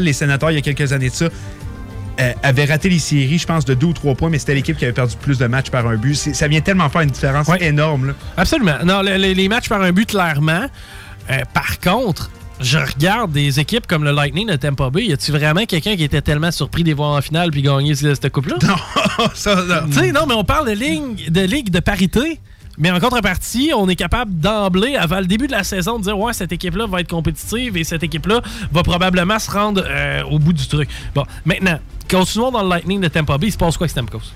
les sénateurs, il y a quelques années de ça, euh, avaient raté les séries, je pense, de deux ou trois points, mais c'était l'équipe qui avait perdu plus de matchs par un but. Ça vient tellement faire une différence énorme. là. Absolument. Non, le- le- les matchs par un but, clairement. Euh, par contre, je regarde des équipes comme le Lightning de Tampa Bay. Y a-tu vraiment quelqu'un qui était tellement surpris de les voir en finale puis gagner ce- cette coupe-là? Non, ça, non. Tu sais, non, mais on parle de ligue de, ligue de parité. Mais en contrepartie, on est capable d'emblée, avant le début de la saison, de dire Ouais, cette équipe-là va être compétitive et cette équipe-là va probablement se rendre euh, au bout du truc. Bon, maintenant, continuons dans le Lightning de Tampa Bay. Il se passe quoi avec Stamkos?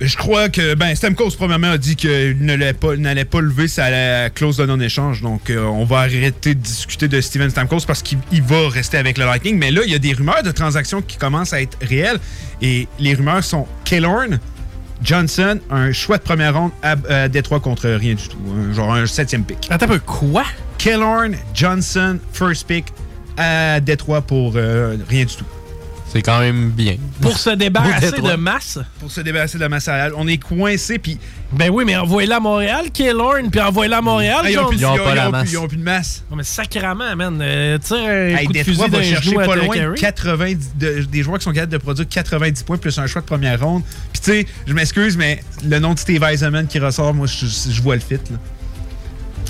Je crois que ben Stamkos premièrement a dit qu'il n'allait pas pas lever sa clause de non-échange. Donc euh, on va arrêter de discuter de Steven Stamkos parce qu'il il va rester avec le Lightning. Mais là, il y a des rumeurs de transactions qui commencent à être réelles. Et les rumeurs sont Killorn, Johnson, un choix de première ronde à, à Détroit contre rien du tout. Un- genre un septième pick. Attends un peu, quoi? Killorn, Johnson, first pick à Détroit pour euh, rien du tout. C'est quand même bien. Pour se débarrasser de masse? Pour se débarrasser de la masse salariale. On est coincé, puis... Ben oui, mais envoyez-la à Montréal, Killorn, puis envoyez-la à Montréal. Ah, ils ont ils ont- ils ont plus- ils ont plus de masse. Non, mais sacrément, man. Euh, tire un Hey, Détroit va chercher pas loin de Henry. 90, de- des joueurs qui sont capables de produire 90 points plus un choix de première ronde. Puis tu sais, je m'excuse, mais le nom de Steve Eisenman qui ressort, moi, je, je vois le fit. Là.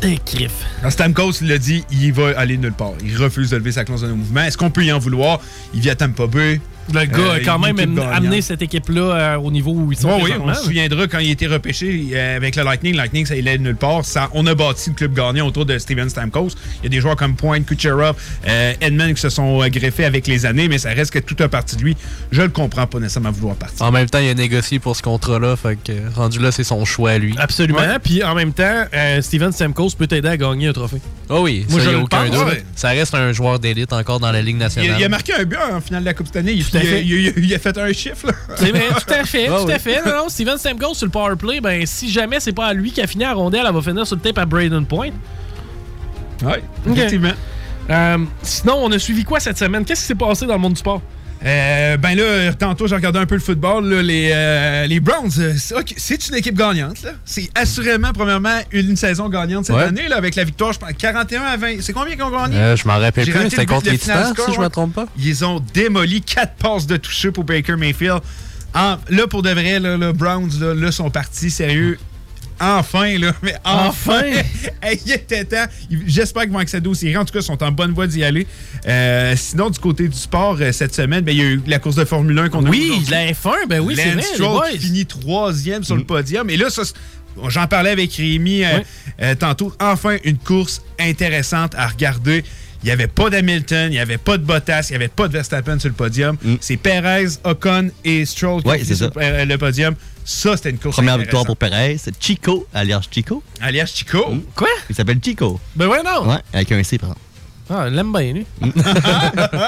Eh, crif. Alors, Stamkos l'a dit, il va aller nulle part. Il refuse de lever sa clause de mouvement. Est-ce qu'on peut y en vouloir? Il vit à Tampa Bay. Le gars Euh, a quand même amené cette équipe-là euh, au niveau où ils sont Ouais, oui, on se souviendra quand il a été repêché euh, avec le Lightning. Lightning, ça il allait nulle part. Ça, on a bâti le club gagnant autour de Steven Stamkos. Il y a des joueurs comme Point, Kucherov, euh, Edmond qui se sont greffés avec les années, mais ça reste que tout a parti de lui. Je le comprends pas nécessairement vouloir partir. En même temps, il a négocié pour ce contrat-là. Fait que rendu là, c'est son choix à lui. Absolument. Puis en même temps, euh, Steven Stamkos peut t'aider à gagner un trophée. Oh oui, Moi, ça, je y a le aucun doute. Ouais. Ça reste un joueur d'élite encore dans la Ligue nationale. il a marqué un but en finale de la Coupe cette année. Il, Tout à il a- fait. il a- il a fait un chiffre. Là. C'est vrai, tout à fait, Ah tout oui. à fait. Non, non, Steven Stamkos sur le power play, ben si jamais c'est pas à lui qui a fini à rondelle, elle va finir sur le tape à Braden Point. Oui, effectivement. Euh, sinon, on a suivi quoi cette semaine? Qu'est-ce qui s'est passé dans le monde du sport? Euh, ben là, tantôt, j'ai regardé un peu le football. là, les, euh, les Browns, euh, c'est une équipe gagnante. C'est assurément, premièrement, une saison gagnante cette Ouais. année là, avec la victoire, je pense, 41 à 20. C'est combien qu'ils ont gagné? Euh, je m'en rappelle plus, c'était contre les Titans, si je me trompe pas. Ils ont démoli quatre passes de toucher pour Baker Mayfield. En- là, pour de vrai, là, le Browns, là, là, sont partis, sérieux. Enfin, là, mais enfin! Il était temps. J'espère qu'ils vont accéder aux séries. En tout cas, ils sont en bonne voie d'y aller. Euh, sinon, du côté du sport, euh, cette semaine, ben, il y a eu la course de Formule 1 qu'on a Oui, la F1, ben oui, c'est vrai, Stroll qui finit troisième sur le podium. Et là, ça, j'en parlais avec Rémi euh, euh, tantôt. Enfin, une course intéressante à regarder. Il n'y avait pas d'Hamilton, il n'y avait pas de Bottas, il n'y avait pas de Verstappen sur le podium. C'est Perez, Ocon et Stroll qui Ouais, ont c'est sur le podium. Ça, c'était une course Première victoire pour. Perez, c'est Chico, alias Chico. Alias Chico. Quoi? Il s'appelle Chico. Ben ouais, non. Ouais, avec un C, par exemple. Ah, elle l'aime bien, lui.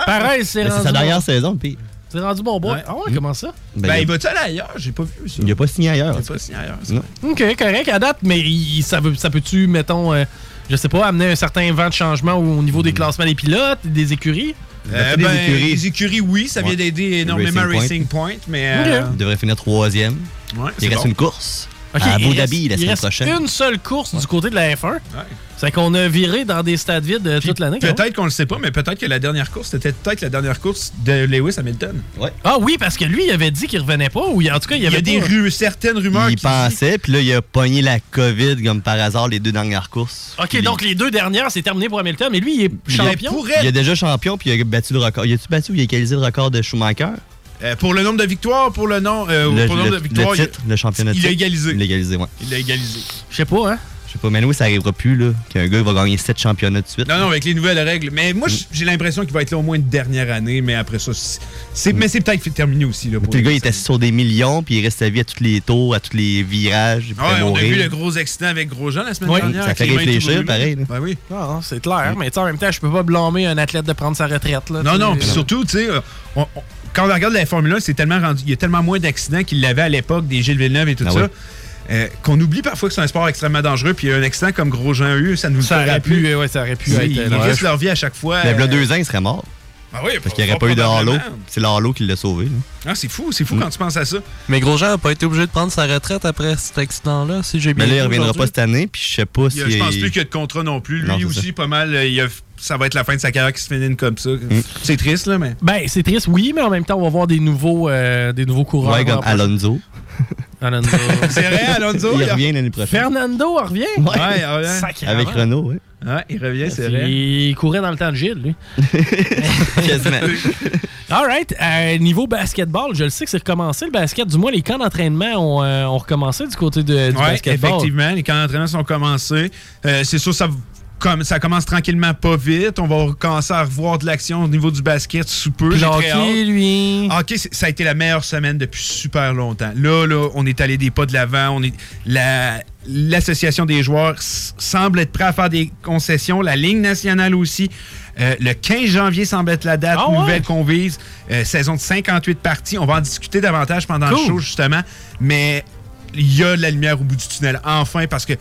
Pareil, c'est rendu. C'est sa dernière bon- saison, puis C'est rendu bon boy. Ah ouais, comment ça? Ben, Ben, il il- va-tu aller ailleurs? J'ai pas vu ça. il n'a pas signé ailleurs. Il a pas signé ailleurs. Non. Ok, correct, à date, mais il- ça, veut- ça peut-tu, mettons, euh, je sais pas, amener un certain vent de changement au, au niveau des classements des pilotes, des écuries? Euh, ben, écuries. les écuries, oui, ça vient d'aider énormément Racing Point. Racing Point, mais... euh, Il devrait finir troisième. ouais, Il c'est reste bon. une course. Ok, à il Abu Dhabi reste- la il semaine reste prochaine. une seule course du côté de la F1. Ouais. C'est qu'on a viré dans des stades vides euh, toute l'année. Peut-être qu'on le sait pas, mais peut-être que la dernière course, c'était peut-être la dernière course de Lewis Hamilton. Ouais. Ah oui, parce que lui, il avait dit qu'il revenait pas, ou il- en tout cas, il y Il y avait a des ru- certaines rumeurs Il qui pensait, puis là, il a pogné la COVID comme par hasard les deux dernières courses. Ok, donc les deux dernières, c'est terminé pour Hamilton, mais lui, il est il- champion? Il est déjà champion, puis il a battu le record. Il a-tu battu ou il a égalisé le record de Schumacher? Euh, pour le nombre de victoires, pour le nom, euh, le, pour le nombre de victoires, le titre, le championnat de il l'a titre. égalisé. Il l'a égalisé, ouais. il l'a égalisé. Je sais pas, hein. Je sais pas, mais nous, ça arrivera plus, là, qu'un gars va gagner sept championnats de suite. Non, non, avec les nouvelles règles. Mais moi, j- j'ai l'impression qu'il va être là au moins une dernière année, mais après ça, c'est- c'est, mais c'est peut-être terminé aussi. Là, pour le gars, il assis sur des millions, puis il reste sa vie à tous les tours, à tous les virages. Il Ah ouais, on a vu le gros accident avec Grosjean la semaine Ouais. dernière. Ça fait réfléchir, pareil, là. Ben oui. Ah, non, c'est clair, mais tu sais, en même temps, je peux pas blâmer un athlète de prendre sa retraite. Là, Non, non, puis surtout, tu sais, euh, on- on- quand on regarde la Formule 1, c'est tellement rendu, il y a tellement moins d'accidents qu'il l'avait à l'époque des Gilles Villeneuve et tout Ah ça. oui. euh, qu'on oublie parfois que c'est un sport extrêmement dangereux, puis un accident comme Grosjean a eu, ça nous le Ça aurait pu, ouais, ça aurait pu Ils, être. ils risquent leur vie à chaque fois. Mais il y a euh, deux ans, il serait mort. Ah oui, Parce qu'il n'y aurait pas eu de Halo. C'est le Halo qui l'a sauvé. là. Ah, c'est fou, c'est fou Mm. quand tu penses à ça. Mais Grosjean n'a pas été obligé de prendre sa retraite après cet accident-là, si j'ai bien Mais là, il vu reviendra pas cette année, puis je sais pas Il si. y a- je pense plus qu'il y a de contrat non plus. Lui Non, aussi, pas mal. euh, il a- ça va être la fin de sa carrière qui se finit comme ça. Mm. C'est triste, là, mais. Ben, c'est triste, oui, mais en même temps, on va voir des nouveaux, euh, des nouveaux coureurs. Ouais, comme. Alonso. Alonso. C'est vrai, Alonso? Il revient l'année prochaine. Fernando revient? Ouais. Ouais, il revient. Sacrément. Avec Renault, oui. Ouais, il revient, c'est vrai. Il courait dans le temps de Gilles, lui. Quasiment. All right. Euh, niveau basketball, je le sais que c'est recommencé le basket. Du moins, les camps d'entraînement ont, euh, ont recommencé du côté de, du Ouais, basketball. effectivement, les camps d'entraînement sont commencés. Euh, c'est sûr, ça, comme, ça commence tranquillement pas vite. On va commencer à revoir de l'action au niveau du basket sous peu. Puis hockey, lui. Hockey, ça a été la meilleure semaine depuis super longtemps. Là, là, on est allé des pas de l'avant. On est la l'association des joueurs semble être prêt à faire des concessions. La ligne nationale aussi. Euh, le 15 janvier semble être la date Ah ouais? nouvelle qu'on vise. Euh, saison de 58 parties. On va en discuter davantage pendant le show justement. Mais il y a de la lumière au bout du tunnel enfin parce que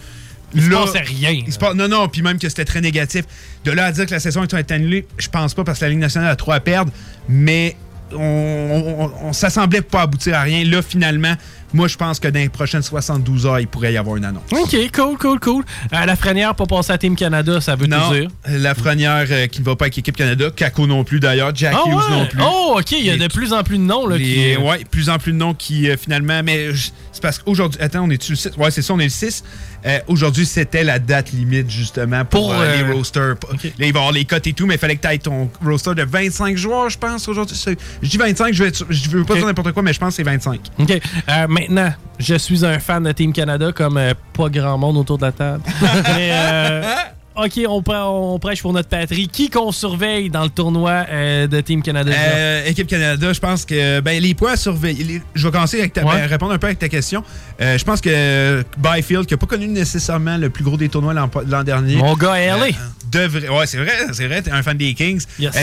Il se passait rien. il se passe- non, non, puis même que c'était très négatif. De là à dire que la saison est annulée, je pense pas parce que la Ligue nationale a trop à perdre, mais on, on, on- ça semblait pas aboutir à rien. Là, finalement, moi, je pense que dans les prochaines 72 heures, il pourrait y avoir une annonce. OK, cool, cool, cool. Euh, la Frenière pour passer à Team Canada, ça veut Non, tout dire. la Frenière euh, qui ne va pas avec l'équipe Canada, Kako non plus d'ailleurs, Jack Ah Hughes ouais? non plus. Oh, OK, il y a de plus en plus de noms. Là, Les- qui... ouais, plus en plus de noms qui euh, finalement. Mais c'est parce qu'aujourd'hui. Attends, on est-tu le 6 Ouais, c'est ça, on est le 6. Euh, aujourd'hui, c'était la date limite justement pour, Pour, euh, euh, les roasters. Là, il va y avoir les cotes et tout, mais il fallait que tu aies ton roster de 25 joueurs, je pense, aujourd'hui. Je dis 25, je, vais je veux pas dire n'importe quoi, mais je pense que c'est 25. OK. Euh, maintenant, je suis un fan de Team Canada comme euh, pas grand monde autour de la table. Mais, euh, OK, on, prêche pour notre patrie. Qui qu'on surveille dans le tournoi euh, de Team Canada? Euh, équipe Canada, je pense que ben, les points à surveiller. les- je vais commencer avec ta- Ouais. ben, répondre un peu avec ta question. Euh, je pense que Byfield, qui n'a pas connu nécessairement le plus gros des tournois l'an dernier, Mon gars LA. Devrait. Ouais, c'est vrai, c'est vrai, t'es un fan des Kings. Yes.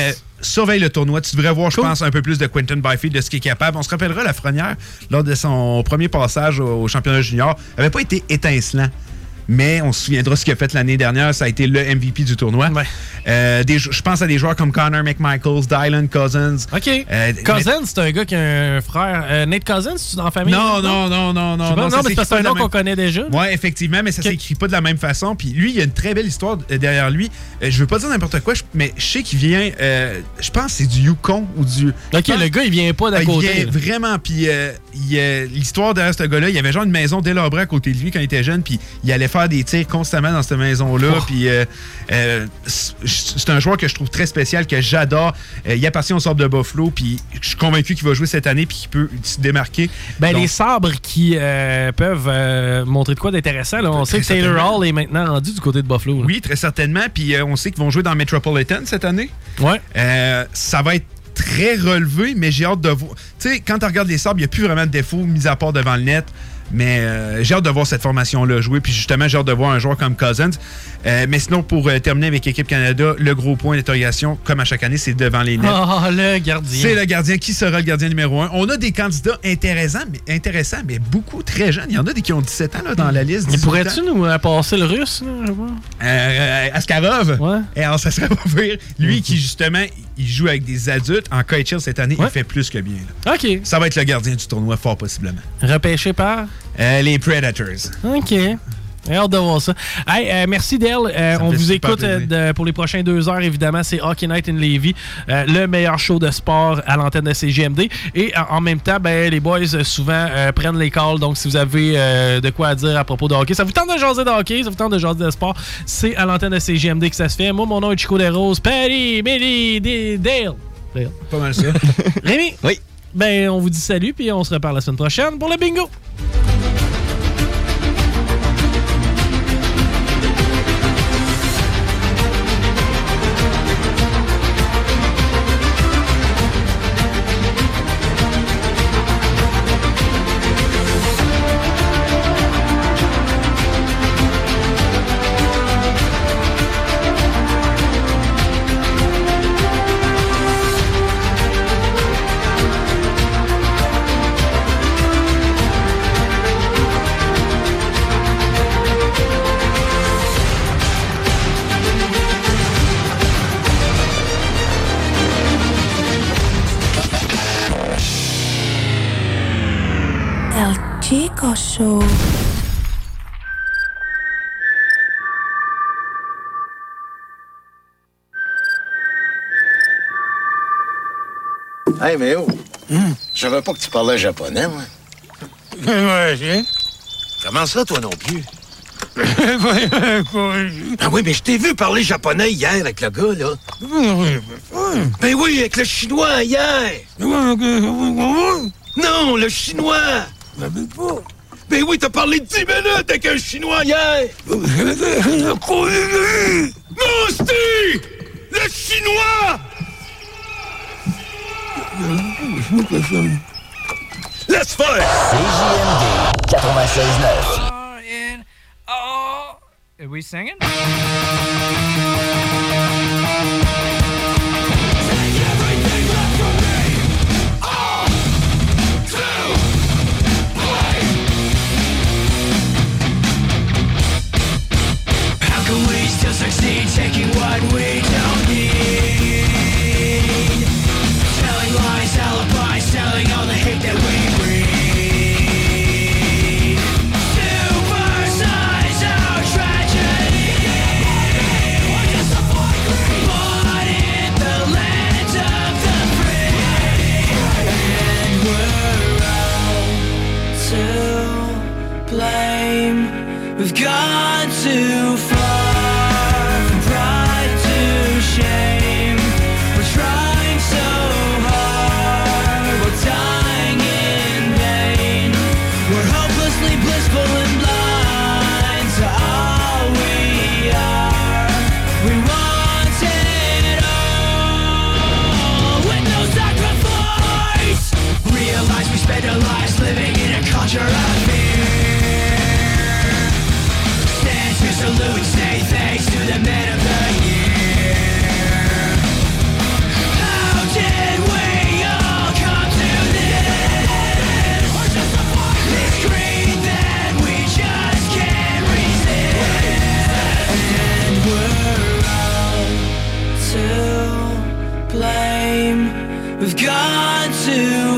Surveille le tournoi. Tu devrais voir, je pense, un peu plus de Quentin Byfield, de ce qu'il est capable. On se rappellera, la Frenière, lors de son premier passage au, au championnat junior, n'avait pas été étincelant. Mais on se souviendra ce qu'il a fait l'année dernière. Ça a été le MVP du tournoi. Ouais. Euh, des je pense à des joueurs comme Connor McMichaels, Dylan Cousins. OK. Euh, Cousins, c'est un gars qui a un frère. Euh, Nate Cousins, tu es dans la famille? Non, non, non, non, non. non, non, mais c'est c'est un nom même- qu'on connaît déjà. Oui, effectivement, mais ça Ok. s'écrit pas de la même façon. Puis lui, il y a une très belle histoire derrière lui. Je veux pas dire n'importe quoi, mais je sais qu'il vient. je pense que c'est du Yukon ou du. OK, le gars, il vient pas d'à Ah, il côté. vient là. vraiment. Puis il, l'histoire derrière ce gars-là, il y avait genre une maison délabrée à côté de lui quand il était jeune. Puis il allait faire des tirs constamment dans cette maison-là. Oh. Puis euh, euh, c'est un joueur que je trouve très spécial, que j'adore. Euh, il appartient au sort de Buffalo. Puis je suis convaincu qu'il va jouer cette année. Puis qu'il peut se démarquer. Ben, Donc- les sabres qui euh, peuvent montrer de quoi d'intéressant. On sait que Taylor. Hall est maintenant rendu du côté de Buffalo. là. Oui, très certainement. Puis on sait qu'ils vont jouer dans Metropolitan cette année. Ouais. Ça va être très relevé, mais j'ai hâte de voir. Tu sais, quand tu regardes les sabres, il n'y a plus vraiment de défauts, mis à part devant le net. Mais euh, j'ai hâte de voir cette formation-là jouer. Puis justement, j'ai hâte de voir un joueur comme Cousins. Euh, mais sinon, pour euh, terminer avec l'équipe Canada, le gros point d'interrogation, comme à chaque année, c'est devant les nets. Ah, le gardien. C'est le gardien. Qui sera le gardien numéro un? On a des candidats intéressants, mais, intéressants, mais beaucoup très jeunes. Il y en a des qui ont 17 ans là, dans la liste. Mais 18 pourrais-tu nous passer le russe? Là, Askarov? Ouais. Et alors, ça serait pas pire. Lui qui, justement, il joue avec des adultes. En KHL cette année, Ouais. il fait plus que bien. là. OK. Ça va être le gardien du tournoi, fort possiblement. Repêché par? Euh, les Predators. OK. J'ai hâte de voir ça. Hey, euh, merci Dale. Euh, on vous écoute euh, de- pour les prochaines deux heures, évidemment. C'est Hockey Night in Levy, euh, le meilleur show de sport à l'antenne de CGMD. Et euh, en même temps, ben, les boys euh, souvent euh, prennent les calls. Donc, si vous avez euh, de quoi à dire à propos de hockey, ça vous tente de jaser de hockey, ça vous tente de jaser de sport, c'est à l'antenne de CGMD que ça se fait. Moi, mon nom est Chico Desroses. Patty, D- Dale. Dale. Pas mal ça. Rémi? Oui. Ben, on vous dit salut, puis on se reparle la semaine prochaine pour le bingo. Hey, mais oh! Je savais pas que tu parlais japonais, moi. Ouais, Comment ça, toi non plus? ah oui, mais je t'ai vu parler japonais hier avec le gars, là. Ben oui, avec le chinois hier! Non, le chinois! Ben oui, t'as parlé 10 minutes avec un chinois hier! Non, Steve! Le chinois! Laisse faire! CJMD 96.9. Are we singing? How can we still succeed? Taking what we don't need? All the hate that we breed. Supersize our tragedy. Born in the land of the free. And we're all to blame. We've gone to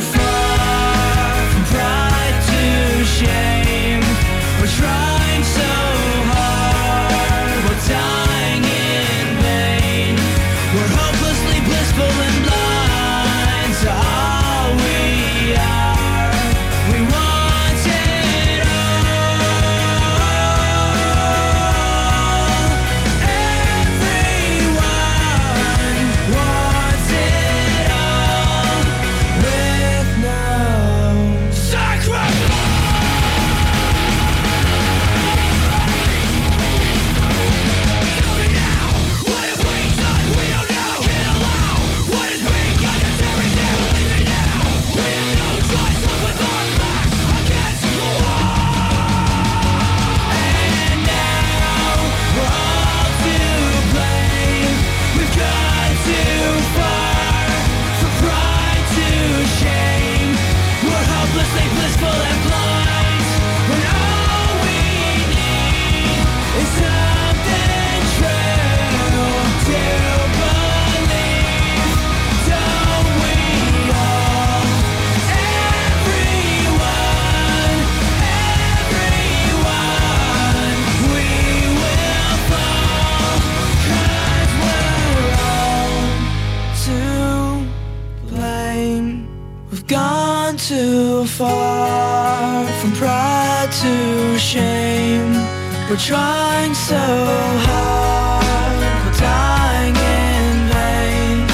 We're trying so hard, we're dying in vain.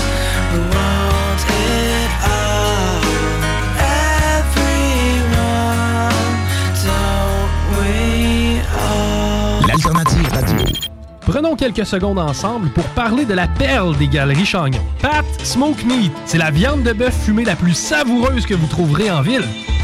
We want it all, everyone, don't we all? L'alternative radio. Prenons quelques secondes ensemble pour parler de la perle des galeries Chagnon. Pat Smoke Meat, c'est la viande de bœuf fumée la plus savoureuse que vous trouverez en ville.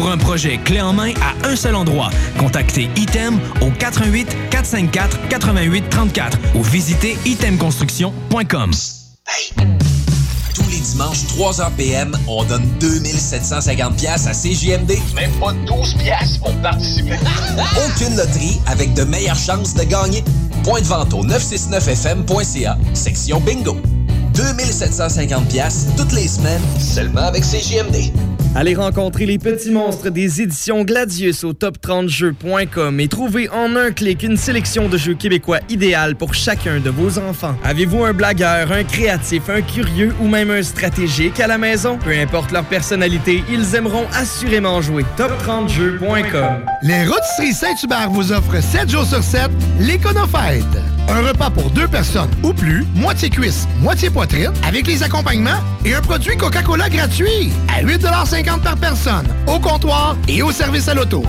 Pour un projet clé en main à un seul endroit, contactez Item au 88 454 88 34 ou visitez itemconstruction.com. Tous les dimanches, 3h PM, on donne 2750 pièces à CJMD. Même pas 12 pièces pour participer. Aucune loterie avec de meilleures chances de gagner. Point de vente au 969fm.ca, section bingo. 2750 pièces toutes les semaines, seulement avec CJMD. Allez rencontrer les petits monstres des éditions Gladius au top30jeux.com et trouvez en un clic une sélection de jeux québécois idéal pour chacun de vos enfants. Avez-vous un blagueur, un créatif, un curieux ou même un stratégique à la maison? Peu importe leur personnalité, ils aimeront assurément jouer. top30jeux.com Les Rôtisseries Saint-Hubert vous offrent 7 jours sur 7 l'Éconofête. Un repas pour deux personnes ou plus, moitié cuisse, moitié poitrine, avec les accompagnements et un produit Coca-Cola gratuit à 8,50 par personne, au comptoir et au service à l'auto.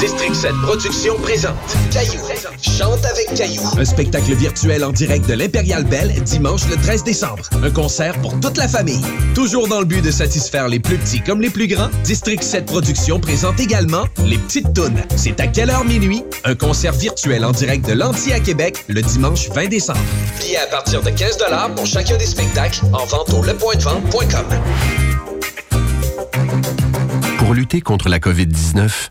District 7 Productions présente Caillou. Chante avec Caillou. Un spectacle virtuel en direct de l'Impérial Belle dimanche le 13 décembre. Un concert pour toute la famille. Toujours dans le but de satisfaire les plus petits comme les plus grands, District 7 Productions présente également Les Petites Tounes. C'est à quelle heure minuit? Un concert virtuel en direct de l'Anti à Québec le dimanche 20 décembre. Billets à partir de 15 pour chacun des spectacles en vente au lepointdevente.com. Pour lutter contre la COVID-19,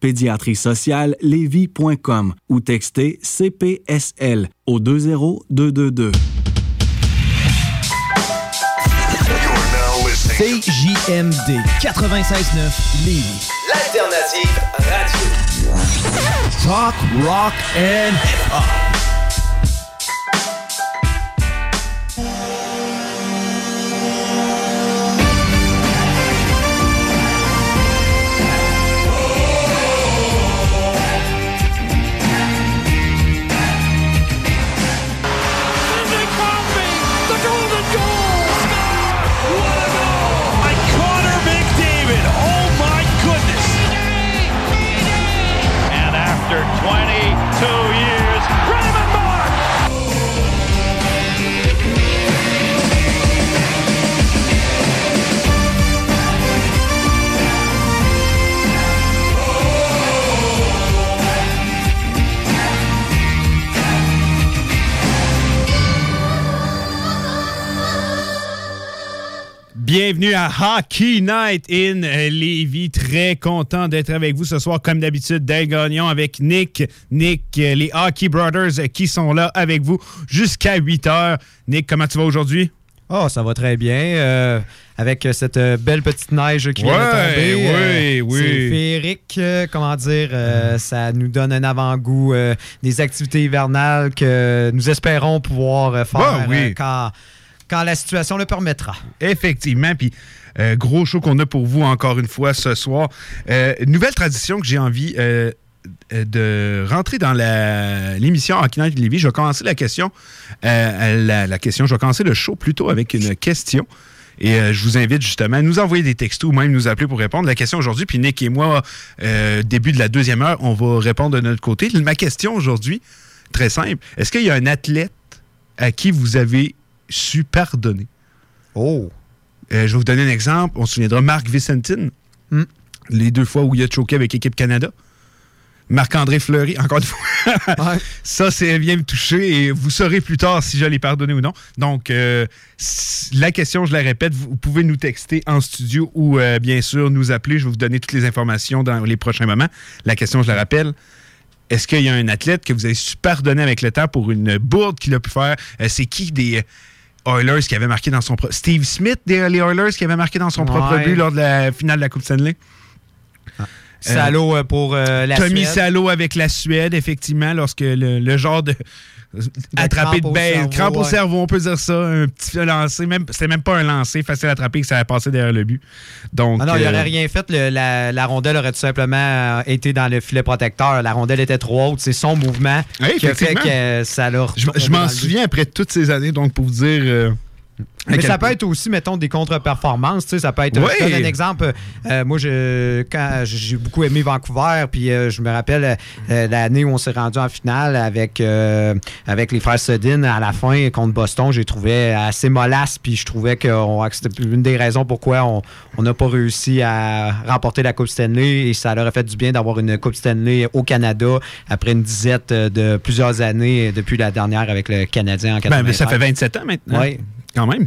pédiatrie sociale lévis.com ou textez CPSL au 20222. CJMD 96.9 Lévis. L'alternative radio. Talk, rock and hip-hop. Bienvenue à Hockey Night in Lévis. Très content d'être avec vous ce soir, comme d'habitude, Dale Gagnon avec Nick. Nick, euh, les Hockey Brothers euh, qui sont là avec vous jusqu'à 8 heures. Nick, comment tu vas aujourd'hui? Oh, ça va très bien. euh, avec cette euh, belle petite neige qui vient de Ouais, tomber. oui, euh, oui. C'est féerique. euh, comment dire, euh, ça nous donne un avant-goût euh, des activités hivernales que nous espérons pouvoir euh, faire Ouais, oui. euh, quand, quand la situation le permettra. Effectivement, puis euh, gros show qu'on a pour vous encore une fois ce soir. Euh, nouvelle tradition que j'ai envie euh, de rentrer dans l'émission Hockey Night Lévis. Je vais commencer la question, la, question, je vais commencer le show plutôt avec une question. Et je vous invite justement à nous envoyer des textos ou même nous appeler pour répondre. La question aujourd'hui, puis Nick et moi, début de la deuxième heure, on va répondre de notre côté. Ma question aujourd'hui, très simple, est-ce qu'il y a un athlète à qui vous avez su pardonner? Oh! je vais vous donner un exemple. On se souviendra Marc Vicentin, Hmm. les deux fois où il a choqué avec l'équipe Canada. Marc-André Fleury, encore une fois. Ça, c'est vient me toucher et vous saurez plus tard si je l'ai pardonné ou non. Donc, euh, la question, je la répète, vous pouvez nous texter en studio ou euh, bien sûr nous appeler. Je vais vous donner toutes les informations dans les prochains moments. La question, je la rappelle. Est-ce qu'il y a un athlète que vous avez su pardonner avec le temps pour une bourde qu'il a pu faire? Euh, c'est qui des Oilers qui avait marqué dans son propre... Steve Smith des les Oilers qui avait marqué dans son propre but lors de la finale de la Coupe Stanley? Salaud euh, pour euh, la Tommy Suède. Salo avec la Suède, effectivement, lorsque le, le genre de. Attrapé de cerveau, crampe au cerveau, on peut dire ça. Un petit lancer, même, c'était même pas un lancer facile à attraper que ça a passé derrière le but. Donc, Ah non, il euh, n'aurait rien fait. Le- la, la rondelle aurait tout simplement euh, été dans le filet protecteur. La rondelle était trop haute. C'est son mouvement Oui, qui a fait que euh, ça l'a Je, je m'en souviens après toutes ces années, donc pour vous dire. euh, Mais ça peut être aussi, mettons, des contre-performances. tu sais, Ça peut être. Ouais. Je donne un exemple. Euh, moi, je, quand j'ai beaucoup aimé Vancouver, puis euh, je me rappelle euh, l'année où on s'est rendu en finale avec, euh, avec les frères Sedin à la fin contre Boston. J'ai trouvé assez mollasse, puis je trouvais que, c'était une des raisons pourquoi on on n'a pas réussi à remporter la Coupe Stanley. Et ça leur a fait du bien d'avoir une Coupe Stanley au Canada après une disette de plusieurs années depuis la dernière avec le Canadien en Ben, 93. mais ça fait 27 ans maintenant. Oui. Quand même.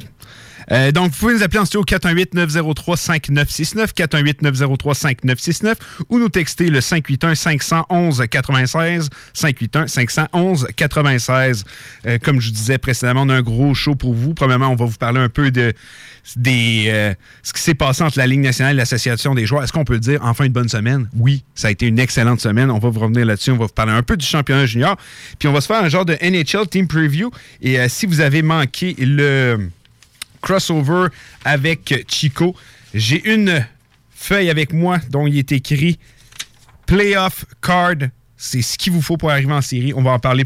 Euh, donc, vous pouvez nous appeler en studio 418-903-5969, 418-903-5969 ou nous texter le 581-511-96, 581-511-96. Euh, comme je disais précédemment, on a un gros show pour vous. Premièrement, on va vous parler un peu de des, euh, ce qui s'est passé entre la Ligue nationale et l'Association des joueurs. Est-ce qu'on peut le dire, enfin une bonne semaine? Oui, ça a été une excellente semaine. On va vous revenir là-dessus. On va vous parler un peu du championnat junior. Puis on va se faire un genre de NHL Team Preview. Et si vous avez manqué le crossover avec Chico, j'ai une feuille avec moi dont il est écrit Playoff Card. C'est ce qu'il vous faut pour arriver en série. On va en parler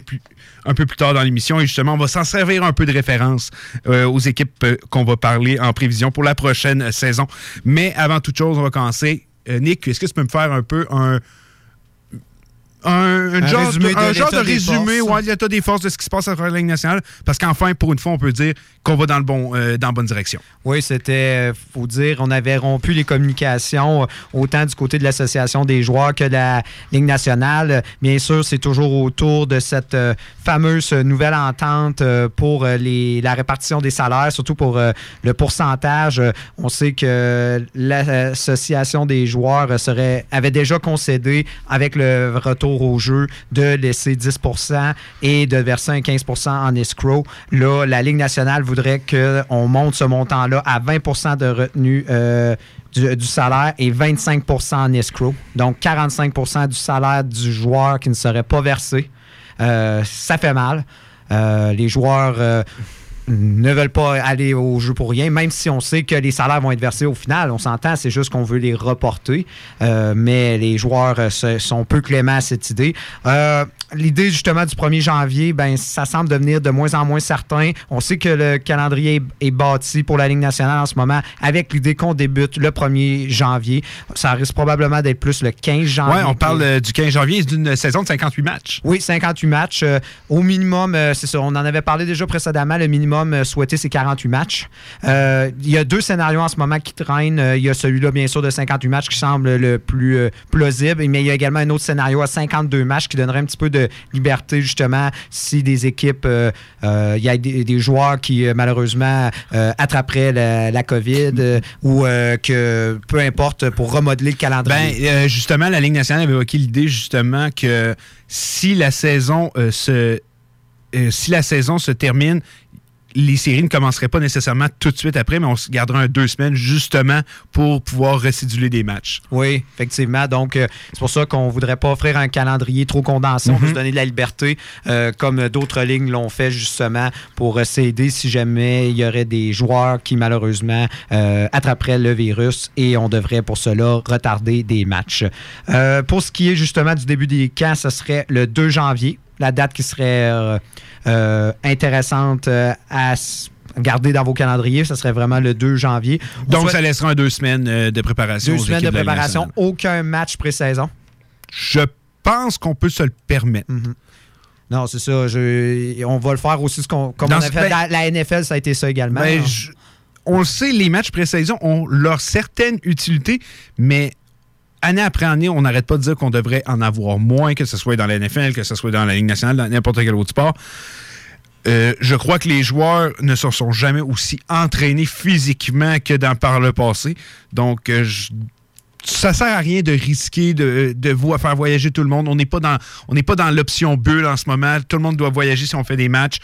un peu plus tard dans l'émission. Et justement, on va s'en servir un peu de référence euh, aux équipes euh, qu'on va parler en prévision pour la prochaine euh, saison. Mais avant toute chose, on va commencer. Nick, est-ce que tu peux me faire un peu un. Un, un Un genre, de un genre de résumé forces. ouais, l'état des forces de ce qui se passe à travers la Ligue nationale. Parce qu'enfin, pour une fois, on peut dire qu'on va dans, le bon, euh, dans la bonne direction. Oui, c'était, euh, faut dire, on avait rompu les communications euh, autant du côté de l'association des joueurs que de la Ligue nationale. Bien sûr, c'est toujours autour de cette euh, fameuse nouvelle entente euh, pour les, la répartition des salaires, surtout pour le pourcentage. On sait que l'association des joueurs serait, avait déjà concédé avec le retour au jeu de laisser 10% et de verser un 15% en escrow. Là, la Ligue nationale voudrait qu'on monte ce montant-là à 20% de retenue euh, du, salaire et 25% en escrow. Donc 45% du salaire du joueur qui ne serait pas versé. Euh, ça fait mal. Euh, les joueurs ne veulent pas aller au jeu pour rien, même si on sait que les salaires vont être versés au final. On s'entend, c'est juste qu'on veut les reporter. Euh, mais les joueurs euh, se- sont peu cléments à cette idée. Euh, L'idée justement du 1er janvier, ben, ça semble devenir de moins en moins certain. On sait que le calendrier est, est bâti pour la Ligue nationale en ce moment avec l'idée qu'on débute le 1er janvier. Ça risque probablement d'être plus le 15 janvier. Ouais, on parle euh, du 15 janvier, c'est d'une saison de 58 matchs. Oui, 58 matchs. Au minimum, c'est ça, on en avait parlé déjà précédemment, le minimum euh, souhaité, c'est 48 matchs. Euh, Il y a deux scénarios en ce moment qui traînent. Euh, Il y a celui-là, bien sûr, de 58 matchs qui semble le plus plausible, mais il y a également un autre scénario à 52 matchs qui donnerait un petit peu de liberté, justement, si des équipes, il y a des, joueurs qui, malheureusement, attraperaient la, COVID ou que, peu importe, pour remodeler le Ben, calendrier. euh, justement, la Ligue nationale avait évoqué l'idée, justement, que si la saison se. si la saison se termine, les séries ne commenceraient pas nécessairement tout de suite après, mais on se gardera un deux semaines justement pour pouvoir residuler des matchs. Oui, effectivement. Donc, euh, c'est pour ça qu'on voudrait pas offrir un calendrier trop condensé. On veut Mhm. se donner de la liberté, euh, comme d'autres lignes l'ont fait justement, pour euh, s'aider si jamais il y aurait des joueurs qui, malheureusement, euh, attraperaient le virus et on devrait pour cela retarder des matchs. Pour ce qui est justement du début des camps, ce serait le 2 janvier, la date qui serait euh, intéressante euh, à gardez dans vos calendriers, ça serait vraiment le 2 janvier. On Donc, souhaite ça laissera deux semaines euh, de préparation. deux semaines de préparation, aucun match pré-saison. Je pense qu'on peut se le permettre. Non, c'est ça. je- on va le faire aussi ce qu'on- comme Dans on a ce- fait ben- la NFL, ça a été ça également. Ben, je- on le sait, les matchs pré-saison ont leur certaine utilité, mais année après année, on n'arrête pas de dire qu'on devrait en avoir moins, que ce soit dans la NFL, que ce soit dans la Ligue nationale, dans n'importe quel autre sport. Euh, je crois que les joueurs ne se sont jamais aussi entraînés physiquement que dans, par le passé. Donc, euh, ça sert à rien de risquer de, de vo- faire voyager tout le monde. On n'est pas dans, on n'est pas dans l'option bulle en ce moment. Tout le monde doit voyager si on fait des matchs.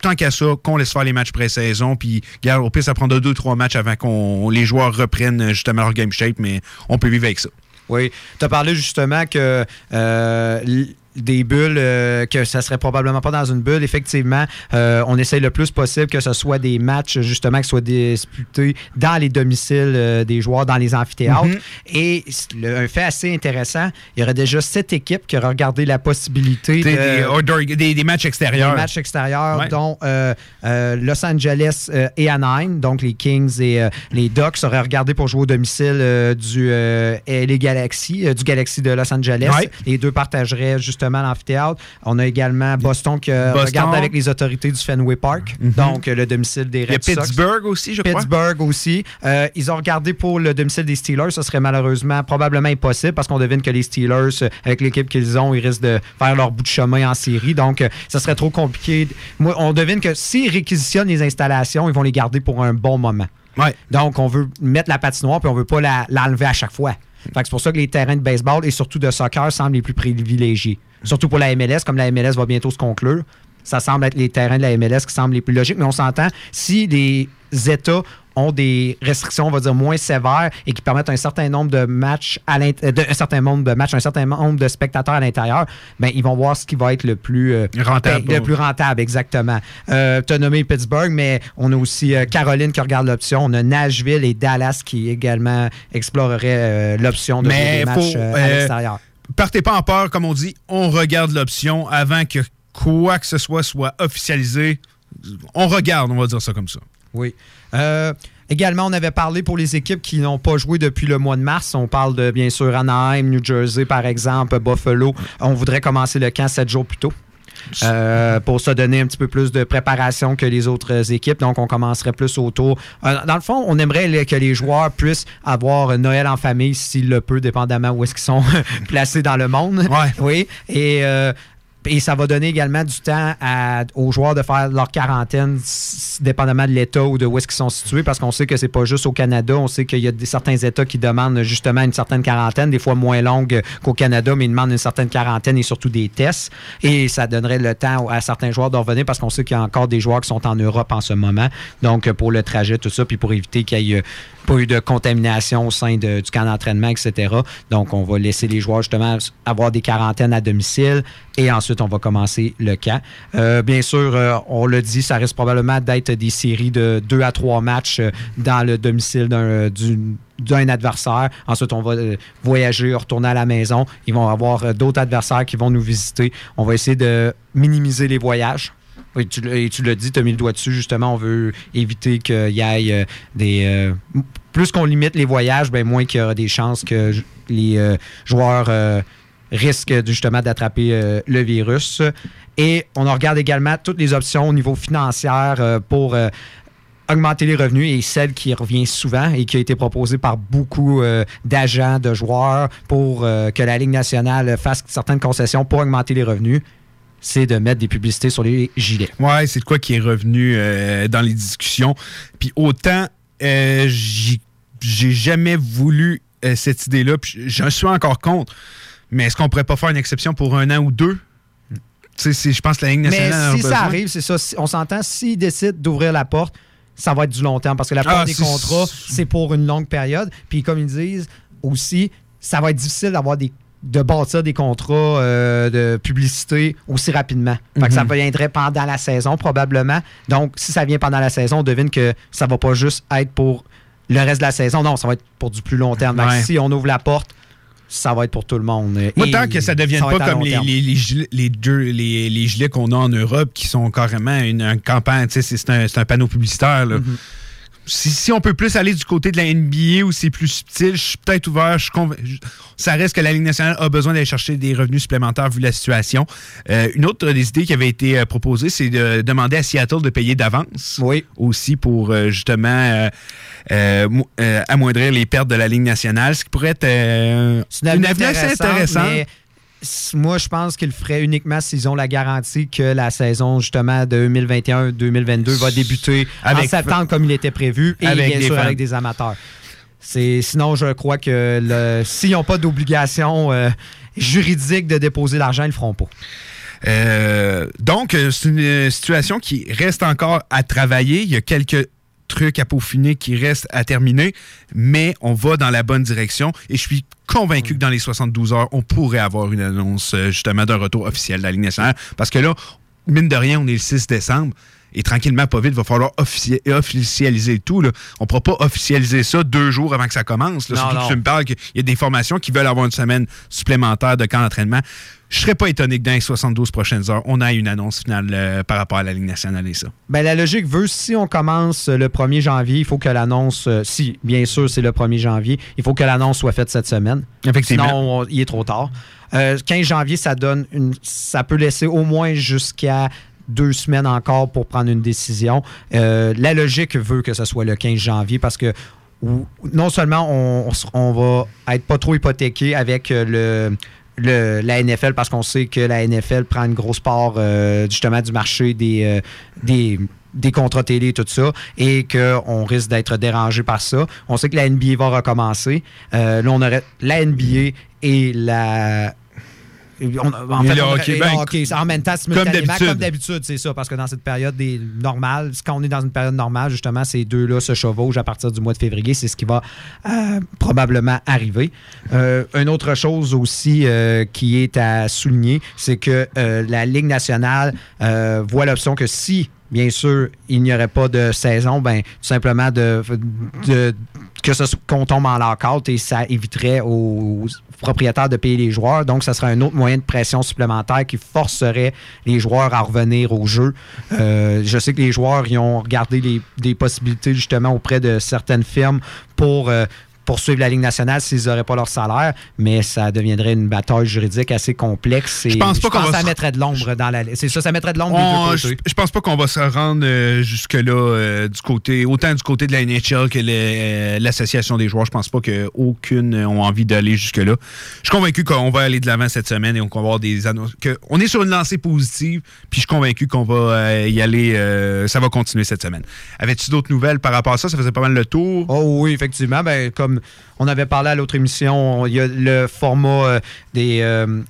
Tant qu'à ça, qu'on laisse faire les matchs pré-saison. Puis, regarde, au pire, ça prendra deux, trois matchs avant qu'on les joueurs reprennent justement leur game shape, mais on peut vivre avec ça. Oui. Tu as parlé justement que euh, des bulles, euh, que ça serait probablement pas dans une bulle. Effectivement, euh, on essaye le plus possible que ce soit des matchs, justement, qui soient disputés dans les domiciles euh, des joueurs, dans les amphithéâtres. Mhm. Et le- un fait assez intéressant, il y aurait déjà sept équipes qui auraient regardé la possibilité Des, de... des- outdoor- des- des matchs extérieurs. Des matchs extérieurs, Ouais. dont Los Angeles et Anaheim, donc les Kings et les Ducks auraient regardé pour jouer au domicile du LA Galaxy, du Galaxy de Los Angeles. Ouais. Les deux partageraient justement l'amphithéâtre. On a également Boston qui Boston. regarde avec les autorités du Fenway Park, Mhm. donc euh, le domicile des Il y a Red. Pittsburgh aussi, je crois. Pittsburgh aussi. Euh, ils ont regardé pour le domicile des Steelers. Ça serait malheureusement probablement impossible parce qu'on devine que les Steelers, euh, avec l'équipe qu'ils ont, ils risquent de faire leur bout de chemin en série. Donc, ça serait trop compliqué. Moi, on devine que s'ils réquisitionnent les installations, ils vont les garder pour un bon moment. Donc, on veut mettre la patinoire puis on veut pas la- l'enlever à chaque fois. C'est pour ça que les terrains de baseball et surtout de soccer semblent les plus privilégiés. Surtout pour la MLS, comme la MLS va bientôt se conclure. Ça semble être les terrains de la MLS qui semblent les plus logiques, mais on s'entend, si les États ont des restrictions, on va dire, moins sévères et qui permettent un certain nombre de matchs à l'int- euh, de- un certain nombre de matchs, un certain nombre de spectateurs à l'intérieur, ben, ils vont voir ce qui va être le plus euh, Rentable. le plus rentable, exactement. Euh, tu as nommé Pittsburgh, mais on a aussi euh, Caroline qui regarde l'option. On a Nashville et Dallas qui également exploreraient l'option de jouer Mais des matchs à l'extérieur. Partez pas en peur, comme on dit, on regarde l'option avant que quoi que ce soit soit officialisé. On regarde, on va dire ça comme ça. Oui. Euh, également, on avait parlé pour les équipes qui n'ont pas joué depuis le mois de mars. On parle de, bien sûr, Anaheim, New Jersey, par exemple, Buffalo. On voudrait commencer le camp sept jours plus tôt. Euh, pour se donner un petit peu plus de préparation que les autres équipes. Donc, on commencerait plus autour. Euh, dans le fond, on aimerait les- que les joueurs puissent avoir Noël en famille s'ils le peuvent, dépendamment où est-ce qu'ils sont placés dans le monde. Oui. Et euh, et ça va donner également du temps à- aux joueurs de faire leur quarantaine, dépendamment de l'État ou de où est-ce qu'ils sont situés, parce qu'on sait que c'est pas juste au Canada. On sait qu'il y a des, certains États qui demandent justement une certaine quarantaine, des fois moins longue qu'au Canada, mais ils demandent une certaine quarantaine et surtout des tests. Et ça donnerait le temps à certains joueurs de revenir, parce qu'on sait qu'il y a encore des joueurs qui sont en Europe en ce moment. Donc, pour le trajet, tout ça, puis pour éviter qu'il y ait euh, pas eu de contamination au sein du camp d'entraînement, etc. Donc, on va laisser les joueurs justement avoir des quarantaines à domicile et ensuite, on va commencer le camp. Euh, bien sûr, euh, on le dit, ça risque probablement d'être des séries de deux à trois matchs euh, dans le domicile d'un euh, du- d'un adversaire. Ensuite, on va euh, voyager, retourner à la maison. Ils vont avoir d'autres adversaires qui vont nous visiter. On va essayer de minimiser les voyages. Oui, tu, et tu l'as dit, tu as mis le doigt dessus. Justement, on veut éviter qu'il y ait euh, des. euh, plus qu'on limite les voyages, ben, moins qu'il y aura des chances que les euh, joueurs risquent justement d'attraper le virus. Et on regarde également toutes les options au niveau financier pour. augmenter les revenus et celle qui revient souvent et qui a été proposée par beaucoup d'agents, de joueurs pour que la Ligue nationale fasse certaines concessions pour augmenter les revenus, c'est de mettre des publicités sur les gilets. Ouais, c'est de quoi qui est revenu euh, dans les discussions. Puis autant, euh, j'ai jamais voulu euh, cette idée-là, puis j'en suis encore contre. Mais est-ce qu'on pourrait pas faire une exception pour un an ou deux? Tu sais, c'est- je pense que la Ligue Mais nationale. a si ça arrive, c'est ça. Si- on s'entend, s'ils décident d'ouvrir la porte, ça va être du long terme parce que la plupart Ah, des contrats, c'est pour une longue période. Puis comme ils disent aussi, ça va être difficile d'avoir des de bâtir des contrats euh, de publicité aussi rapidement. Fait que ça Mhm. viendrait pendant la saison, probablement. Donc, si ça vient pendant la saison, on devine que ça va pas juste être pour le reste de la saison. Non, ça va être pour du plus long terme. Ouais. si on ouvre la porte, ça va être pour tout le monde. Moi, tant que ça ne devienne ça pas comme les, les, les gilets, les, deux- les- les gilets qu'on a en Europe qui sont carrément une, une campagne, c'est c'est un, c'est un panneau publicitaire. là. Mm-hmm. Si, si on peut plus aller du côté de la NBA où c'est plus subtil, je suis peut-être ouvert. Je je- ça reste que la Ligue nationale a besoin d'aller chercher des revenus supplémentaires vu la situation. Euh, une autre des idées qui avait été euh, proposée, c'est de demander à Seattle de payer d'avance. Aussi pour euh, justement mo- amoindrir les pertes de la Ligue nationale, ce qui pourrait être une avenue assez intéressante, mais moi, je pense qu'ils le feraient uniquement s'ils ont la garantie que la saison, justement, de 2021-2022 va débuter en Avec- septembre comme il était prévu et Avec bien sûr fans. avec des amateurs. Sinon, je crois que s'ils n'ont pas d'obligation euh, juridique de déposer l'argent, ils le feront pas. Euh, donc, euh, c'est une situation qui reste encore à travailler. Il y a quelques trucs à peaufiner qui restent à terminer, mais on va dans la bonne direction et je suis convaincu que dans les 72 heures, on pourrait avoir une annonce euh, justement d'un retour officiel de la Ligue nationale parce que là, mine de rien, on est le 6 décembre. Et tranquillement, pas vite, il va falloir offici- officialiser tout. Là. On ne pourra pas officialiser ça deux jours avant que ça commence. là. Non, Surtout non. que tu me parles qu'il y a des formations qui veulent avoir une semaine supplémentaire de camp d'entraînement. Je serais pas étonné que dans les 72 prochaines heures, on ait une annonce finale euh, par rapport à la Ligue nationale et ça. Ben, la logique veut, si on commence le 1er janvier, il faut que l'annonce, euh, si bien sûr c'est le 1er janvier, il faut que l'annonce soit faite cette semaine. Effectivement. Sinon, on- il est trop tard. Euh, 15 janvier, ça donne une, ça peut laisser au moins jusqu'à deux semaines encore pour prendre une décision. Euh, la logique veut que ce soit le 15 janvier parce que non seulement on, on va être pas trop hypothéqué avec euh, le, le- la NFL parce qu'on sait que la NFL prend une grosse part euh, justement du marché des, euh, des, des contrats télé et tout ça et qu'on risque d'être dérangé par ça. On sait que la NBA va recommencer. Euh, là, on aurait la NBA et la. On- en fait, le on hockey, ben, hockey, c'est en même temps, comme simultanément, d'habitude. Comme d'habitude, c'est ça, parce que dans cette période des normale, quand on est dans une période normale, justement, ces deux-là se chevauchent à partir du mois de février. C'est ce qui va euh, probablement arriver. Euh, une autre chose aussi euh, qui est à souligner, c'est que la Ligue nationale voit l'option que si, bien sûr, il n'y aurait pas de saison, ben, tout simplement de, de- que ce soit- qu'on tombe en lockout et ça éviterait aux propriétaires de payer les joueurs. Donc, ça serait un autre moyen de pression supplémentaire qui forcerait les joueurs à revenir au jeu. Euh, je sais que les joueurs y ont regardé les, des possibilités justement auprès de certaines firmes pour euh, poursuivre la Ligue nationale s'ils n'auraient pas leur salaire, mais ça deviendrait une bataille juridique assez complexe. Et Je pense pas qu'on ça se- mettrait de l'ombre dans la... C'est ça, ça mettrait de l'ombre des je, deux côtés. je pense pas qu'on va se rendre euh, jusque-là euh, du côté, autant du côté de la NHL que euh, l'association des joueurs. Je pense pas qu'aucune ont envie d'aller jusque-là. Je suis convaincu qu'on va aller de l'avant cette semaine et qu'on va avoir des annonces. Que on est sur une lancée positive, puis je suis convaincu qu'on va y aller. ça va continuer cette semaine. Avais-tu d'autres nouvelles par rapport à ça? Ça faisait pas mal le tour. Oh oui, effectivement. Ben, comme on avait parlé à l'autre émission, il y a le format euh, des, euh,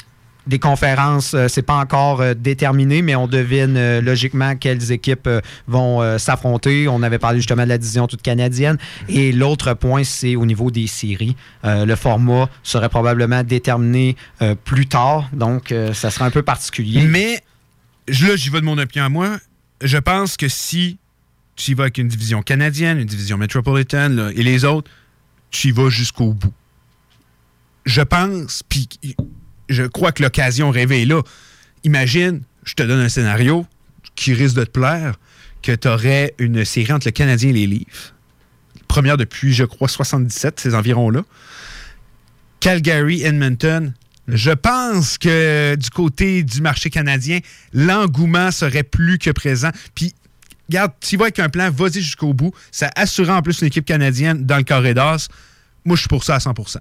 des conférences, euh, c'est pas encore déterminé, mais on devine logiquement quelles équipes vont s'affronter. On avait parlé justement de la division toute canadienne. Et l'autre point, c'est au niveau des séries. Le format serait probablement déterminé plus tard, donc ça sera un peu particulier. Mais là, j'y vais de mon opinion à moi. Je pense que si tu y vas avec une division canadienne, une division métropolitaine et les autres, tu y vas jusqu'au bout. Je pense, puis je crois que l'occasion rêvée est là. Imagine, je te donne un scénario qui risque de te plaire, que tu aurais une série entre le Canadien et les Leafs. Première depuis, je crois, 77, ces environs-là. Calgary, Edmonton. Je pense que du côté du marché canadien, l'engouement serait plus que présent. Puis, regarde, tu vas avec un plan, vas-y jusqu'au bout. Ça assurera en plus une équipe canadienne dans le carré d'as. Moi, je suis pour ça à 100%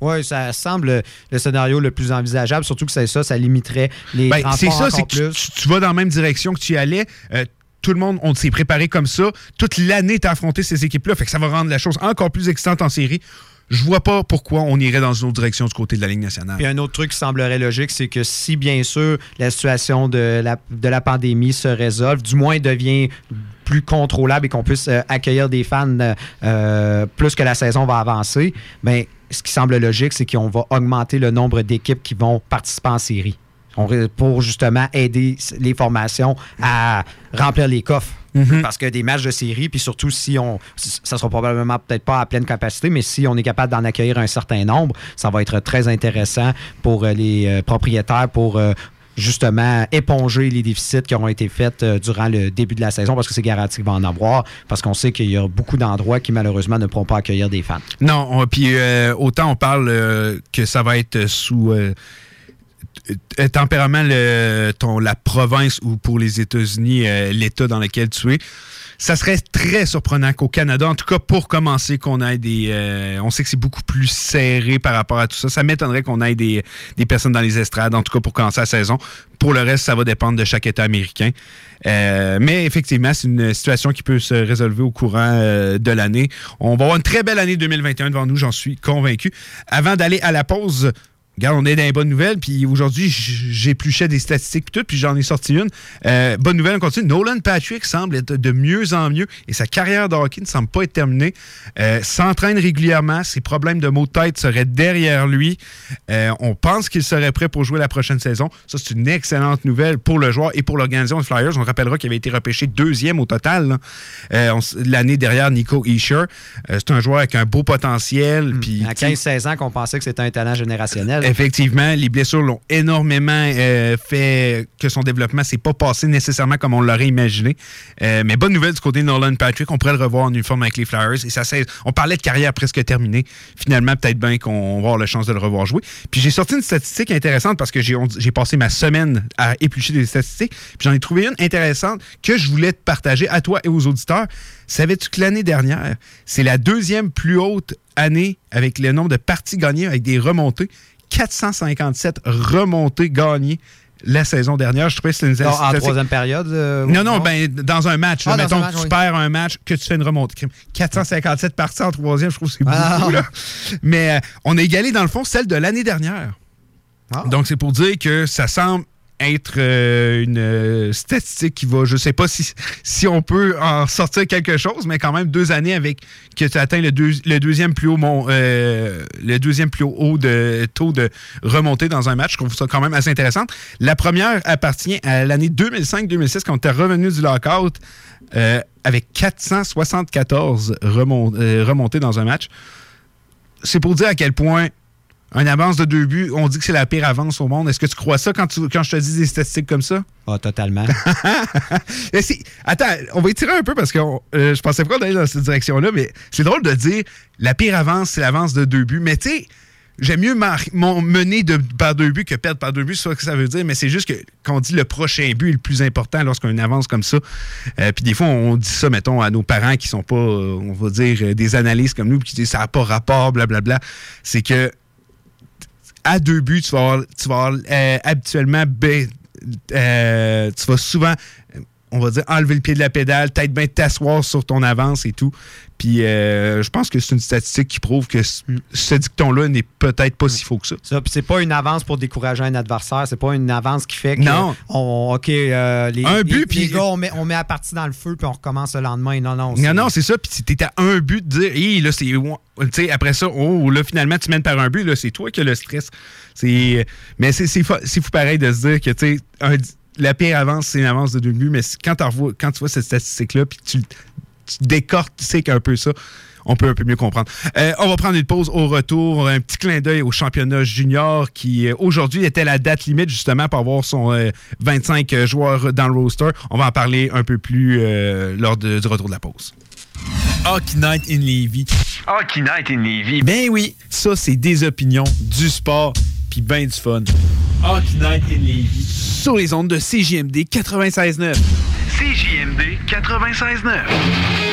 Oui, ça semble le scénario le plus envisageable, surtout que c'est ça, ça limiterait les Ben, c'est ça, c'est que tu, plus. tu- tu vas dans la même direction que tu y allais. Euh, tout le monde, on s'est préparé comme ça. Toute l'année, tu as affronté ces équipes-là. Fait que ça va rendre la chose encore plus excitante en série. Je vois pas pourquoi on irait dans une autre direction du côté de la Ligue nationale. Puis un autre truc qui semblerait logique, c'est que si bien sûr la situation de la, de la pandémie se résolve, du moins devient plus contrôlable et qu'on puisse euh, accueillir des fans euh, euh, plus que la saison va avancer, ben, ce qui semble logique, c'est qu'on va augmenter le nombre d'équipes qui vont participer en série. On pour justement aider les formations à remplir les coffres. Mhm. Parce que des matchs de série, puis surtout si on. Ça sera probablement peut-être pas à pleine capacité, mais si on est capable d'en accueillir un certain nombre, ça va être très intéressant pour euh, les euh, propriétaires pour. euh, justement éponger les déficits qui auront été faits euh, durant le début de la saison parce que c'est garanti qu'il va en avoir parce qu'on sait qu'il y a beaucoup d'endroits qui malheureusement ne pourront pas accueillir des fans. Non, on- puis euh, autant on parle euh, que ça va être sous tempérament le, ton, la province ou pour les États-Unis, euh, l'État dans lequel tu es. Ça serait très surprenant qu'au Canada, en tout cas pour commencer, qu'on ait des. euh, on sait que c'est beaucoup plus serré par rapport à tout ça. Ça m'étonnerait qu'on ait des, des personnes dans les estrades, en tout cas pour commencer la saison. Pour le reste, ça va dépendre de chaque État américain. Euh, mais effectivement, c'est une situation qui peut se résolver au courant euh, de l'année. On va avoir une très belle année 2021 devant nous, j'en suis convaincu. Avant d'aller à la pause, regarde, on est dans les bonnes nouvelles, puis aujourd'hui, j'épluchais des statistiques puis tout, puis j'en ai sorti une. Euh, bonne nouvelle, on continue. Nolan Patrick semble être de mieux en mieux et sa carrière de hockey ne semble pas être terminée. Euh, S'entraîne régulièrement, ses problèmes de maux de tête seraient derrière lui. Euh, on pense qu'il serait prêt pour jouer la prochaine saison. Ça, c'est une excellente nouvelle pour le joueur et pour l'organisation des Flyers. On rappellera qu'il avait été repêché deuxième au total l'année derrière Nico Isher. Euh, c'est un joueur avec un beau potentiel. puis, À tu sais, 15-16 ans qu'on pensait que c'était un talent générationnel. Effectivement, les blessures l'ont énormément euh, fait que son développement s'est pas passé nécessairement comme on l'aurait imaginé. Euh, mais bonne nouvelle du côté de Nolan Patrick, on pourrait le revoir en uniforme avec les Flyers. Et ça, on parlait de carrière presque terminée. Finalement, peut-être bien qu'on va avoir la chance de le revoir jouer. Puis j'ai sorti une statistique intéressante parce que j'ai passé ma semaine à éplucher des statistiques. Puis j'en ai trouvé une intéressante que je voulais te partager à toi et aux auditeurs. Savais-tu que l'année dernière, c'est la deuxième plus haute année avec le nombre de parties gagnées avec des remontées? 457 remontées gagnées la saison dernière. Je trouvais que c'était une En- en troisième période? euh, non, non, ben, dans un match. Ah, mettons un que tu oui. perds un match, que tu fais une remontée. 457 parties en troisième, je trouve que c'est beaucoup. Ah. là. Mais euh, on a égalé, dans le fond, celle de l'année dernière. Ah. Donc, c'est pour dire que ça semble être euh, une euh, statistique qui va, je sais pas si, si on peut en sortir quelque chose, mais quand même deux années avec que tu atteins le, deux- le deuxième plus haut mon- euh, le deuxième plus haut de taux de remontée dans un match. Je trouve ça quand même assez intéressant. La première appartient à l'année 2005-2006 quand on était revenu du lockout avec 474 remont- remontées dans un match. C'est pour dire à quel point une avance de deux buts, on dit que c'est la pire avance au monde. Est-ce que tu crois ça quand, tu- quand je te dis des statistiques comme ça? Ah, totalement. Mais c'est- Attends, on va étirer un peu parce que on- euh, je pensais pas d'aller dans cette direction-là, mais c'est drôle de dire la pire avance, c'est l'avance de deux buts. Mais tu sais, j'aime mieux mon- mener de, par deux buts que perdre par deux buts, c'est ça que ça veut dire, mais c'est juste que quand on dit le prochain but est le plus important lorsqu'on avance comme ça. Euh, puis des fois, on dit ça, mettons, à nos parents qui sont pas, euh, on va dire, des analystes comme nous, puis qui disent ça n'a pas rapport, blablabla. C'est que à deux buts, tu vas tu vas euh, habituellement, ben, euh, tu vas souvent, on va dire, enlever le pied de la pédale, peut-être bien t'asseoir sur ton avance et tout. Puis euh, je pense que c'est une statistique qui prouve que ce, ce dicton-là n'est peut-être pas si faux que ça. Ça, puis c'est pas une avance pour décourager un adversaire, c'est pas une avance qui fait que Non. on, OK, euh, les, Un les- but, les puis- gars, on met, on met la partie dans le feu puis on recommence le lendemain. Non, non. Non, non, c'est ça. Puis t'es à un but de dire, Hi, là, c'est. Tu sais, après ça, oh, là, finalement, tu mènes par un but, là, c'est toi qui as le stress. C'est. Mais c'est fou, c'est fou pareil de se dire que, tu sais, un- la pire avance, c'est une avance de deux buts, mais c'est- quand, tu vois cette statistique-là, puis tu, tu décortiques un peu ça, on peut un peu mieux comprendre. Euh, on va prendre une pause au retour, un petit clin d'œil au championnat junior qui euh, aujourd'hui était la date limite justement pour avoir son euh, 25 joueurs dans le roster. On va en parler un peu plus euh, lors de- du retour de la pause. Hockey Night in Levy. Hockey Night in Levy. Ben oui, ça c'est des opinions, du sport, puis ben du fun. Hockey Night in Levy. Sur les ondes de CJMD 96.9. CJMD 96.9.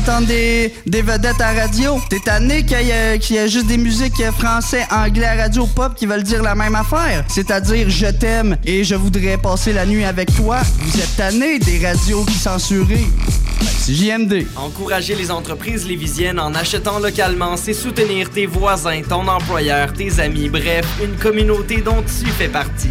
d'entendre des, vedettes à radio? T'es tanné qu'il y, a- juste des musiques français, anglais radio pop qui veulent dire la même affaire? C'est-à-dire je t'aime et je voudrais passer la nuit avec toi. Vous êtes tanné des radios qui censurent. C'est JMD. Encourager les entreprises lévisiennes en achetant localement, c'est soutenir tes voisins, ton employeur, tes amis, bref, une communauté dont tu fais partie.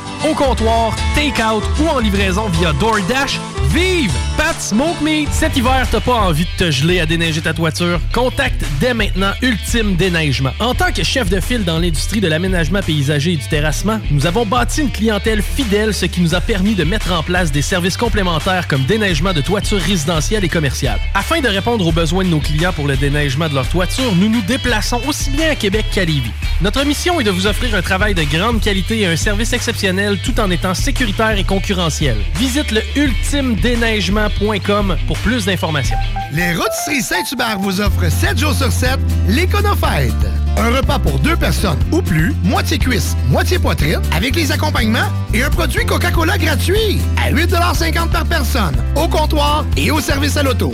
au comptoir, take-out ou en livraison via DoorDash. Vive Pat Smoke Meat! Cet hiver, t'as pas envie de te geler à déneiger ta toiture? Contacte dès maintenant Ultime Déneigement. En tant que chef de file dans l'industrie de l'aménagement paysager et du terrassement, nous avons bâti une clientèle fidèle, ce qui nous a permis de mettre en place des services complémentaires comme déneigement de toitures résidentielles et commerciales. Afin de répondre aux besoins de nos clients pour le déneigement de leur toiture, nous nous déplaçons aussi bien à Québec qu'à Lévis. Notre mission est de vous offrir un travail de grande qualité et un service exceptionnel tout en étant sécuritaire et concurrentiel. Visite le ultimedéneigement.com pour plus d'informations. Les Rôtisseries Saint-Hubert vous offrent 7 jours sur 7 l'Éconofête. Un repas pour deux personnes ou plus, moitié cuisse, moitié poitrine, avec les accompagnements et un produit Coca-Cola gratuit à 8,50 par personne, au comptoir et au service à l'auto.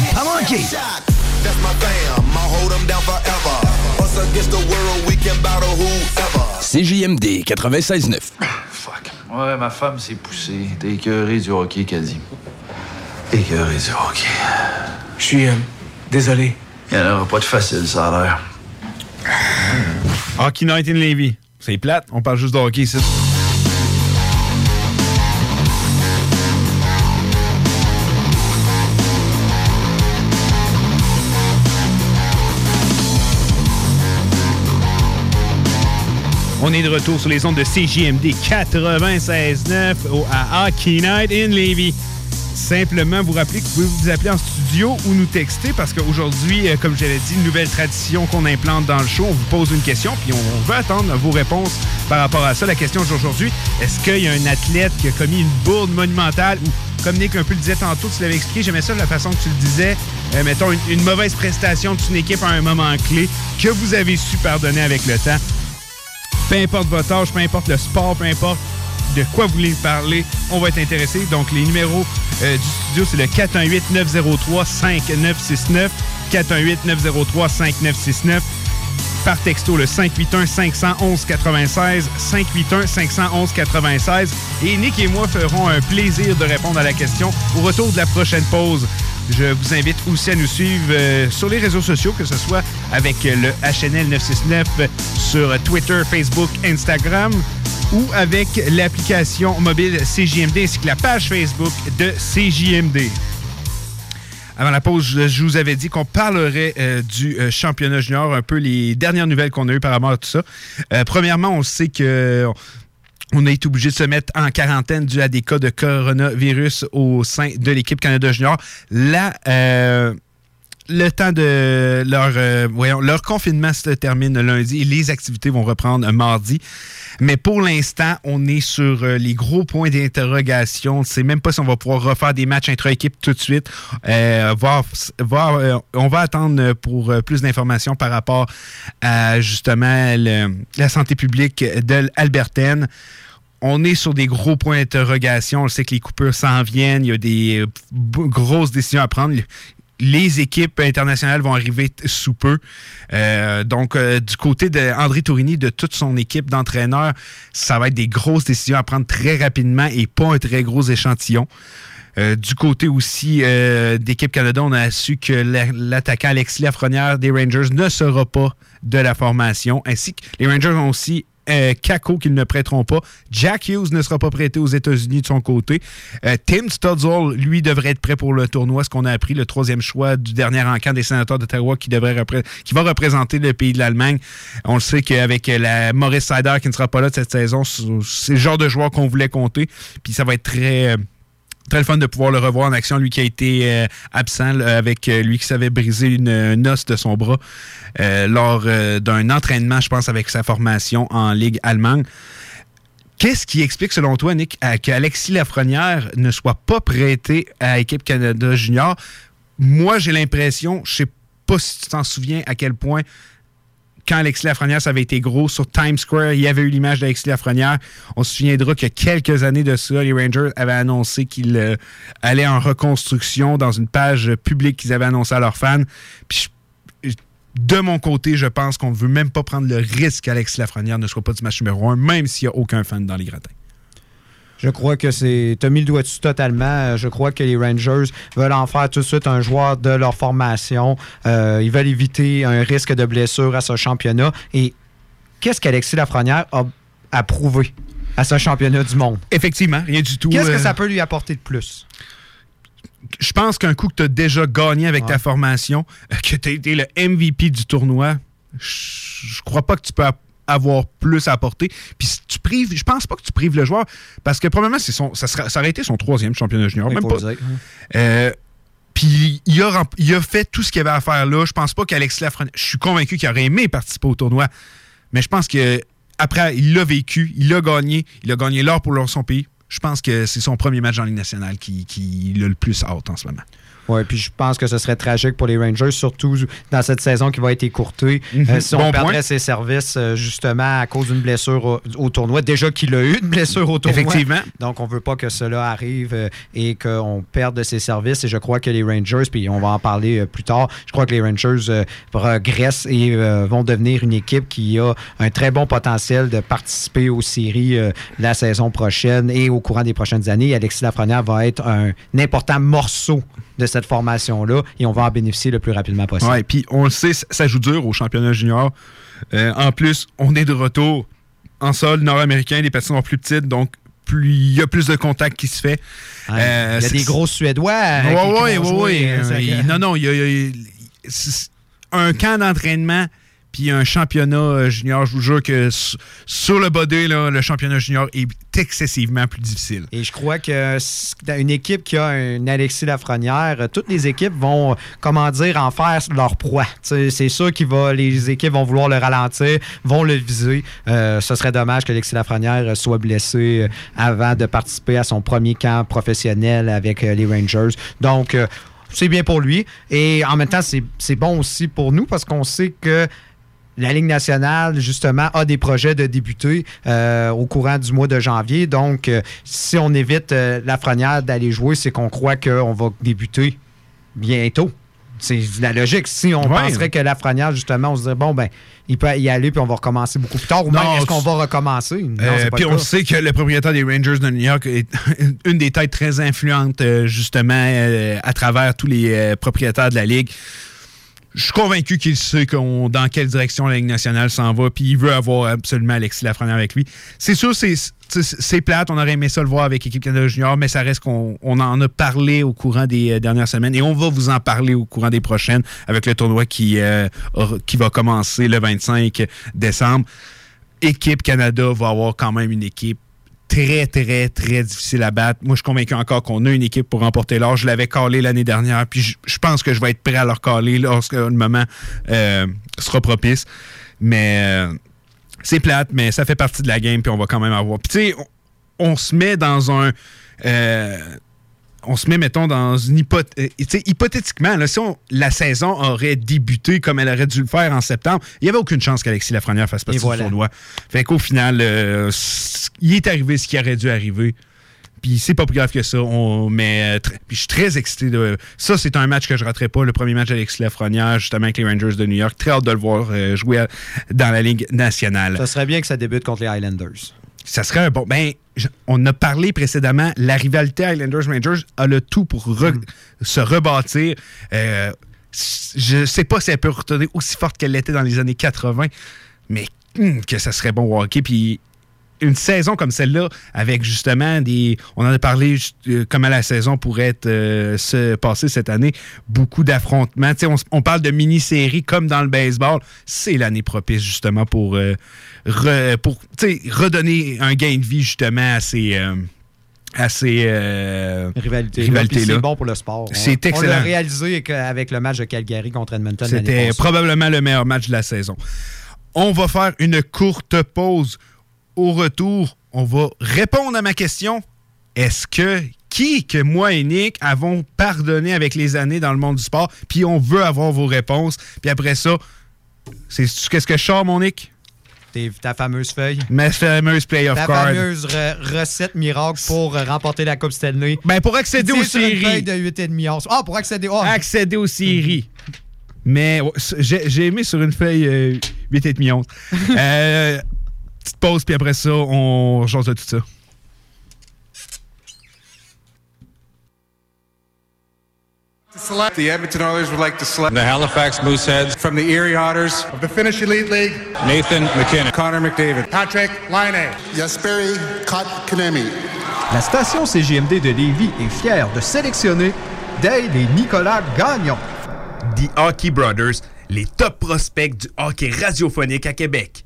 ne pas manquer. That's my fam, I'll hold them down forever. Us against the world, we can battle whoever. CJMD 96.9. Ouais, ma femme s'est poussée. T'es écœuré du hockey, Caddy. Écœuré du hockey. Je suis euh, désolé. Il n'y en aura pas de facile, ça a l'air. Hockey Night in Levy. C'est plate, on parle juste de hockey ici. On est de retour sur les ondes de CJMD 96.9 au- à Hockey Night in Levy. Simplement vous rappeler que vous pouvez vous appeler en studio ou nous texter parce qu'aujourd'hui, euh, comme j'avais dit, une nouvelle tradition qu'on implante dans le show. On vous pose une question puis on veut attendre vos réponses par rapport à ça. La question d'aujourd'hui, est-ce qu'il y a un athlète qui a commis une bourde monumentale ou comme Nick un peu le disait tantôt, tu l'avais expliqué, j'aimais ça de la façon que tu le disais, euh, mettons une, une mauvaise prestation d'une équipe à un moment clé que vous avez su pardonner avec le temps. Peu importe votre âge, peu importe le sport, peu importe de quoi vous voulez parler, on va être intéressé. Donc, les numéros euh, du studio, c'est le 418-903-5969. 418-903-5969. Par texto, le 581-511-96. 581-511-96. Et Nick et moi ferons un plaisir de répondre à la question au retour de la prochaine pause. Je vous invite aussi à nous suivre euh, sur les réseaux sociaux, que ce soit avec euh, le HNL 969 sur Twitter, Facebook, Instagram ou avec l'application mobile CJMD ainsi que la page Facebook de CJMD. Avant la pause, je, vous avais dit qu'on parlerait euh, du championnat junior, un peu les dernières nouvelles qu'on a eues par rapport à tout ça. Premièrement, on sait que on a été obligé de se mettre en quarantaine dû à des cas de coronavirus au sein de l'équipe Canada Junior. Là, euh, le temps de leur, euh, leur confinement se termine lundi et les activités vont reprendre mardi. Mais pour l'instant, on est sur euh, les gros points d'interrogation. On ne sait même pas si on va pouvoir refaire des matchs intra-équipe tout de suite. Euh, on va attendre pour plus d'informations par rapport à justement la santé publique de l'Albertaine. On est sur des gros points d'interrogation. On sait que les coupures s'en viennent. Il y a des grosses décisions à prendre. Les équipes internationales vont arriver sous peu. Euh, donc, euh, du côté d'André Tourini, de toute son équipe d'entraîneurs, ça va être des grosses décisions à prendre très rapidement et pas un très gros échantillon. Euh, du côté aussi d'équipe Canada, on a su que la- l'attaquant Alexis Lafrenière des Rangers ne sera pas de la formation, ainsi que les Rangers ont aussi euh, Kako qu'ils ne prêteront pas. Jack Hughes ne sera pas prêté aux États-Unis de son côté. Euh, Tim Studzall, lui, devrait être prêt pour le tournoi, ce qu'on a appris, le troisième choix du dernier encamp des sénateurs d'Ottawa qui, qui va représenter le pays de l'Allemagne. On le sait qu'avec euh, la Maurice Sider qui ne sera pas là cette saison, c'est le genre de joueur qu'on voulait compter. Puis ça va être très... Très le fun de pouvoir le revoir en action, lui qui a été euh, absent, avec euh, lui qui s'avait brisé une, os de son bras euh, lors d'un entraînement, je pense, avec sa formation en Ligue allemande. Qu'est-ce qui explique, selon toi, Nick, qu'Alexis Lafrenière ne soit pas prêté à l'équipe Canada Junior? Moi, j'ai l'impression, je sais pas si tu t'en souviens à quel point quand Alexis Lafrenière, avait été gros sur Times Square, il y avait eu l'image d'Alexis Lafrenière. On se souviendra que quelques années de ça, les Rangers avaient annoncé qu'ils euh, allaient en reconstruction dans une page publique qu'ils avaient annoncé à leurs fans. Puis de mon côté, je pense qu'on ne veut même pas prendre le risque qu'Alexis Lafrenière ne soit pas du match numéro un, même s'il n'y a aucun fan dans les gratins. Je crois que c'est. Tu as mis le doigt dessus totalement. Je crois que les Rangers veulent en faire tout de suite un joueur de leur formation. Euh, ils veulent éviter un risque de blessure à ce championnat. Et qu'est-ce qu'Alexis Lafrenière a approuvé à ce championnat du monde? Effectivement, rien du tout. Qu'est-ce que euh, ça peut lui apporter de plus? je pense qu'un coup que tu as déjà gagné avec ta formation, euh, que tu as été le MVP du tournoi, je crois pas que tu peux avoir plus à apporter. Puis si tu prives, je pense pas que tu prives le joueur parce que probablement c'est son, ça, sera- ça aurait été son troisième championnat junior. Il Même pas. dire. Euh, puis il a, il a fait tout ce qu'il avait à faire là. Je pense pas qu'Alexis Lafrenière. Je suis convaincu qu'il aurait aimé participer au tournoi. Mais je pense que après, il l'a vécu, il l'a gagné, il a gagné l'or pour son pays. Je pense que c'est son premier match en Ligue nationale qui, qui l'a le plus hâte en ce moment. Oui, puis je pense que ce serait tragique pour les Rangers, surtout dans cette saison qui va être écourtée. Mhm. Euh, si on perdrait point. ses services, euh, justement, à cause d'une blessure au, au tournoi. Déjà qu'il a eu une blessure au tournoi. Effectivement. Donc, on veut pas que cela arrive euh, et qu'on perde ses services. Et je crois que les Rangers, puis on va en parler plus tard, je crois que les Rangers progressent et vont devenir une équipe qui a un très bon potentiel de participer aux séries la saison prochaine et au courant des prochaines années. Alexis Lafrenière va être un important morceau de cette formation-là et on va en bénéficier le plus rapidement possible. Ouais, puis on le sait, ça- joue dur au championnat junior. Euh, en plus, on est de retour en sol nord-américain, les patins sont plus petites, donc il y a plus de contact qui se fait. Euh, il y a c'est- des gros Suédois. euh, euh, ça- Euh, il- Non, non, il y a, il y a- c'est- un camp d'entraînement puis un championnat euh, junior, je vous jure que sur le body, le championnat junior est excessivement plus difficile. Et je crois que une équipe qui a un Alexis Lafrenière, euh, toutes les équipes vont, euh, comment dire, en faire leur proie. C'est sûr que les équipes vont vouloir le ralentir, vont le viser. Ce serait dommage que Alexis Lafrenière soit blessé avant de participer à son premier camp professionnel avec les Rangers. Donc, c'est bien pour lui. Et en même temps, c'est bon aussi pour nous parce qu'on sait que la Ligue nationale, justement, a des projets de débuter euh, au courant du mois de janvier. Donc, euh, si on évite euh, la Lafrenière d'aller jouer, c'est qu'on croit qu'on va débuter bientôt. C'est la logique. Si on Ouais. penserait que la Lafrenière, justement, on se dirait, bon, ben, il peut y aller puis on va recommencer beaucoup plus tard. Ou même, Non, est-ce qu'on va recommencer? Non, Euh, puis on sait que le propriétaire des Rangers de New York est une des têtes très influentes, justement, à travers tous les propriétaires de la Ligue. Je suis convaincu qu'il sait dans quelle direction la Ligue nationale s'en va, puis il veut avoir absolument Alexis Lafrenière avec lui. C'est sûr, c'est plate, on aurait aimé ça le voir avec l'équipe Canada Junior, mais ça reste qu'on on en a parlé au courant des euh, dernières semaines et on va vous en parler au courant des prochaines avec le tournoi qui, euh, qui va commencer le 25 décembre. Équipe Canada va avoir quand même une équipe très, très, très difficile à battre. Moi, je suis convaincu encore qu'on a une équipe pour remporter l'or. Je l'avais calé l'année dernière, puis je, pense que je vais être prêt à leur caler lorsque le moment euh, sera propice. Mais euh, c'est plate, mais ça fait partie de la game, puis on va quand même avoir. Puis tu sais, on, on se met dans un... euh, on se met, mettons, dans une hypothèse. hypothétiquement, là, si on- la saison aurait débuté comme elle aurait dû le faire en septembre, il n'y avait aucune chance qu'Alexis Lafrenière fasse partie voilà. du tournoi. Fait qu'au final, euh, il est arrivé ce qui aurait dû arriver. Puis c'est pas plus grave que ça. On, mais, euh, je suis très excité de. Ça, c'est un match que je raterai pas. Le premier match d'Alexis Lafrenière, justement, avec les Rangers de New York. Très hâte de le voir euh, jouer dans la Ligue nationale. Ça serait bien que ça débute contre les Highlanders. Ça serait un bon. Ben, je- on a parlé précédemment, la rivalité Islanders-Rangers a le tout pour re- se rebâtir. Euh, je sais pas si elle peut retourner aussi forte qu'elle l'était dans les années 80, mais hum, que ça serait bon au hockey. Puis une saison comme celle-là, avec justement des. On en a parlé euh, comment la saison pourrait être, euh, se passer cette année. Beaucoup d'affrontements. On, on parle de mini-séries comme dans le baseball. C'est l'année propice justement pour, euh, re- pour redonner un gain de vie justement à ces. à ces euh. C'est bon pour le sport. On- C'est On excellent. l'a réalisé avec le match de Calgary contre Edmonton. C'était probablement le meilleur match de la saison. On va faire une courte pause. Au retour, on va répondre à ma question. Est-ce que qui que moi et Nick avons pardonné avec les années dans le monde du sport? Puis on veut avoir vos réponses. Puis après ça, c'est qu'est-ce que je sors, mon Nick? Ta fameuse feuille. Ma fameuse playoff Ta card. fameuse re- recette miracle pour euh, remporter la Coupe Stanley. Ben, pour accéder aux séries. feuille de 8,5 onces. Ah, pour accéder. ah. accéder aux séries. Mais j'ai j'ai aimé sur une feuille euh, 8,5 onces. Euh, petite pause, puis après ça, on change de tout ça. Select the Edmonton Oilers would like to select the Halifax Mooseheads from the Erie Otters of the Finnish Elite League. Nathan McKinnon, Connor McDavid, Patrick Laine, Jesperi Kotkaniemi. La station CGMD de Lévis est fière de sélectionner Dale et Nicolas Gagnon. The Hockey Brothers, les top prospects du hockey radiophonique à Québec.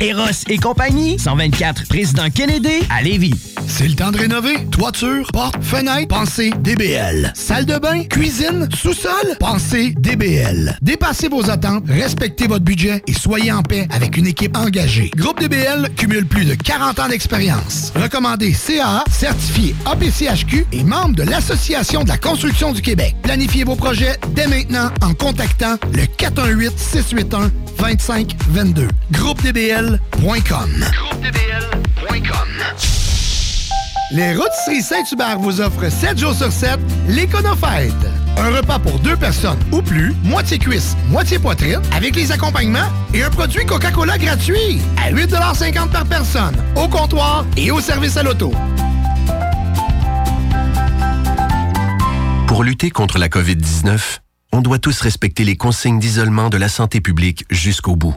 Eros et compagnie, 124 Président Kennedy à Lévis. C'est le temps de rénover. Toiture, porte, fenêtre, pensez DBL. Salle de bain, cuisine, sous-sol, pensez DBL. Dépassez vos attentes, respectez votre budget et soyez en paix avec une équipe engagée. Groupe DBL cumule plus de 40 ans d'expérience. Recommandé CAA, certifié APCHQ et membre de l'Association de la construction du Québec. Planifiez vos projets dès maintenant en contactant le 418-681-2522. GroupeDBL.com. GroupeDBL.com. Les Rôtisseries Saint-Hubert vous offrent 7 jours sur 7 l'Éconofête. Un repas pour deux personnes ou plus, moitié cuisse, moitié poitrine, avec les accompagnements et un produit Coca-Cola gratuit à 8,50 par personne, au comptoir et au service à l'auto. Pour lutter contre la COVID-19, on doit tous respecter les consignes d'isolement de la santé publique jusqu'au bout.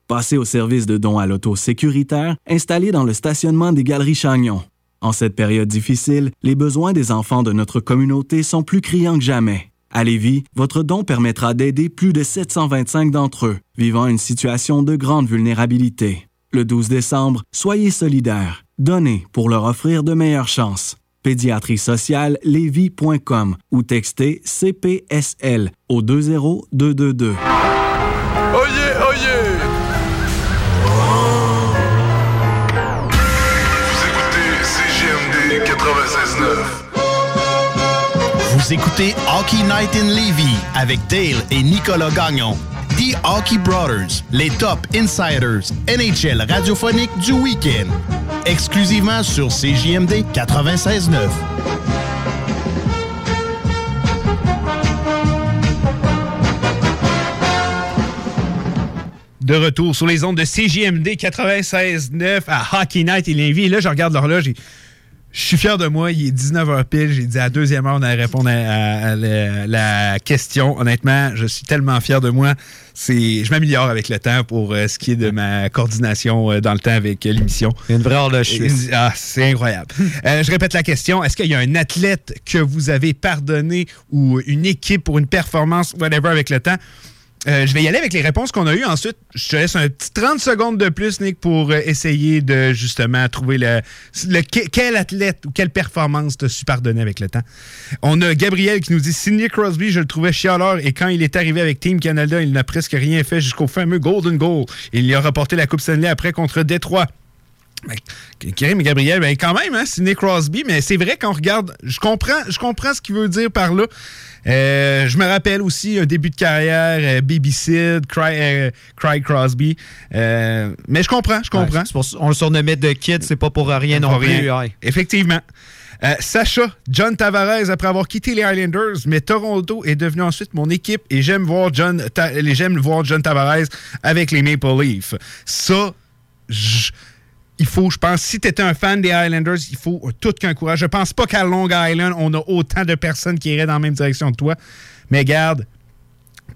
Passez au service de dons à l'auto sécuritaire installé dans le stationnement des Galeries Chagnon. En cette période difficile, les besoins des enfants de notre communauté sont plus criants que jamais. À Lévis, votre don permettra d'aider plus de 725 d'entre eux vivant une situation de grande vulnérabilité. Le 12 décembre, soyez solidaires. Donnez pour leur offrir de meilleures chances. Pédiatrie sociale lévis.com ou textez CPSL au 20222. Oyez, oyez! Vous Vous écoutez Hockey Night in Levy avec Dale et Nicolas Gagnon. The Hockey Brothers, les top insiders NHL radiophonique du week-end. Exclusivement sur CJMD 96.9. De retour sur les ondes de CJMD 96.9 à Hockey Night et Lévis. Là, je regarde l'horloge et je suis fier de moi. Il est 19h pile. J'ai dit à la deuxième heure, on allait répondre à, à- à la, la question. Honnêtement, je suis tellement fier de moi. C'est, je m'améliore avec le temps pour euh, ce qui est de ma coordination euh, dans le temps avec euh, l'émission. Une vraie horloge Ah, c'est incroyable. Euh, je répète la question. Est-ce qu'il y a un athlète que vous avez pardonné ou une équipe pour une performance, whatever, avec le temps? Euh, je vais y aller avec les réponses qu'on a eues. Ensuite, je te laisse un petit 30 secondes de plus, Nick, pour euh, essayer de justement trouver le, le- que- quel athlète ou quelle performance t'as su pardonner avec le temps. On a Gabriel qui nous dit Sidney Crosby, je le trouvais chialeur et quand il est arrivé avec Team Canada, il n'a presque rien fait jusqu'au fameux Golden Goal. Il y a remporté la Coupe Stanley après contre Détroit. Ben, Karim et Gabriel, ben quand même, hein, Sidney Crosby, mais c'est vrai qu'on regarde, je comprends, je comprends ce qu'il veut dire par là. Euh, je me rappelle aussi un début de carrière, euh, Cry, euh, Cry Crosby. Euh, mais je comprends, je comprends. Ouais, c'est pour ça- on le surnommait de Kid, c'est pas pour rien non plus. rien. ouais. Effectivement. Euh, Sacha, John Tavares, après avoir quitté les Islanders, mais Toronto est devenu ensuite mon équipe et j'aime voir John, j'aime voir John Tavares avec les Maple Leafs. Ça, je- il faut, je pense, si tu étais un fan des Highlanders, il faut tout qu'un courage. Je pense pas qu'à Long Island, on a autant de personnes qui iraient dans la même direction que toi. Mais garde,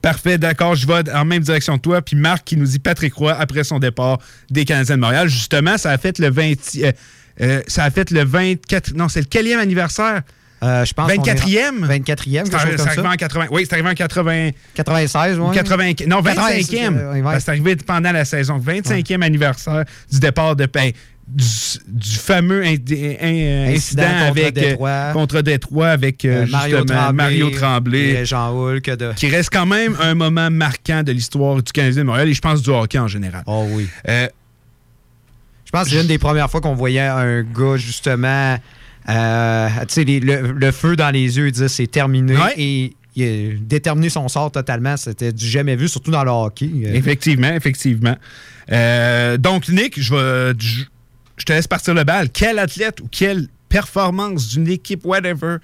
parfait, d'accord, je vais en même direction que toi. Puis Marc qui nous dit Patrick Roy après son départ des Canadiens de Montréal. Justement, ça a fait le 20. euh, euh, ça a fait le 24. Non, c'est le quatrième anniversaire. Euh, je pense qu'on est- 24e? 24e, quelque C'est chose c'est comme arrivé ça. en 80. Oui, c'est arrivé en 80. 96, ouais. 80, non, 25e. 80, ouais. C'est arrivé pendant la saison. 25e anniversaire du départ de ben, du, du fameux in- in- in- Incident incident, contre avec, euh, Détroit. contre Détroit avec euh, Euh, Mario Tremblay, Mario Tremblay. et Jean Hulk de- Qui reste quand même un moment marquant de l'histoire du Canadien de Montréal et je pense du hockey en général. Oh oui. Euh, Je pense que c'est une des premières fois qu'on voyait un gars, justement, euh, le, le feu dans les yeux, il disait c'est terminé. Ouais. Et il a déterminé son sort totalement. C'était du jamais vu, surtout dans le hockey. Euh, Effectivement, effectivement. Euh, donc, Nick, je vais. Je, te laisse partir le bal. Quel athlète ou quelle performance d'une équipe, whatever,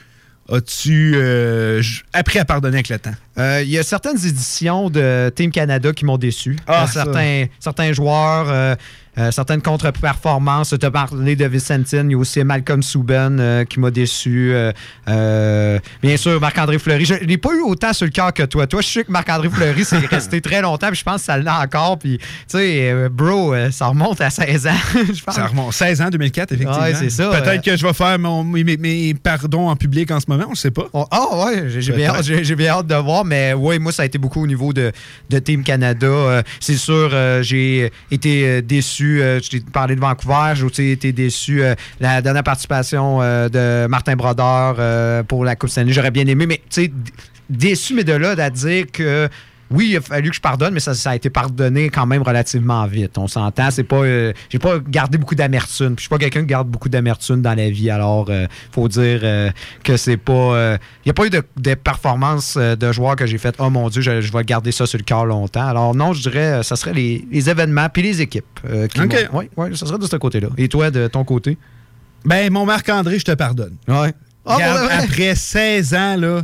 as-tu euh, appris à pardonner avec le temps? Euh, Il y a certaines éditions de Team Canada qui m'ont déçu. Ah, Euh, certains, certains joueurs, euh, euh, certaines contre-performances. Tu as parlé de Vicentin. Il y a aussi Malcolm Souben euh, qui m'a déçu. Euh, euh, bien sûr, Marc-André Fleury. Je n'ai pas eu autant sur le cœur que toi. Toi, je sais que Marc-André Fleury, c'est resté très longtemps. Puis je pense que ça l'a encore. Puis, tu sais, euh, bro, euh, ça remonte à 16 ans. je pense. Ça remonte 16 ans, 2004, effectivement. Ouais, c'est ça, Peut-être euh. que je vais faire mon- mes, pardons en public en ce moment, on ne sait pas. Ah ouais, j'ai- bien, bien hâte de voir, mais oui, moi, ça a été beaucoup au niveau de, de Team Canada. Euh, c'est sûr, euh, j'ai été euh, déçu. je t'ai parlé de Vancouver, j'ai aussi été déçu. la dernière participation de Martin Brodeur pour la Coupe Stanley, j'aurais bien aimé, mais tu sais, déçu, mais de là à dire que. Oui, il a fallu que je pardonne, mais ça, ça a été pardonné quand même relativement vite. On s'entend, c'est pas. euh, j'ai pas gardé beaucoup d'amertume. Je suis pas quelqu'un qui garde beaucoup d'amertume dans la vie. Alors, euh, faut dire euh, que c'est pas. euh, Il n'y a pas eu de, de performance euh, de joueurs que j'ai fait. Oh mon Dieu, je, je vais garder ça sur le cœur longtemps. Alors, non, je dirais, euh, ça serait les, les événements puis les équipes. qui OK. Oui, ouais, ça serait de ce côté-là. Et toi, de ton côté? Ben, mon Marc-André, je te pardonne. Ouais. Ah, ouais. Après 16 ans, là.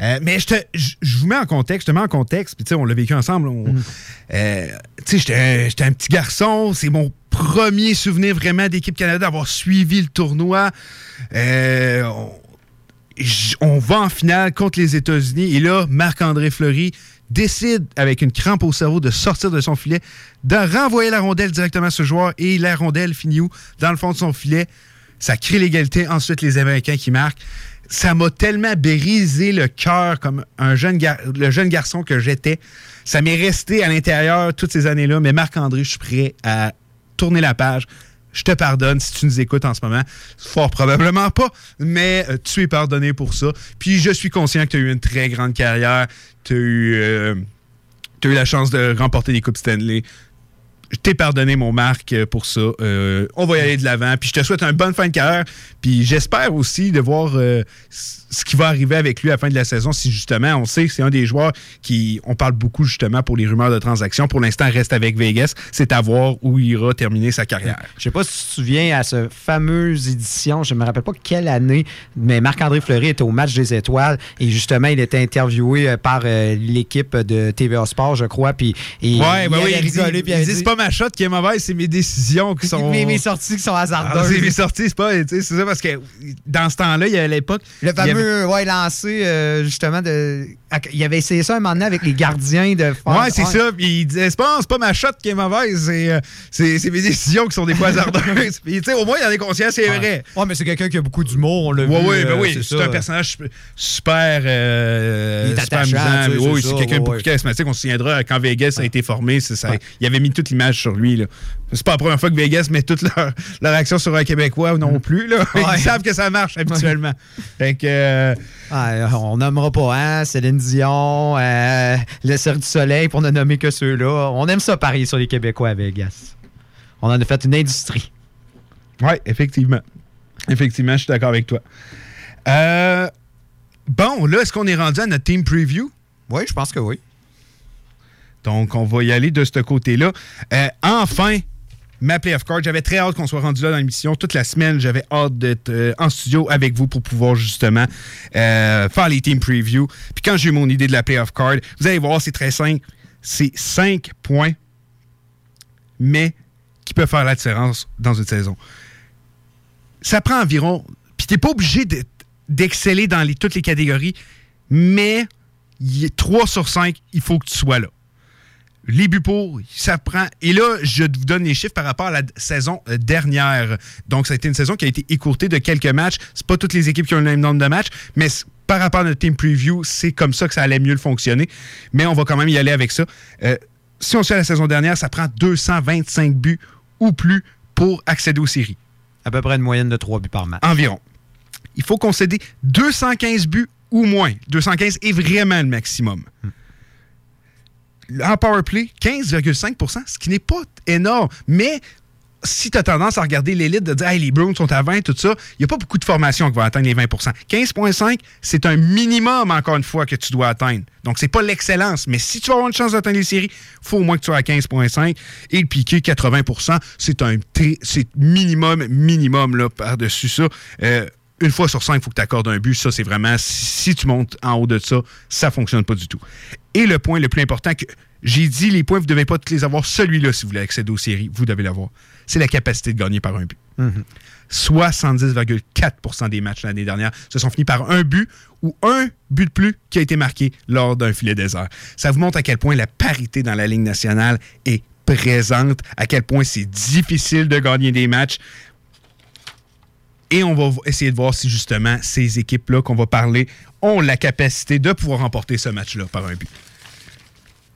Euh, mais je, te, je, je vous mets en contexte, je te mets en contexte, puis tu sais, on l'a vécu ensemble. on- Mm. euh, tu sais, j'étais- un petit garçon, c'est mon premier souvenir vraiment d'équipe Canada d'avoir suivi le tournoi. Euh, on, on va en finale contre les États-Unis, et là, Marc-André Fleury décide, avec une crampe au cerveau, de sortir de son filet, de renvoyer la rondelle directement sur le joueur, et la rondelle finit où? Dans le fond de son filet. Ça crée l'égalité. Ensuite, les Américains qui marquent. Ça m'a tellement brisé le cœur comme un jeune gar- le jeune garçon que j'étais. Ça m'est resté à l'intérieur toutes ces années-là. Mais Marc-André, je suis prêt à tourner la page. Je te pardonne si tu nous écoutes en ce moment. Fort probablement pas, mais euh, tu es pardonné pour ça. Puis je suis conscient que tu as eu une très grande carrière. Tu as eu, euh, t'as eu la chance de remporter des Coupes Stanley. Je t'ai pardonné, mon Marc, euh, pour ça. Euh, on va y aller de l'avant. Puis je te souhaite une bonne fin de carrière. Puis j'espère aussi de voir euh, ce qui va arriver avec lui à la fin de la saison. Si justement, on sait que c'est un des joueurs qui. On parle beaucoup justement pour les rumeurs de transactions. Pour l'instant, reste avec Vegas. C'est à voir où il ira terminer sa carrière. Je sais pas si tu te souviens à cette fameuse édition, je me rappelle pas quelle année, mais Marc-André Fleury était au match des étoiles et justement, il était interviewé euh, par euh, l'équipe de TVA Sport, je crois, puis et Ouais, il ben oui, il rigolé, il il avait dit, c'est pas ma shot qui est mauvaise, c'est mes décisions qui sont. mes, mes sorties qui sont Ah, hasardeuses. c'est mes sorties, c'est pas. C'est ça parce que dans ce temps-là, il y a à l'époque. Le il fameux ouais, lancé, euh, justement, de. Il avait essayé ça un moment donné avec les gardiens de faire- Ouais, c'est ça. Puis il disait, c'est pas, pas ma shot qui est mauvaise, c'est, euh, c'est, mes décisions qui sont des fois hasardeuses. Puis, tu sais, au moins, il en est conscient, c'est vrai. Ouais, mais c'est quelqu'un qui a beaucoup d'humour, on l'a Ouais, vu. ouais, ben euh, oui, c'est, un personnage super- euh, Il est super attachant, amusant. tu sais, oui, c'est quelqu'un beaucoup charismatique. On se souviendra quand Vegas a été formé, ça, il avait mis toute l'image sur lui. Là. C'est pas la première fois que Vegas met toute leur, leur action sur un Québécois non plus. Là. Ils savent que ça marche habituellement. Fait que, euh, Ah, on nommera pas, hein? Céline Dion, euh, le Cirque du Soleil, pour ne nommer que ceux-là. On aime ça parier sur les Québécois à Vegas. On en a fait une industrie. Oui, effectivement. Effectivement, je suis d'accord avec toi. Euh, bon, là, est-ce qu'on est rendu à notre team preview? Oui, je pense que oui. Donc, on va y aller de ce côté-là. Euh, enfin, ma playoff card. J'avais très hâte qu'on soit rendu là dans l'émission. Toute la semaine, j'avais hâte d'être euh, en studio avec vous pour pouvoir justement euh, faire les team preview. Puis quand j'ai eu mon idée de la playoff card, vous allez voir, c'est très simple. C'est 5 points, mais qui peuvent faire la différence dans une saison. Ça prend environ. Puis t'es pas obligé de- d'exceller dans toutes les catégories, mais il est 3 sur 5, il faut que tu sois là. Les buts pour, ça prend. Et là, je vous donne les chiffres par rapport à la saison euh, dernière. Donc, ça a été une saison qui a été écourtée de quelques matchs. C'est pas toutes les équipes qui ont le même nombre de matchs, mais par rapport à notre team preview, c'est comme ça que ça allait mieux le fonctionner. Mais on va quand même y aller avec ça. Euh, si on se fait à la saison dernière, ça prend 225 buts ou plus pour accéder aux séries. À peu près une moyenne de 3 buts par match. Environ. Il faut concéder 215 buts ou moins. 215 est vraiment le maximum. En power play, 15,5% ce qui n'est pas énorme, mais si tu as tendance à regarder l'élite, de dire hey, les Browns sont à 20, tout ça, il n'y a pas beaucoup de formations qui vont atteindre les 20% 15,5, c'est un minimum, encore une fois, que tu dois atteindre. Donc, c'est pas l'excellence. Mais si tu vas avoir une chance d'atteindre les séries, il faut au moins que tu sois à 15,5. Et le piqué, 80% c'est un minimum, minimum là, par-dessus ça. Euh, une fois sur cinq, il faut que tu accordes un but. Ça, c'est vraiment, si tu montes en haut de ça, ça fonctionne pas du tout. Et le point le plus important que j'ai dit, les points, vous ne devez pas tous les avoir. Celui-là, si vous voulez accéder aux séries, vous devez l'avoir. C'est la capacité de gagner par un but. 70,4% des matchs l'année dernière se sont finis par un but ou un but de plus qui a été marqué lors d'un filet désert. Ça vous montre à quel point la parité dans la Ligue nationale est présente, à quel point c'est difficile de gagner des matchs. Et on va essayer de voir si justement ces équipes-là qu'on va parler ont la capacité de pouvoir remporter ce match-là par un but.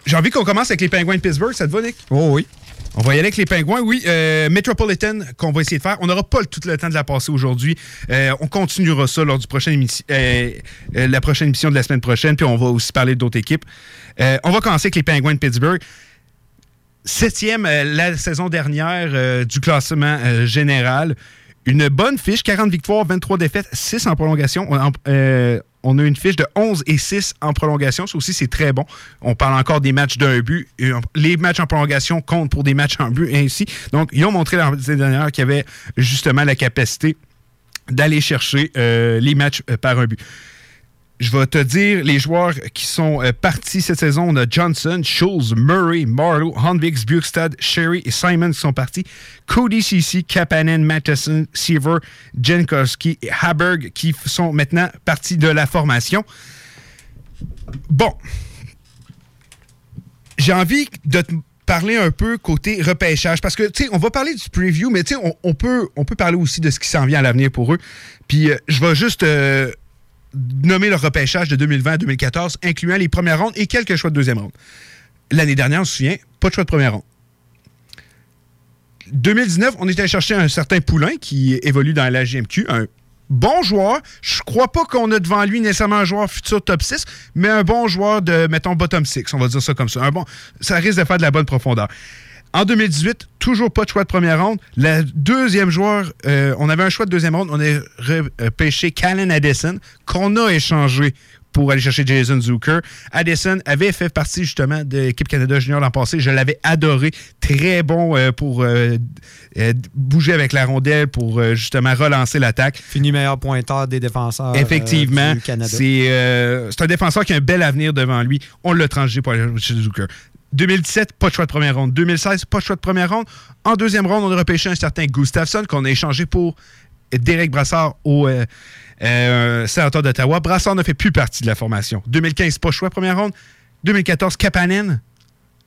J'ai envie qu'on commence avec les Penguins de Pittsburgh. Ça te va, Nick? Oh oui. On va y aller avec les Pingouins. Oui, euh, Metropolitan qu'on va essayer de faire. On n'aura pas tout le temps de la passer aujourd'hui. Euh, on continuera ça lors du prochain euh, euh, la prochaine émission de la semaine prochaine. Puis on va aussi parler d'autres équipes. On va commencer avec les Penguins de Pittsburgh. Septième la saison dernière du classement général. Une bonne fiche, 40 victoires, 23 défaites, 6 en prolongation. Euh, on a une fiche de 11 et 6 en prolongation. Ça aussi, c'est très bon. On parle encore des matchs d'un but. On- Les matchs en prolongation comptent pour des matchs en but ainsi. Donc, ils ont montré l'année dernière qu'il y avait justement la capacité d'aller chercher euh, les matchs euh, par un but. Je vais te dire les joueurs qui sont euh, partis cette saison. On a Johnson, Schultz, Murray, Marlowe, Hanvix, Bukestad, Sherry et Simon qui sont partis. Cody Ceci, Kapanen, Matheson, Seaver, Jankowski et Haberg qui sont maintenant partis de la formation. Bon. J'ai envie de te parler un peu côté repêchage parce que, tu sais, on va parler du preview, mais tu sais, on, on peut, on peut parler aussi de ce qui s'en vient à l'avenir pour eux. Puis euh, je vais juste euh, nommer le repêchage de 2020 à 2014, incluant les premières rondes et quelques choix de deuxième ronde. L'année dernière, on se souvient, pas de choix de première ronde. 2019, on était allé chercher un certain Poulain qui évolue dans la GMQ, un bon joueur. Je crois pas qu'on a devant lui nécessairement un joueur futur top 6, mais un bon joueur de, mettons, bottom 6, on va dire ça comme ça. Un bon, ça risque de faire de la bonne profondeur. En 2018, toujours pas de choix de première ronde. Le deuxième joueur, euh, on avait un choix de deuxième ronde. On a repêché Callan Addison, qu'on a échangé pour aller chercher Jason Zucker. Addison avait fait partie justement de l'équipe Canada Junior l'an passé. Je l'avais adoré. Très bon euh, pour euh, euh, bouger avec la rondelle, pour justement relancer l'attaque. Fini meilleur pointeur des défenseurs. Effectivement, c'est c'est un défenseur qui a un bel avenir devant lui. On l'a transgé pour aller chez Zucker. 2017, pas de choix de première ronde. 2016, pas de choix de première ronde. En deuxième ronde, on a repêché un certain Gustafsson qu'on a échangé pour Derek Brassard au euh, euh, sénateur d'Ottawa. Brassard ne fait plus partie de la formation. 2015, pas de choix de première ronde. 2014, Kapanen.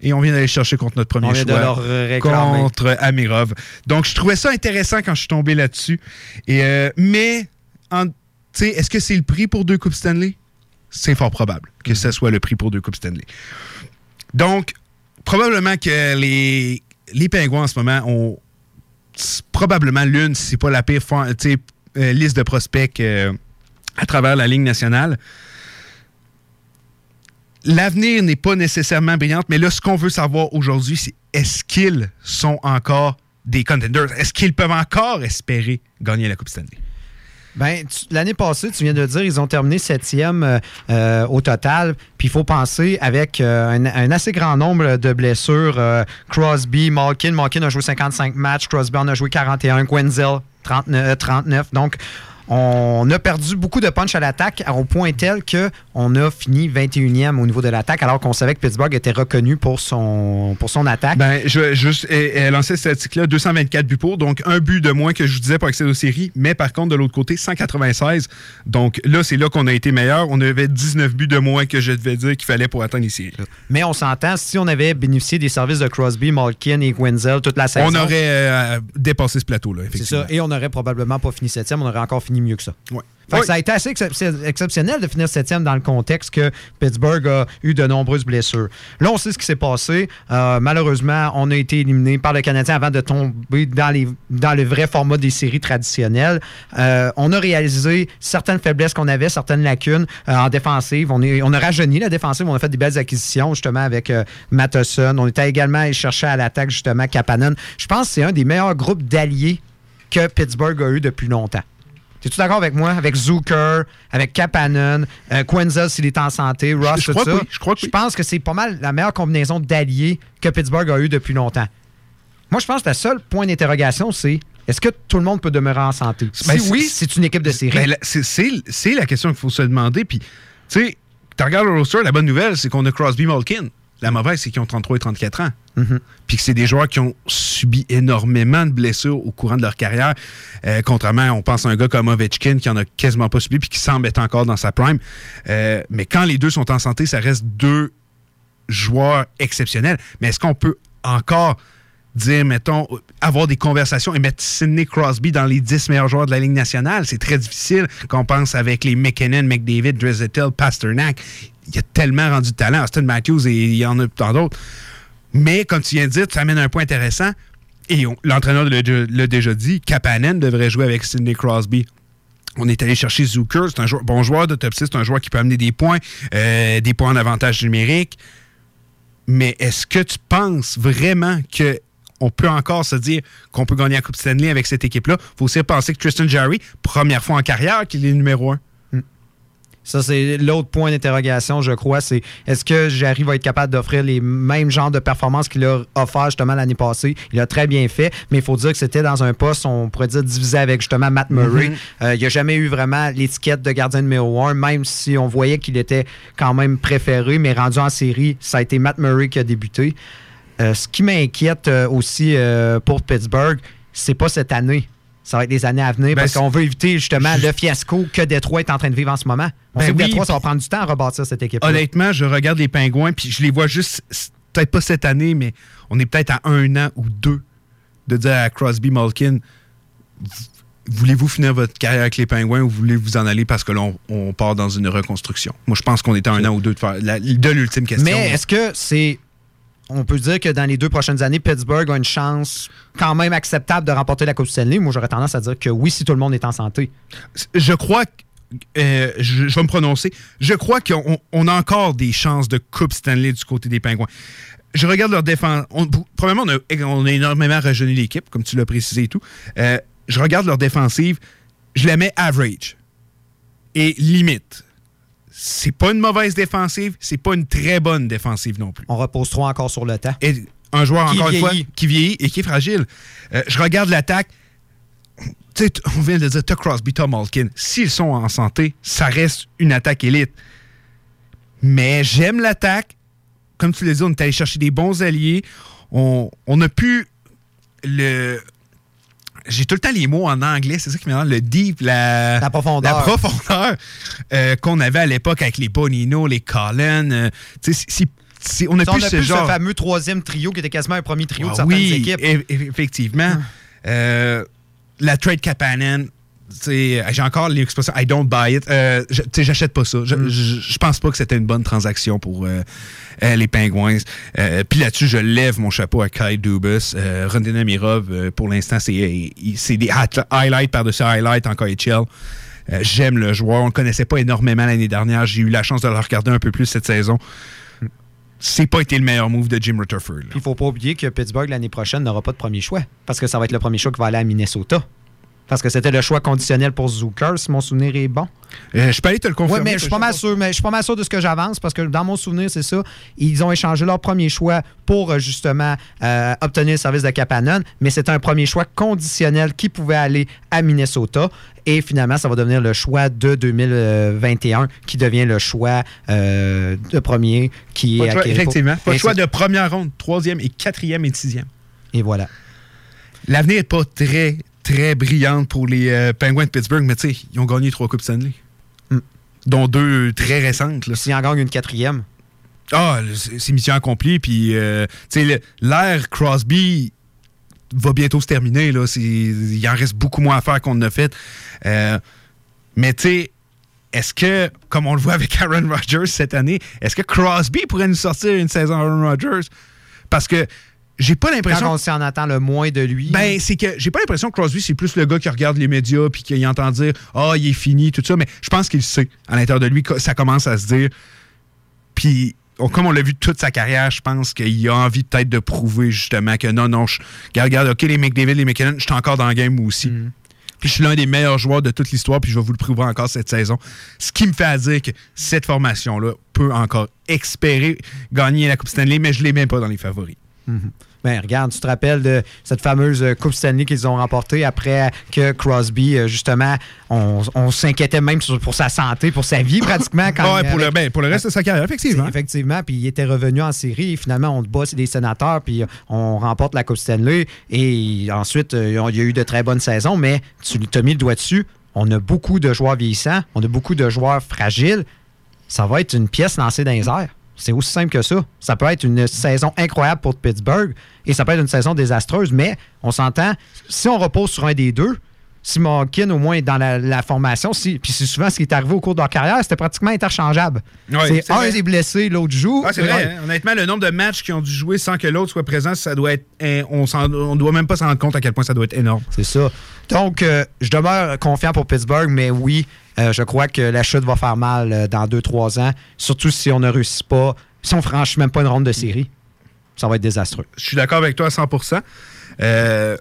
Et on vient d'aller chercher contre notre premier On vient de choix. leur réclamer. contre Amirov. Donc, je trouvais ça intéressant quand je suis tombé là-dessus. Et, euh, mais, est-ce que c'est le prix pour deux Coupes Stanley? C'est fort probable que ce soit le prix pour deux Coupes Stanley. Donc, probablement que les, les Pingouins en ce moment ont probablement l'une, si pas la pire euh, liste de prospects euh, à travers la ligne nationale. L'avenir n'est pas nécessairement brillant, mais là, ce qu'on veut savoir aujourd'hui, c'est est-ce qu'ils sont encore des contenders? Est-ce qu'ils peuvent encore espérer gagner la Coupe Stanley? Ben, l'année passée, tu viens de dire, ils ont terminé septième euh, euh, au total. Puis il faut penser avec euh, un, un assez grand nombre de blessures. euh, Crosby, Malkin. Malkin a joué 55 matchs. Crosby en a joué 41. Gwenzel, 39. euh, 39. Donc, on a perdu beaucoup de punch à l'attaque au point tel qu'on a fini 21e au niveau de l'attaque, alors qu'on savait que Pittsburgh était reconnu pour son, pour son attaque. Ben, je juste lancer cette statistique-là 224 buts pour, donc un but de moins que je vous disais pour accéder aux séries, mais par contre, de l'autre côté, 196. Donc là, c'est là qu'on a été meilleur. On avait 19 buts de moins que je devais dire qu'il fallait pour atteindre les séries. Mais on s'entend, si on avait bénéficié des services de Crosby, Malkin et Gwenzel toute la saison. On aurait euh, dépassé ce plateau-là, C'est effectivement. ça. Et on n'aurait probablement pas fini septième, on aurait encore fini fini mieux que ça. Ouais. Fait que Ça a été assez excep- exceptionnel de finir septième dans le contexte que Pittsburgh a eu de nombreuses blessures. Là, on sait ce qui s'est passé. Euh, malheureusement, on a été éliminé par le Canadien avant de tomber dans, les, dans le vrai format des séries traditionnelles. Euh, on a réalisé certaines faiblesses qu'on avait, certaines lacunes euh, en défensive. On, est, on a rajeuni la défensive. On a fait des belles acquisitions, justement, avec Matheson. On était également allé chercher à l'attaque, justement, Kapanen. Je pense que c'est un des meilleurs groupes d'alliés que Pittsburgh a eu depuis longtemps. Es-tu d'accord avec moi? Avec Zucker, avec Kapanen, euh, Quenzel s'il est en santé, Ross, Je tout crois ça. oui, je crois que oui. pense que c'est pas mal la meilleure combinaison d'alliés que Pittsburgh a eu depuis longtemps. Moi, je pense que le seul point d'interrogation, c'est est-ce que tout le monde peut demeurer en santé? Ben, si oui, c'est une équipe de série. Ben, la- c'est- c'est c'est la question qu'il faut se demander. Puis, tu sais, tu regardes le roster, la bonne nouvelle, c'est qu'on a Crosby Malkin. La mauvaise, c'est qu'ils ont 33 et 34 ans. Mhm. Puis que c'est des joueurs qui ont subi énormément de blessures au courant de leur carrière. Euh, contrairement, on pense à un gars comme Ovechkin qui en a quasiment pas subi puis qui semble être encore dans sa prime. Euh, mais quand les deux sont en santé, ça reste deux joueurs exceptionnels. Mais est-ce qu'on peut encore dire, mettons, avoir des conversations et mettre Sidney Crosby dans les 10 meilleurs joueurs de la Ligue nationale? C'est très difficile quand on pense avec les McKinnon, McDavid, Drizzettel, Pasternak. Il a tellement rendu de talent. Austin Matthews et il y en a tant d'autres. Mais, comme tu viens de dire, tu amènes un point intéressant. Et l'entraîneur l'a déjà dit, Kapanen devrait jouer avec Sidney Crosby. On est allé chercher Zucker, c'est un bon joueur de top 6, c'est un joueur qui peut amener des points, euh, des points en avantage numérique. Mais est-ce que tu penses vraiment que on peut encore se dire qu'on peut gagner la Coupe Stanley avec cette équipe-là? Il faut aussi penser que Tristan Jarry, première fois en carrière qu'il est numéro un. Ça, c'est l'autre point d'interrogation, je crois. C'est est-ce que Jarry va être capable d'offrir les mêmes genres de performances qu'il a offert justement l'année passée? Il a très bien fait, mais il faut dire que c'était dans un poste, on pourrait dire, divisé avec justement Matt Murray. Mhm. Euh, il n'a jamais eu vraiment l'étiquette de gardien numéro un, même si on voyait qu'il était quand même préféré, mais rendu en série, ça a été Matt Murray qui a débuté. Euh, ce qui m'inquiète euh, aussi euh, pour Pittsburgh, c'est pas cette année. Ça va être les années à venir Ben, parce qu'on veut éviter justement le fiasco que Détroit est en train de vivre en ce moment. On Ben sait que oui, Détroit, ça va prendre du temps à rebâtir cette équipe. Honnêtement, je regarde les pingouins, puis je les vois juste, peut-être pas cette année, mais on est peut-être à un an ou deux de dire à Crosby Malkin Voulez-vous finir votre carrière avec les pingouins ou voulez vous en aller parce que là, on, on part dans une reconstruction? Moi, je pense qu'on est à un an ou deux de faire de l'ultime question. Mais est-ce que c'est. On peut dire que dans les deux prochaines années, Pittsburgh a une chance quand même acceptable de remporter la Coupe Stanley. Moi, j'aurais tendance à dire que oui, si tout le monde est en santé. je crois euh, je, vais me prononcer. Je crois qu'on on a encore des chances de Coupe Stanley du côté des Pingouins. Je regarde leur défense. Premièrement, on a, on a énormément rajeuni l'équipe, comme tu l'as précisé et tout. Euh, je regarde leur défensive. Je la mets average. Et limite. C'est pas une mauvaise défensive, c'est pas une très bonne défensive non plus. On repose trop encore sur le temps. Et un joueur, Qui encore une fois, qui vieillit et qui est fragile. Euh, je regarde l'attaque. On vient de dire, t'as Crosby, t'as Malkin. S'ils sont en santé, ça reste une attaque élite. Mais j'aime l'attaque. Comme tu l'as dit, on est allé chercher des bons alliés. On, on a pu le. J'ai tout le temps les mots en anglais, c'est ça qui m'énerve, le deep, la, La profondeur. la profondeur euh, qu'on avait à l'époque avec les Bonino, les Collin. euh, si- on a plus on a ce plus genre. ce fameux troisième trio qui était quasiment un premier trio de Ah certaines oui, équipes. eff- effectivement. Euh, la trade sais, j'ai encore l'expression I don't buy it. Euh, j'achète pas ça. Mm. Je, pense pas que c'était une bonne transaction pour euh, euh, les Penguins. Euh, Puis là-dessus, je lève mon chapeau à Kai Dubas. Euh, Rondin Amirov, euh, pour l'instant, c'est des highlights par-dessus highlights en KHL. J'aime le joueur. On le connaissait pas énormément l'année dernière. J'ai eu la chance de le regarder un peu plus cette saison. C'est pas été le meilleur move de Jim Rutherford. il faut pas oublier que Pittsburgh l'année prochaine n'aura pas de premier choix. Parce que ça va être le premier choix qui va aller à Minnesota. Parce que c'était le choix conditionnel pour Zucker, si mon souvenir est bon. Euh, je peux aller te le confirmer. Oui, mais je suis pas mal sûr, mais je suis pas mal sûr de ce que j'avance parce que dans mon souvenir, c'est ça. Ils ont échangé leur premier choix pour euh, justement euh, obtenir le service de Kapanen, mais c'était un premier choix conditionnel qui pouvait aller à Minnesota. Et finalement, ça va devenir le choix de 2021 qui devient le choix euh, de premier qui Pas est choix, effectivement. Pas Et choix de première ronde, troisième et quatrième et sixième. Et voilà. L'avenir n'est pas très, très brillant pour les euh, Penguins de Pittsburgh, mais tu sais, ils ont gagné trois Coupes Stanley. Dont deux très récentes. S'ils en gagnent une quatrième. Ah, c'est mission accomplie. Puis, euh, tu sais, l'ère Crosby va bientôt se terminer. Là. Il en reste beaucoup moins à faire qu'on a fait. Euh, Mais tu sais, est-ce que, comme on le voit avec Aaron Rodgers cette année, est-ce que Crosby pourrait nous sortir une saison Aaron Rodgers? Parce que j'ai pas l'impression. Quand on s'en attend le moins de lui. Ben, c'est que j'ai pas l'impression que Crosby, c'est plus le gars qui regarde les médias puis qui entend dire Ah, il est fini, tout ça. Mais je pense qu'il sait. À l'intérieur de lui, ça commence à se dire. Puis, on- comme on l'a vu toute sa carrière, je pense qu'il a envie peut-être de prouver justement que non, non, je, regarde, regarde, OK, les McDavid, les McKinnon, je suis encore dans le game aussi. Puis je suis l'un des meilleurs joueurs de toute l'histoire, puis je vais vous le prouver encore cette saison. Ce qui me fait à dire que cette formation-là peut encore espérer gagner la Coupe Stanley, mais je ne les mets pas dans les favoris. Ben, regarde, tu te rappelles de cette fameuse euh, Coupe Stanley qu'ils ont remportée après que Crosby, euh, justement, on, on s'inquiétait même pour sa santé, pour sa vie pratiquement. Quand Ouais, pour le- ben, pour le reste de sa carrière, effectivement. Effectivement, puis il était revenu en série. Et finalement, on te bat, des sénateurs, puis on remporte la Coupe Stanley. Et ensuite, euh, il y a eu de très bonnes saisons, mais tu t'as mis le doigt dessus. On a beaucoup de joueurs vieillissants, on a beaucoup de joueurs fragiles. Ça va être une pièce lancée dans les airs. C'est aussi simple que ça. Ça peut être une saison incroyable pour Pittsburgh et ça peut être une saison désastreuse, mais on s'entend, si on repose sur un des deux, si Malkin au moins est dans la, la formation, si, puis c'est souvent ce qui est arrivé au cours de leur carrière, c'était pratiquement interchangeable. C'est un vrai. est blessé, l'autre joue. Ah, c'est vrai. hein. Honnêtement, le nombre de matchs qui ont dû jouer sans que l'autre soit présent, ça doit être. on, on doit même pas s'en rendre compte à quel point ça doit être énorme. C'est ça. Donc, euh, je demeure confiant pour Pittsburgh, mais oui, euh, je crois que la chute va faire mal euh, dans 2-3 ans, surtout si on ne réussit pas, si on franchit même pas une ronde de série. Ça va être désastreux. Je suis d'accord avec toi à 100% Euh,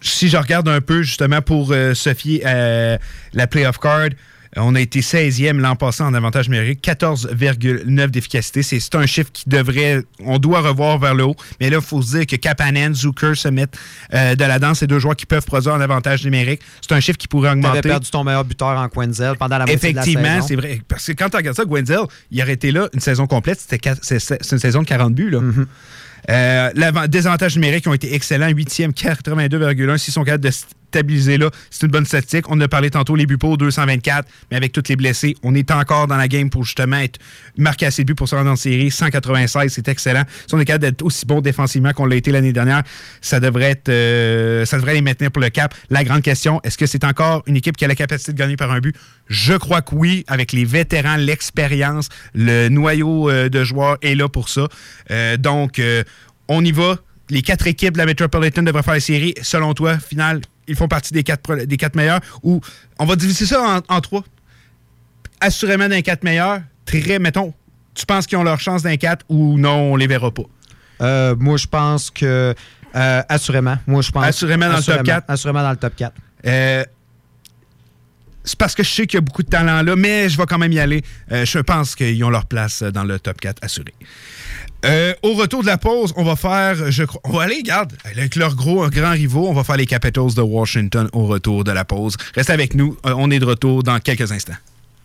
si je regarde un peu justement pour euh, se fier à la playoff card, on a été 16e l'an passé en avantage numérique, 14,9 d'efficacité. C'est un chiffre qui devrait, on doit revoir vers le haut. Mais là, il faut se dire que Kapanen, Zucker se mettent euh, de la danse. C'est deux joueurs qui peuvent produire en avantage numérique. C'est un chiffre qui pourrait Tu avais augmenter. perdu ton meilleur buteur en Quenzel pendant la moitié de la saison. Effectivement, c'est vrai. Parce que quand tu regardes ça, Gwenzel, il aurait été là une saison complète. C'est une saison de 40 buts. Là. Mm-hmm. Euh, désavantages numériques ont été excellents. 8e, 82,1. S'ils sont capables de là, c'est une bonne statistique. On a parlé tantôt, les buts pour 224, mais avec tous les blessés, on est encore dans la game pour justement être marqué assez de buts pour se rendre en série. 196, c'est excellent. Si on est capable d'être aussi bon défensivement qu'on l'a été l'année dernière, ça devrait être, euh, ça devrait les maintenir pour le cap. La grande question, est-ce que c'est encore une équipe qui a la capacité de gagner par un but? Je crois que oui, avec les vétérans, l'expérience, le noyau euh, de joueurs est là pour ça. Euh, donc, on y va. Les quatre équipes de la Metropolitan devraient faire la série. Selon toi, final, ils font partie des quatre, des quatre meilleurs. Ou on va diviser ça en, en trois? Assurément d'un quatre meilleurs. Très, mettons, tu penses qu'ils ont leur chance d'un quatre ou non, on les verra pas? Euh, moi, je pense que. euh, assurément. Moi, je pense. Assurément dans le top assurément- 4. Assurément dans le top 4. Euh, c'est parce que je sais qu'il y a beaucoup de talent là, mais je vais quand même y aller. Euh, je pense qu'ils ont leur place dans le top 4 assuré. Euh, au retour de la pause, on va faire, je crois, on va aller, regarde, avec leurs gros grands rivaux, on va faire les Capitals de Washington au retour de la pause. Reste avec nous, euh, on est de retour dans quelques instants.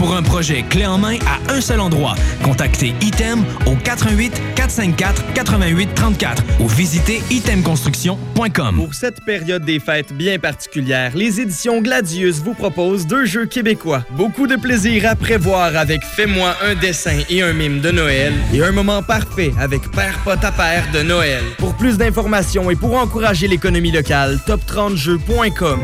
Pour un projet clé en main à un seul endroit, contactez Item au 88 454 88 34 ou visitez itemconstruction.com. Pour cette période des fêtes bien particulière, les éditions Gladius vous proposent deux jeux québécois. Beaucoup de plaisir à prévoir avec Fais-moi un dessin et un mime de Noël et un moment parfait avec Père Pot à Père de Noël. Pour plus d'informations et pour encourager l'économie locale, top30jeux.com.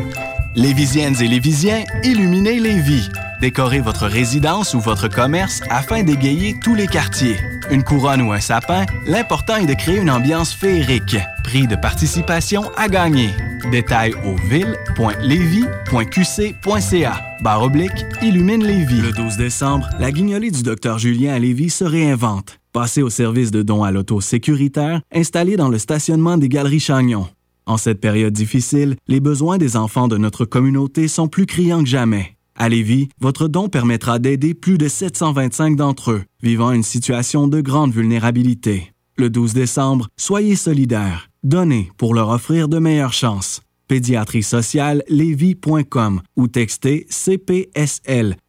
Lévisiennes et Lévisiens, illuminez les vies. Décorez votre résidence ou votre commerce afin d'égayer tous les quartiers. Une couronne ou un sapin, l'important est de créer une ambiance féerique. Prix de participation à gagner. Détails au ville.levy.qc.ca. Barre oblique, illumine Lévis. Le 12 décembre, la guignolée du Dr Julien à se réinvente. Passez au service de dons à l'auto sécuritaire installé dans le stationnement des Galeries Chagnon. En cette période difficile, les besoins des enfants de notre communauté sont plus criants que jamais. À Lévis, votre don permettra d'aider plus de 725 d'entre eux vivant une situation de grande vulnérabilité. Le 12 décembre, soyez solidaires. Donnez pour leur offrir de meilleures chances. Pédiatrie sociale ou textez CPSL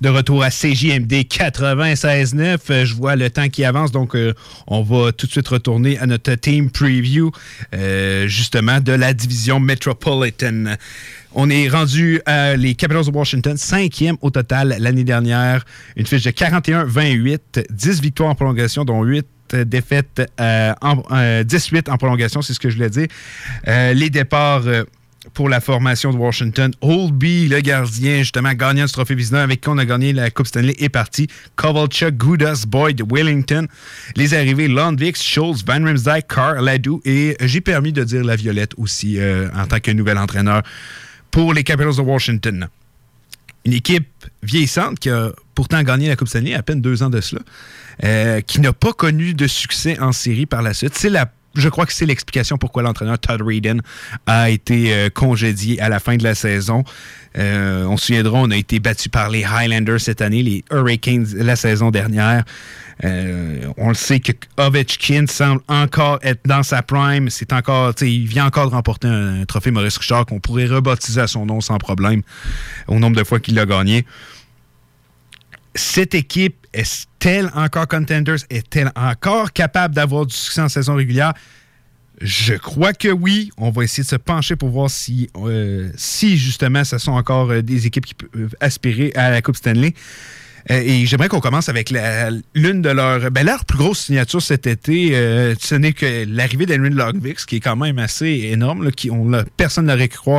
De retour à CJMD 96.9, euh, je vois le temps qui avance, donc euh, on va tout de suite retourner à notre team preview, euh, justement, de la division Metropolitan. On est rendu à les Capitals de Washington, cinquième au total l'année dernière. Une fiche de 41-28, 10 victoires en prolongation, dont 8 défaites, en, euh, 18 en prolongation, c'est ce que je voulais dire. Les départs pour la formation de Washington. Oldby, le gardien, justement, gagnant du trophée Vizina avec qui on a gagné la Coupe Stanley, est parti. Kovalchuk, Goudas, Boyd, Wellington. Les arrivées, Lundvik, Schultz, Van Rimsdijk, Carr, Ladou et j'ai permis de dire la Violette aussi euh, en tant que nouvel entraîneur pour les Capitals de Washington. Une équipe vieillissante qui a pourtant gagné la Coupe Stanley à peine deux ans de cela, euh, qui n'a pas connu de succès en série par la suite. C'est la je crois que c'est l'explication pourquoi l'entraîneur Todd Reedon a été euh, congédié à la fin de la saison. Euh, on se souviendra, on a été battu par les Highlanders cette année, les Hurricanes la saison dernière. Euh, on le sait que Ovechkin semble encore être dans sa prime. C'est encore, il vient encore de remporter un, trophée Maurice Richard qu'on pourrait rebaptiser à son nom sans problème au nombre de fois qu'il l'a gagné. Cette équipe est-elle encore contenders? Est-elle encore capable d'avoir du succès en saison régulière? Je crois que oui. On va essayer de se pencher pour voir si, euh, si justement, ce sont encore euh, des équipes qui peuvent aspirer à la Coupe Stanley. Euh, et j'aimerais qu'on commence avec l'une de leurs. Ben, leur plus grosse signature cet été, euh, ce n'est que l'arrivée d'Henry Logvix, qui est quand même assez énorme. qui, on personne n'aurait cru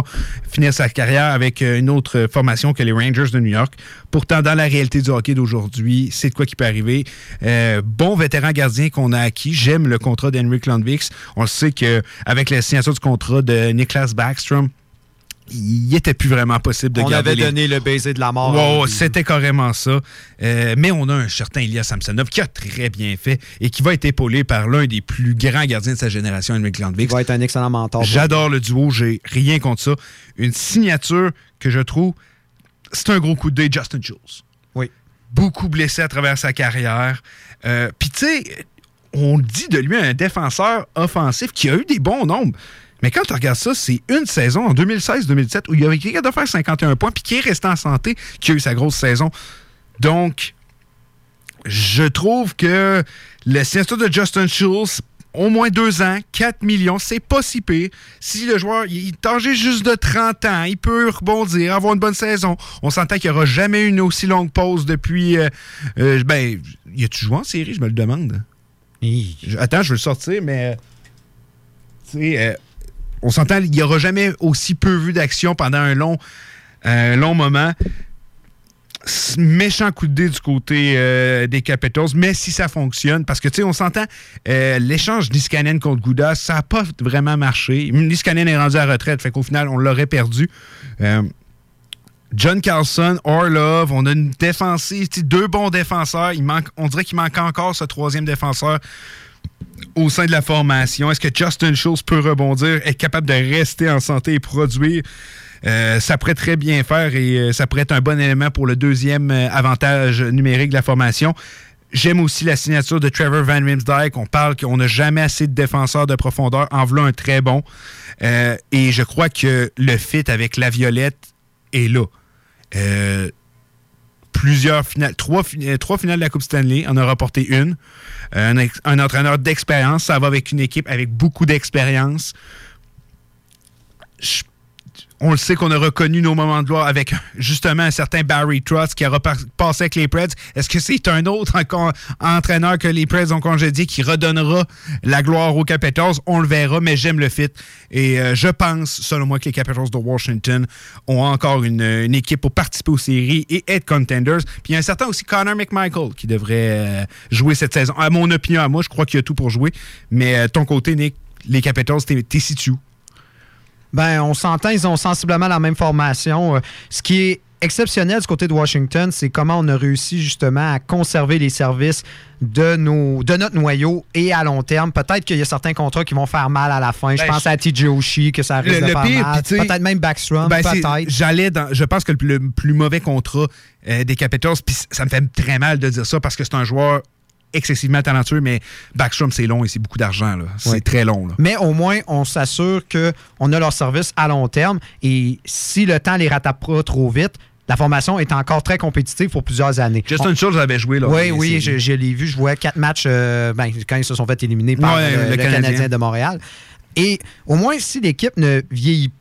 finir sa carrière avec euh, une autre formation que les Rangers de New York. Pourtant, dans la réalité du hockey d'aujourd'hui, c'est de quoi qui peut arriver. Euh, bon vétéran gardien qu'on a acquis. J'aime le contrat d'Henrik Lundvix. On le sait qu'avec la signature du contrat de Niklas Backstrom, il était plus vraiment possible de On garder avait les- donné le baiser de la mort. Wow, c'était carrément ça. Euh, mais on a un certain Elias Samsonov qui a très bien fait et qui va être épaulé par l'un des plus grands gardiens de sa génération, Henrik Landvik. Il va être un excellent mentor. J'adore le duo, j'ai rien contre ça. Une signature que je trouve, c'est un gros coup d'œil, Justin Jules. Oui. Beaucoup blessé à travers sa carrière. Euh, Puis tu sais, on dit de lui un défenseur offensif qui a eu des bons nombres. Mais quand tu regardes ça, c'est une saison en 2016-2017 où il a été capable de faire 51 points puis qui est resté en santé, qui a eu sa grosse saison. Donc, je trouve que le signature de Justin Schultz au moins deux ans, 4 millions, c'est pas si pire. Si le joueur il est âgé juste de 30 ans, il peut rebondir, avoir une bonne saison. On s'entend qu'il n'y aura jamais une aussi longue pause depuis. euh, euh, ben, y a-tu joué en série Je me le demande? Attends, je veux le sortir, mais. Tu sais, euh, on s'entend, il n'y aura jamais aussi peu vu d'action pendant un long, un long moment. Méchant coup de dé du côté euh, des Capitals, mais si ça fonctionne, parce que tu sais, on s'entend, euh, l'échange Niskanen contre Gouda, ça n'a pas vraiment marché. Niskanen est rendu à retraite, fait qu'au final, on l'aurait perdu. Euh, John Carlson, Orlov, on a une défensive, deux bons défenseurs. On dirait qu'il manque encore ce troisième défenseur au sein de la formation? Est-ce que Justin Schultz peut rebondir, être capable de rester en santé et produire? Euh, ça pourrait très bien faire et euh, ça pourrait être un bon élément pour le deuxième euh, avantage numérique de la formation. J'aime aussi la signature de Trevor Van Rimsdijk. On parle qu'on n'a jamais assez de défenseurs de profondeur. En voilà un très bon. Et je crois que le fit avec la Violette est là. Plusieurs finales, trois, euh, trois finales de la Coupe Stanley, on a remporté une. Euh, un, un entraîneur d'expérience, ça va avec une équipe avec beaucoup d'expérience. Je- On le sait qu'on a reconnu nos moments de gloire avec justement un certain Barry Trotz qui a repar- passé avec les Preds. Est-ce que c'est un autre entraîneur que les Preds ont congédié qui redonnera la gloire aux Capitals? On le verra, mais j'aime le fit. Et euh, je pense, selon moi, que les Capitals de Washington ont encore une, équipe pour participer aux séries et être contenders. Puis il y a un certain aussi Connor McMichael qui devrait euh, jouer cette saison. À mon opinion, à moi, je crois qu'il y a tout pour jouer. Mais euh, ton côté, Nick, les Capitals, t'es t'es situé? Ben, on s'entend, ils ont sensiblement la même formation. Euh, Ce qui est exceptionnel du côté de Washington, c'est comment on a réussi justement à conserver les services de, nos, de notre noyau et à long terme. Peut-être qu'il y a certains contrats qui vont faire mal à la fin. je Ben, pense à TJ Oshie, que ça risque Le- de faire pire, mal. Peut-être même Backstrom, Ben, peut-être. J'allais dans. Je pense que le plus, le plus mauvais contrat euh, des Capitals, puis ça me fait très mal de dire ça parce que c'est un joueur excessivement talentueux, mais Backstrom, c'est long et c'est beaucoup d'argent. C'est très long. là. Mais au moins, on s'assure qu'on a leur service à long terme. Et si le temps les rattrape pas trop vite, la formation est encore très compétitive pour plusieurs années. Justin Schultz avait joué. Là, Oui, oui, je, je l'ai vu. Je vois quatre matchs euh, ben, quand ils se sont fait éliminer par Ouais, le, le le Canadien. Canadien de Montréal. Et au moins, si l'équipe ne vieillit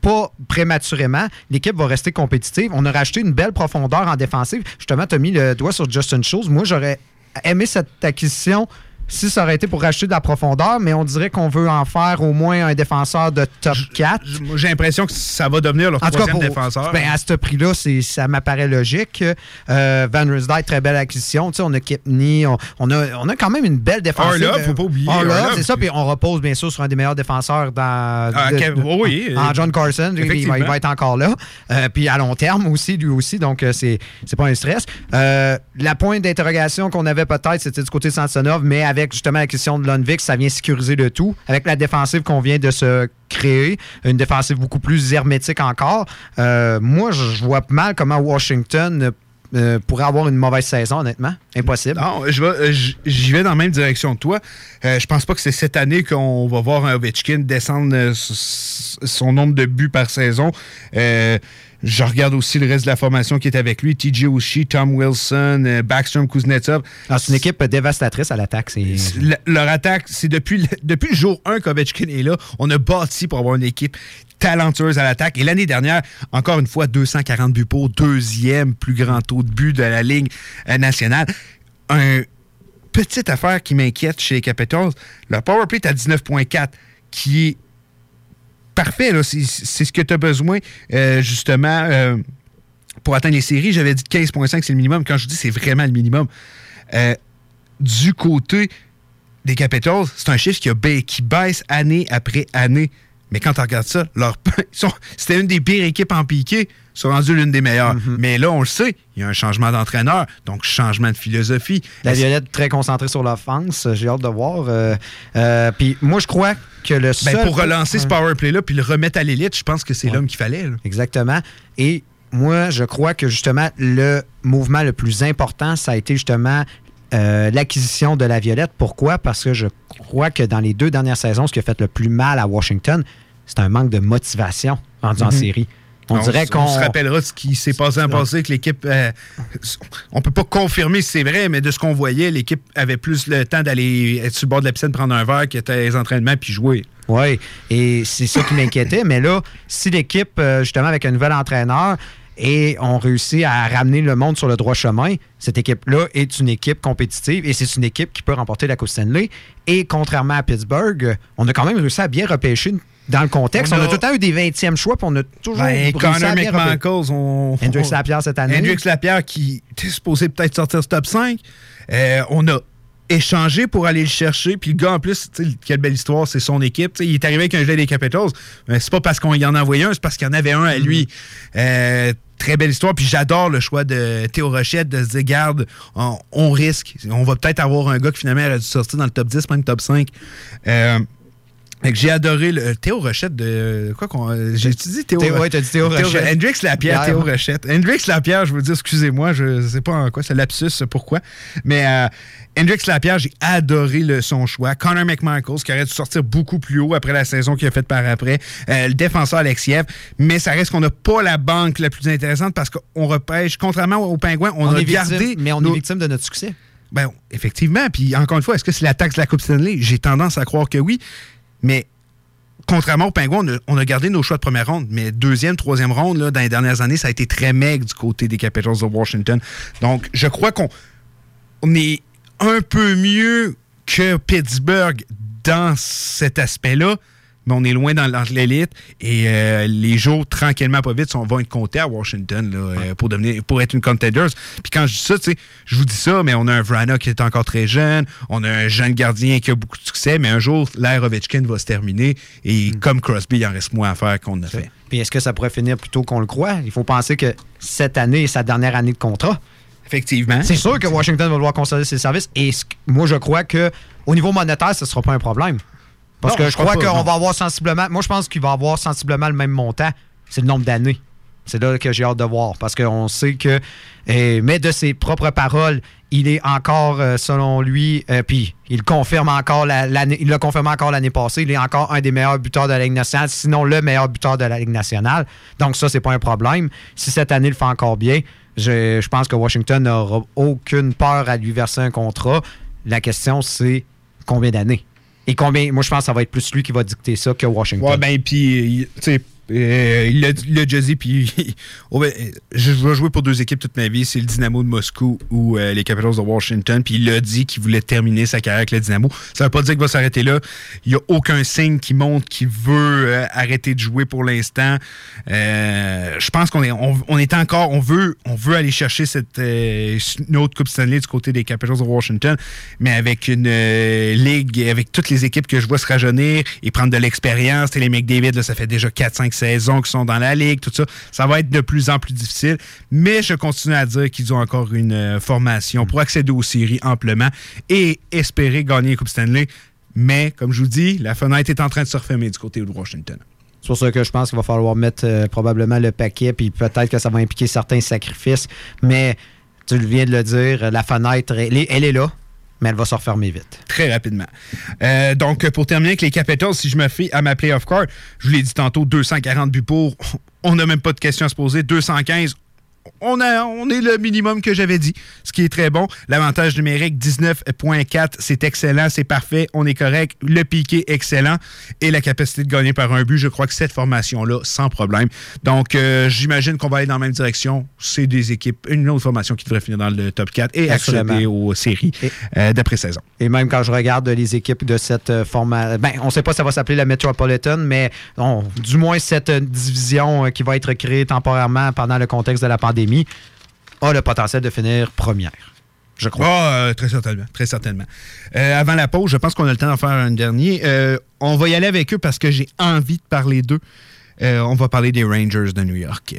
pas prématurément, l'équipe va rester compétitive. On a rajouté une belle profondeur en défensive. Justement, tu as mis le doigt sur Justin Schultz. Moi, j'aurais aimé cette acquisition si ça aurait été pour racheter de la profondeur, mais on dirait qu'on veut en faire au moins un défenseur de top 4. Moi, J'ai l'impression que ça va devenir leur En troisième pour- défenseur. ben, à ce prix-là, ça m'apparaît logique. Euh, Van Riesdijk, très belle acquisition. On a Kipney, on, on a, on a quand même une belle défensive. Orlov, faut pas oublier, c'est ça. Puis on repose bien sûr sur un des meilleurs défenseurs dans. Ah, de- oui, en John Carson. Il va, il effectivement. va être encore là. Euh, puis à long terme aussi, lui aussi. Donc, euh, c'est pas un stress. Euh, la pointe d'interrogation qu'on avait peut-être, c'était du côté de Samsonov, mais avec justement la question de Lundvik, ça vient sécuriser le tout. Avec la défensive qu'on vient de se créer, une défensive beaucoup plus hermétique encore. Euh, moi, je vois mal comment Washington euh, pourrait avoir une mauvaise saison, honnêtement. Impossible. Non, je vais- euh, j'y vais dans la même direction que toi. Euh, je pense pas que c'est cette année qu'on va voir un Ovechkin descendre euh, son nombre de buts par saison. Euh, je regarde aussi le reste de la formation qui est avec lui. TJ Oshie, Tom Wilson, euh, Backstrom, Kuznetsov. Ah, c'est une équipe dévastatrice à l'attaque. c'est- Le- leur attaque, c'est depuis, le- depuis le jour 1 qu'Ovechkin est là, on a bâti pour avoir une équipe talentueuse à l'attaque. Et l'année dernière, encore une fois, 240 buts pour, deuxième plus grand taux de but de la Ligue euh, nationale. Un petite affaire qui m'inquiète chez les Capitals, le power play est à 19.4, qui est parfait. C'est ce que tu as besoin, euh, justement, euh, pour atteindre les séries. J'avais dit 15.5, c'est le minimum. Quand je dis c'est vraiment le minimum, euh, du côté des Capitals, c'est un chiffre qui baisse année après année. Mais quand tu regardes ça, leur- c'était une des pires équipes en piqué. Sont rendus l'une des meilleures. Mm-hmm. Mais là, on le sait, il y a un changement d'entraîneur, donc changement de philosophie. La Violette très concentrée sur l'offense. J'ai hâte de voir. Euh, euh, Puis moi, je crois que le Ben, seul... pour relancer ce power play-là puis le remettre à l'élite, je pense que c'est l'homme qu'il fallait. là. Exactement. Et moi, je crois que justement, le mouvement le plus important, ça a été justement euh, l'acquisition de la Violette. Pourquoi? Parce que je crois que dans les deux dernières saisons, ce qui a fait le plus mal à Washington, c'est un manque de motivation en Mhm. série. On dirait qu'on- se rappellera de ce qui s'est passé en passé, que l'équipe. euh, on peut pas confirmer si c'est vrai, mais de ce qu'on voyait, l'équipe avait plus le temps d'aller être sur le bord de la piscine, prendre un verre, était les entraînements, puis jouer. Oui, et c'est ça qui m'inquiétait. Mais là, si l'équipe, euh, justement, avec un nouvel entraîneur, et on réussit à ramener le monde sur le droit chemin, cette équipe-là est une équipe compétitive et c'est une équipe qui peut remporter la Coupe Stanley. Et contrairement à Pittsburgh, on a quand même réussi à bien repêcher dans le contexte. On On a, tout le temps eu des 20e choix, puis on a toujours Ben, réussi à bien. McMichaels, on. Hendrix Lapierre cette année. Hendrix Lapierre qui était supposé peut-être sortir ce top 5. Euh, on a échangé pour aller le chercher. Puis le gars, en plus, quelle belle histoire, c'est son équipe. Il est arrivé avec un gilet des Capitals. Mais c'est pas parce qu'on y en a envoyé un, c'est parce qu'il y en avait un à lui. Euh, très belle histoire. Puis j'adore le choix de Théo Rochette de se dire, garde, on, risque. On va peut-être avoir un gars qui finalement aurait dû sortir dans le top 10, même top 5. Euh, fait que j'ai adoré le Théo Rochette de. Quoi qu'on. euh, J'ai dit Théo Théo- ouais, t'as dit Théo Rochette. Hendrix Lapierre. Théo Rochette. Hendrix Lapierre, je veux dire, excusez-moi, je sais pas en quoi, c'est lapsus, pourquoi. Mais euh, Hendrix Lapierre, j'ai adoré le, son choix. Connor McMichaels, qui aurait dû sortir beaucoup plus haut après la saison qu'il a faite par après. Euh, le défenseur Alexiev. Mais ça reste qu'on n'a pas la banque la plus intéressante parce qu'on repêche, contrairement aux Pingouins, on, On a est victime, gardé. mais on nos- est victime de notre succès. ben, effectivement. Puis encore une fois, est-ce que c'est la taxe de la Coupe Stanley? J'ai tendance à croire que oui. Mais contrairement aux Pingouins, on a, gardé nos choix de première ronde. Mais deuxième, troisième ronde, là, dans les dernières années, ça a été très maigre du côté des Capitals de Washington. Donc, je crois qu'on on est un peu mieux que Pittsburgh dans cet aspect-là. Mais on est loin dans l'élite et euh, les jours, tranquillement, pas vite, sont- vont être comptés à Washington là, euh, pour, devenir, pour être une contenders. Puis quand je dis ça, tu sais, je vous dis ça, mais on a un Vrana qui est encore très jeune, on a un jeune gardien qui a beaucoup de succès, mais un jour, l'ère Ovechkin va se terminer et comme Crosby, il en reste moins à faire qu'on a fait. Puis est-ce que ça pourrait finir plus tôt qu'on le croit? Il faut penser que cette année est sa dernière année de contrat. Effectivement. C'est sûr que Washington va vouloir consolider ses services. Et moi, je crois que au niveau monétaire, ce ne sera pas un problème. Parce Non, que je je crois qu'on va avoir sensiblement. Moi, je pense qu'il va avoir sensiblement le même montant. C'est le nombre d'années. C'est là que j'ai hâte de voir. Parce qu'on sait que. euh, mais de ses propres paroles, il est encore, euh, selon lui, euh, puis il confirme encore la- l'année. il l'a confirmé encore l'année passée. Il est encore un des meilleurs buteurs de la Ligue nationale, sinon le meilleur buteur de la Ligue nationale. Donc, ça, c'est pas un problème. Si cette année, il le fait encore bien, je, je pense que Washington n'aura aucune peur à lui verser un contrat. La question, c'est combien d'années? Et combien. Moi, je pense que ça va être plus lui qui va dicter ça que Washington. Ouais, ben, puis, tu sais, euh, il l'a déjà dit, puis oh, ben, je vais jouer pour deux équipes toute ma vie, c'est le Dynamo de Moscou ou euh, les Capitals de Washington, puis il a dit qu'il voulait terminer sa carrière avec le Dynamo. Ça veut pas dire qu'il va s'arrêter là. Il n'y a aucun signe qui montre qu'il veut euh, arrêter de jouer pour l'instant. Euh, je pense qu'on est, on, est encore, on veut, on veut aller chercher cette une autre Coupe Stanley du côté des Capitals de Washington, mais avec une ligue, avec toutes les équipes que je vois se rajeunir et prendre de l'expérience. Les McDavid, là, ça fait déjà 4-5 saisons qu'ils sont dans la ligue, tout ça. Ça va être de plus en plus difficile, mais je continue à dire qu'ils ont encore une euh, formation pour accéder aux séries amplement et espérer gagner la Coupe Stanley. Mais, comme je vous dis, la fenêtre est en train de se refermer du côté de Washington. C'est pour ça que je pense qu'il va falloir mettre euh, probablement le paquet, puis peut-être que ça va impliquer certains sacrifices. Mais tu viens de le dire, la fenêtre, elle est là, mais elle va se refermer vite. Très rapidement. Euh, donc, pour terminer avec les Capitals, si je me fie à ma playoff card, je vous l'ai dit tantôt, 240 buts pour. On n'a même pas de questions à se poser. 215, on, a, on est le minimum que j'avais dit, ce qui est très bon. L'avantage numérique, 19.4, c'est excellent, c'est parfait, on est correct. Le piqué, excellent. Et la capacité de gagner par un but, je crois que cette formation-là, sans problème. Donc, euh, j'imagine qu'on va aller dans la même direction. C'est des équipes, une autre formation qui devrait finir dans le top 4 et accéder aux séries euh, d'après-saison. Et même quand je regarde les équipes de cette euh, formation, ben, on ne sait pas si ça va s'appeler la Metropolitan, mais on- du moins cette division qui va être créée temporairement pendant le contexte de la pandémie a le potentiel de finir première. Je crois. Ah, euh, très certainement. Très certainement. Euh, avant la pause, je pense qu'on a le temps d'en faire un dernier. Euh, on va y aller avec eux parce que j'ai envie de parler d'eux. On va parler des Rangers de New York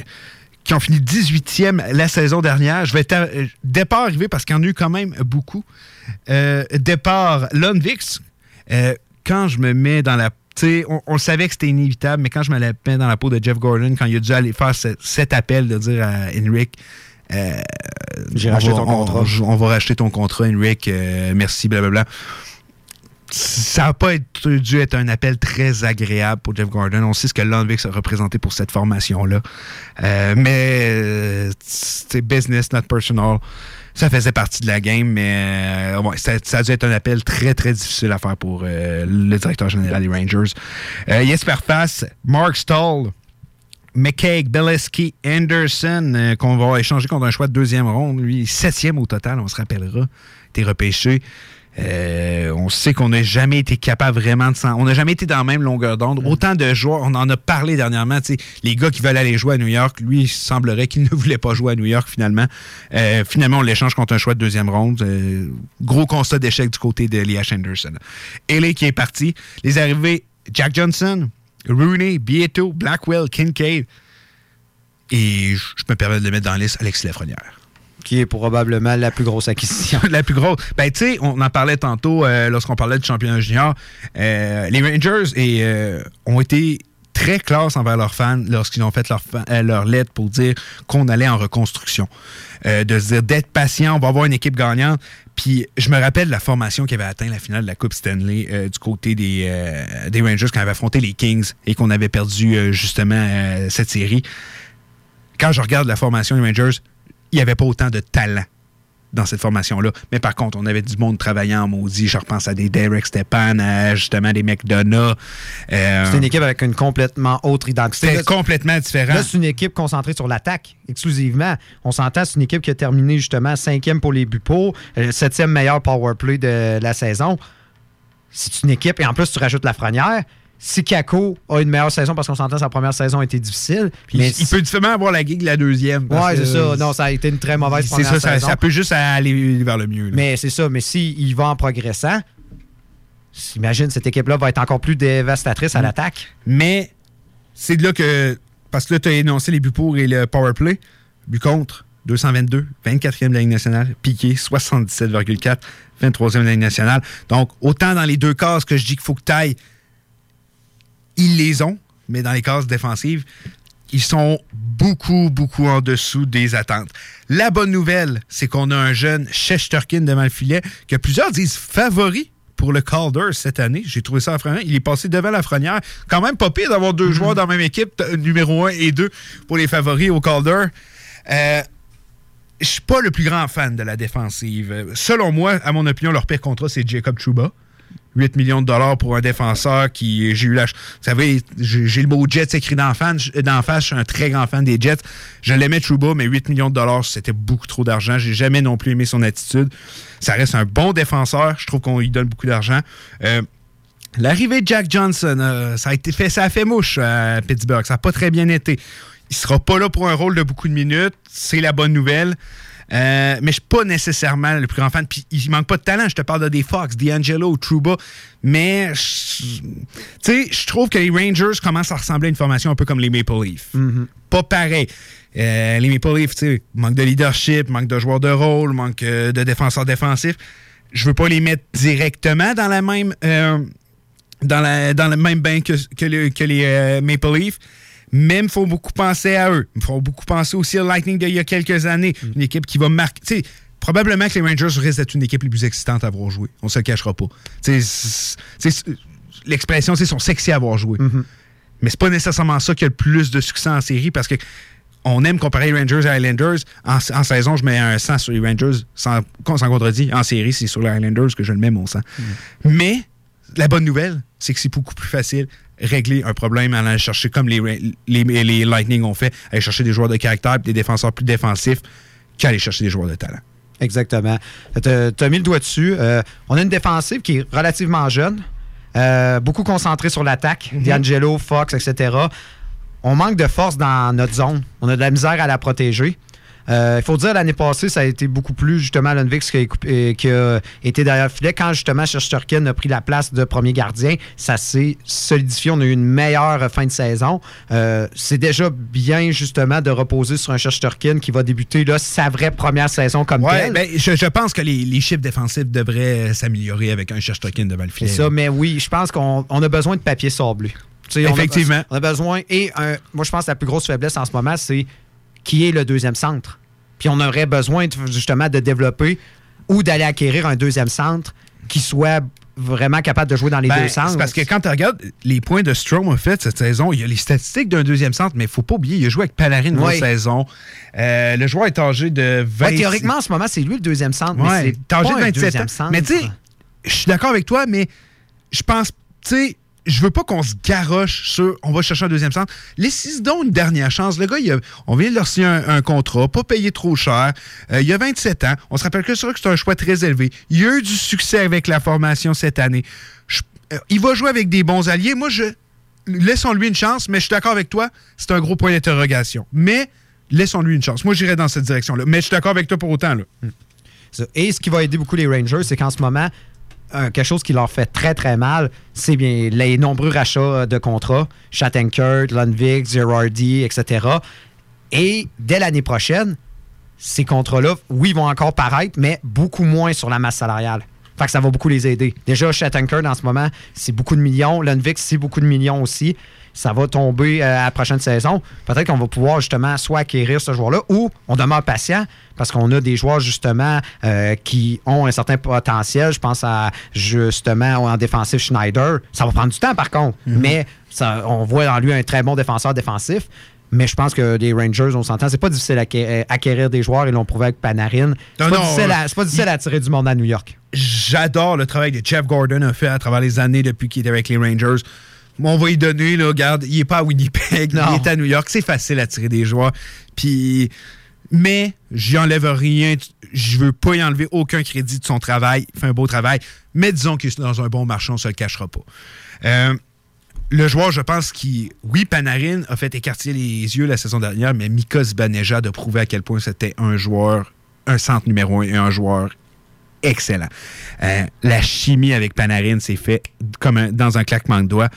qui ont fini 18e la saison dernière. Je vais départ arrivé parce qu'il y en a eu quand même beaucoup. Départ Lundvix. Quand je me mets dans la on, on savait que c'était inévitable, mais quand je me la dans la peau de Jeff Gordon, quand il a dû aller faire ce- cet appel de dire à Henrik, euh, J'ai on racheté va- ton on- contrat. On, on va racheter ton contrat, Henrik, euh, merci, blablabla. ça n'a pas être- dû être un appel très agréable pour Jeff Gordon. On sait ce que Lundvik a représenté pour cette formation-là. Euh, mais euh, c'est business, not personal. Ça faisait partie de la game, mais euh, ça, ça a dû être un appel très, très difficile à faire pour euh, le directeur général des Rangers. Euh, Jesper Mark Stahl, McCaig, Beleski, Anderson, euh, qu'on va échanger contre un choix de deuxième ronde. Lui, septième au total, on se rappellera. Été repêché. Euh, on sait qu'on n'a jamais été capable vraiment de s'en... On n'a jamais été dans la même longueur d'onde. Autant de joueurs, on en a parlé dernièrement, les gars qui veulent aller jouer à New York, lui, il semblerait qu'il ne voulait pas jouer à New York finalement. Euh, finalement, on l'échange contre un choix de deuxième ronde. Euh, gros constat d'échec du côté de Elias Anderson. Ellie qui est parti. Les arrivées, Jack Johnson, Rooney, Bieto, Blackwell, Kincaid. Et je je me permets de le mettre dans la liste, Alexis Lafrenière. Qui est probablement la plus grosse acquisition. la plus grosse. Ben, tu sais, on en parlait tantôt euh, lorsqu'on parlait du championnat junior. Euh, les Rangers euh, ont été très classe envers leurs fans lorsqu'ils ont fait leur, leur lettre pour dire qu'on allait en reconstruction. De se dire d'être patient, on va avoir une équipe gagnante. Puis je me rappelle la formation qui avait atteint la finale de la Coupe Stanley du côté des, des Rangers quand on avait affronté les Kings et qu'on avait perdu justement cette série. Quand je regarde la formation des Rangers, il n'y avait pas autant de talent dans cette formation-là. Mais par contre, on avait du monde travaillant en maudit. Je repense à des Derek Stepan, à justement des McDonough. Euh, C'est une équipe avec une complètement autre identité. C'était complètement différent. Là, c'est une équipe concentrée sur l'attaque exclusivement. On s'entend, c'est une équipe qui a terminé justement cinquième pour les buts pour, euh, septième meilleur power play de la saison. C'est une équipe, et en plus, tu rajoutes la frenière. Si Kako a une meilleure saison, parce qu'on s'entend, sa première saison a été difficile. Puis il peut difficilement avoir la gig la deuxième. parce Ouais, c'est ça. Non, ça a été une très mauvaise première ça, ça, saison. ça peut juste aller vers le mieux. là. Mais c'est ça. Mais s'il va en progressant, imagine, cette équipe-là va être encore plus dévastatrice à Mm. l'attaque. Mais c'est de là que. Parce que là, tu as énoncé les buts pour et le power play. But contre, 222, 24e de la Ligue nationale. Piqué, 77,4, 23e de la Ligue nationale. Donc, autant dans les deux cases que je dis qu'il faut que tu ailles, ils les ont, mais dans les cases défensives, ils sont beaucoup, beaucoup en dessous des attentes. La bonne nouvelle, c'est qu'on a un jeune Shesterkin devant le filet que plusieurs disent favori pour le Calder cette année. J'ai trouvé ça vraiment. Il est passé devant la frenière. Quand même pas pire d'avoir deux joueurs dans la même équipe, numéro 1 et 2 pour les favoris au Calder. Euh, je suis pas le plus grand fan de la défensive. Euh, Selon moi, à mon opinion, leur pire contrat, c'est Jacob Trouba. 8 millions de dollars pour un défenseur qui. J'ai eu la. Vous savez, j'ai le mot Jets écrit d'en face. Je suis un très grand fan des Jets. Je l'aimais Trouba, mais 8 millions de dollars, c'était beaucoup trop d'argent. J'ai jamais non plus aimé son attitude. Ça reste un bon défenseur. Je trouve qu'on lui donne beaucoup d'argent. Euh, L'arrivée de Jack Johnson, euh, ça a fait, ça a fait mouche à Pittsburgh. Ça n'a pas très bien été. Il sera pas là pour un rôle de beaucoup de minutes. C'est la bonne nouvelle. Euh, mais je suis pas nécessairement le plus grand fan. Puis il manque pas de talent. Je te parle de des Fox, D'Angelo, Trouba. Mais je- tu sais, je trouve que les Rangers commencent à ressembler à une formation un peu comme les Maple Leafs. Pas pareil. Euh, les Maple Leafs, tu sais, manque de leadership, manque de joueurs de rôle, manque euh, de défenseurs défensifs. Je veux pas les mettre directement dans la même euh, dans, la, dans le même bain que, que, le- que les Maple Leafs. Mais il faut beaucoup penser à eux. Il faut beaucoup penser aussi au Lightning d'il y a quelques années. Une équipe qui va marquer. tu sais, Probablement que les Rangers risquent d'être une équipe les plus excitantes à avoir joué. On se le cachera pas. L'expression, c'est sont sexy à avoir joué. Mais c'est pas nécessairement ça qui a le plus de succès en série parce que on aime comparer les Rangers et les Islanders. En, en saison, je mets un 100 sur les Rangers sans, sans contredit. En série, c'est sur les Islanders que je le mets, mon 100. Mais la bonne nouvelle, c'est que c'est beaucoup plus facile régler un problème en allant chercher comme les, les, les Lightning ont fait, aller chercher des joueurs de caractère et des défenseurs plus défensifs qu'aller chercher des joueurs de talent. Exactement. Tu as mis le doigt dessus. Euh, on a une défensive qui est relativement jeune, euh, beaucoup concentrée sur l'attaque. D'Angelo, Fox, etc. On manque de force dans notre zone. On a de la misère à la protéger. Euh, Il faut dire, l'année passée, ça a été beaucoup plus justement Lundvik qui, euh, qui a été derrière le filet. Quand justement Shesterkin a pris la place de premier gardien, ça s'est solidifié. On a eu une meilleure fin de saison. Euh, C'est déjà bien justement de reposer sur un Shesterkin qui va débuter là, sa vraie première saison comme Ouais, telle. ben, je, je pense que les, les chiffres défensifs devraient s'améliorer avec un Shesterkin devant le C'est filet. ça, mais oui, je pense qu'on on a besoin de papier sablé. Sais, on a- Effectivement. On a, besoin. Et un- moi, je pense que la plus grosse faiblesse en ce moment, c'est qui est le deuxième centre. Puis on aurait besoin de- justement de développer ou d'aller acquérir un deuxième centre qui soit vraiment capable de jouer dans les Ben, deux sens. parce que quand tu regardes les points de Strom a fait cette saison, il y a les statistiques d'un deuxième centre, mais il faut pas oublier, il a joué avec Panarin une Oui. saison. Euh, le joueur est âgé de 20 Ouais, théoriquement, en ce moment, c'est lui le deuxième centre, Ouais, mais c'est âgé pas de un 27 deuxième ans. centre. Mais tu sais, je suis d'accord avec toi, mais je pense, tu sais, je veux pas qu'on se garoche sur on va chercher un deuxième centre. Laissez donc une dernière chance. Le gars, on vient de leur signer un, contrat, pas payé trop cher. Euh, il a 27 ans. On se rappelle que c'est que c'est un choix très élevé. Il a eu du succès avec la formation cette année. Euh, il va jouer avec des bons alliés. Moi, je laissons-lui une chance, mais je suis d'accord avec toi, c'est un gros point d'interrogation. Mais laissons-lui une chance. Moi, j'irais dans cette direction-là. Mais je suis d'accord avec toi pour autant. Ça. Et ce qui va aider beaucoup les Rangers, c'est qu'en ce moment, quelque chose qui leur fait très très mal, c'est bien les nombreux rachats euh, de contrats, Shattenkirk, Lundvik, Girardi, etc. Et dès l'année prochaine, ces contrats-là, oui, vont encore paraître, mais beaucoup moins sur la masse salariale. Fait que ça va beaucoup les aider. Déjà, Shattenkirk, en ce moment, c'est beaucoup de millions. Lundvik, c'est beaucoup de millions aussi. Ça va tomber euh, à la prochaine saison. Peut-être qu'on va pouvoir justement soit acquérir ce joueur-là ou on demeure patient parce qu'on a des joueurs justement euh, qui ont un certain potentiel. Je pense à justement en défensif Schneider. Ça va prendre du temps par contre, mais ça, on voit en lui un très bon défenseur défensif. Mais je pense que les Rangers, on s'entend, c'est pas difficile à acquérir, des joueurs. Ils l'ont prouvé avec Panarin. C'est pas, euh, pas difficile à attirer du monde à New York. J'adore le travail que Jeff Gordon a fait à travers les années depuis qu'il était avec les Rangers. On va y donner, là, regarde, il est pas à Winnipeg, Non. il est à New York. C'est facile à tirer des joueurs. Puis, mais j'y enlève rien. Je veux pas y enlever aucun crédit de son travail. Il fait un beau travail. Mais disons qu'il est dans un bon marché, on se le cachera pas. Euh, le joueur, je pense qui, oui, Panarin a fait écarter les yeux la saison dernière, mais Mika Zibanejad a prouvé à quel point c'était un joueur, un centre numéro un et un joueur excellent. Euh, la chimie avec Panarin s'est fait comme dans un claquement de doigts.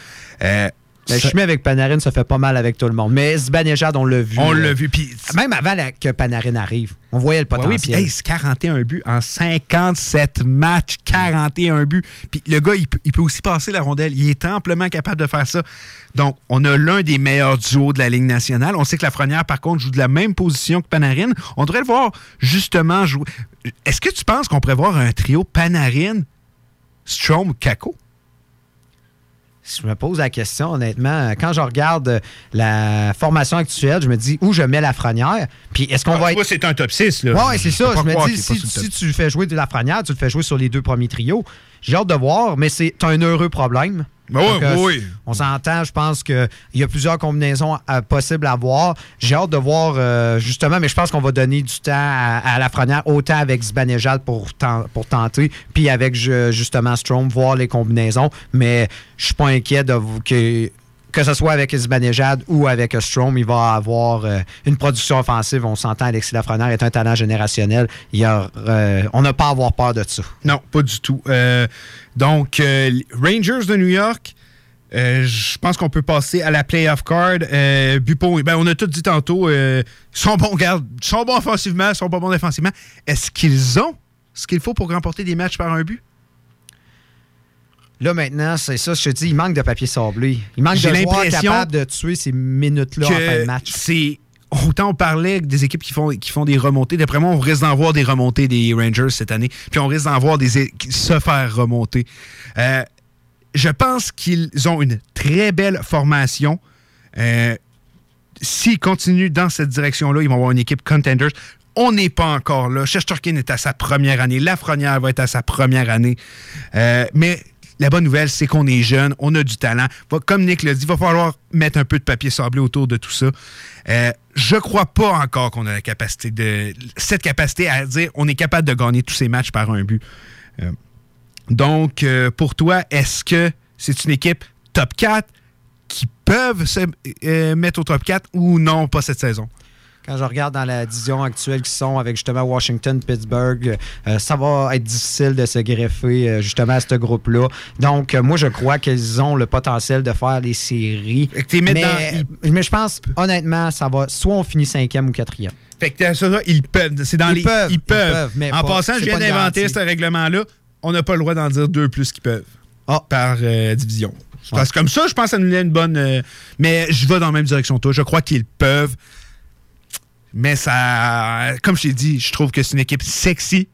Euh, La chimie avec Panarin, ça fait pas mal avec tout le monde. Mais Zibanejad, on l'a vu. On là. l'a vu. Même avant la- que Panarin arrive, on voyait le Ouais, oui, potentiel. puis hey, c'est 41 buts en 57 matchs, 41 buts. Puis le gars, il peut, il peut aussi passer la rondelle. Il est amplement capable de faire ça. Donc, on a l'un des meilleurs duos de la Ligue nationale. On sait que Lafrenière, par contre, joue de la même position que Panarin. On devrait le voir justement jouer. Est-ce que tu penses qu'on pourrait voir un trio Panarin, Strom, Kako? Je me pose la question, honnêtement. Quand je regarde euh, la formation actuelle, je me dis où je mets la frenière. Puis est-ce qu'on va être. C'est un top 6. Là. Ouais, c'est ça. Je me dis, si, si tu fais jouer de la frenière, tu le fais jouer sur les deux premiers trios. J'ai hâte de voir, mais c'est un heureux problème. Ben Donc, euh, oui, oui. On s'entend, je pense qu'il y a plusieurs combinaisons possibles à voir. J'ai hâte de voir, euh, justement, mais je pense qu'on va donner du temps à, à la frenière, autant avec Zibanejad pour, ten- pour tenter, puis avec ju- justement Strom, voir les combinaisons. Mais je suis pas inquiet de vous que que ce soit avec Zibanejad ou avec Strom, il va avoir euh, une production offensive. On s'entend, Alexis Lafrenière est un talent générationnel. Il a, euh, on n'a pas à avoir peur de ça. Non, pas du tout. Euh, donc, Rangers de New York, je pense qu'on peut passer à la playoff card. Euh, Buffon, ben, on a tout dit tantôt, euh, sont bons, regarde, ils sont bons offensivement, sont pas bons défensivement. Est-ce qu'ils ont ce qu'il faut pour remporter des matchs par un but? Là, maintenant, c'est ça, je te dis, il manque de papier sablé. Il manque de joueurs l'impression capables de tuer ces minutes-là en fin de match. c'est autant on parlait des équipes qui font, qui font des remontées. D'après moi, on risque d'en voir des remontées des Rangers cette année. Puis on risque d'en voir des se faire remonter. Euh, je pense qu'ils ont une très belle formation. Euh, S'ils continuent dans cette direction-là, ils vont avoir une équipe contenders. On n'est pas encore là. Shesterkin est à sa première année. Lafrenière va être à sa première année. Euh, mais la bonne nouvelle, c'est qu'on est jeune, on a du talent. Comme Nick l'a dit, il va falloir mettre un peu de papier sablé autour de tout ça. Euh, je crois pas encore qu'on a la capacité de. cette capacité à dire on est capable de gagner tous ces matchs par un but. Euh, donc, euh, pour toi, est-ce que c'est une équipe top 4 qui peuvent se euh, mettre au top 4 ou non, pas cette saison? Quand je regarde dans la division actuelle qui sont avec justement Washington, Pittsburgh, euh, ça va être difficile de se greffer euh, justement à ce groupe-là. Donc, euh, moi, je crois qu'ils ont le potentiel de faire les séries. Mais, dans- mais je pense, honnêtement, ça va. Soit on finit cinquième ou quatrième. Fait que ça, là, ils peuvent. C'est dans Ils les. peuvent, ils ils peuvent. mais en pas- passant, je viens d'inventer ce règlement-là. On n'a pas le droit d'en dire deux plus qu'ils peuvent. Ah. Par division. Parce que comme ça, je pense que ça nous donne une bonne. mais je vais dans la même direction que toi. Je crois qu'ils peuvent. Mais ça. Comme je t'ai dit, je trouve que c'est une équipe sexy,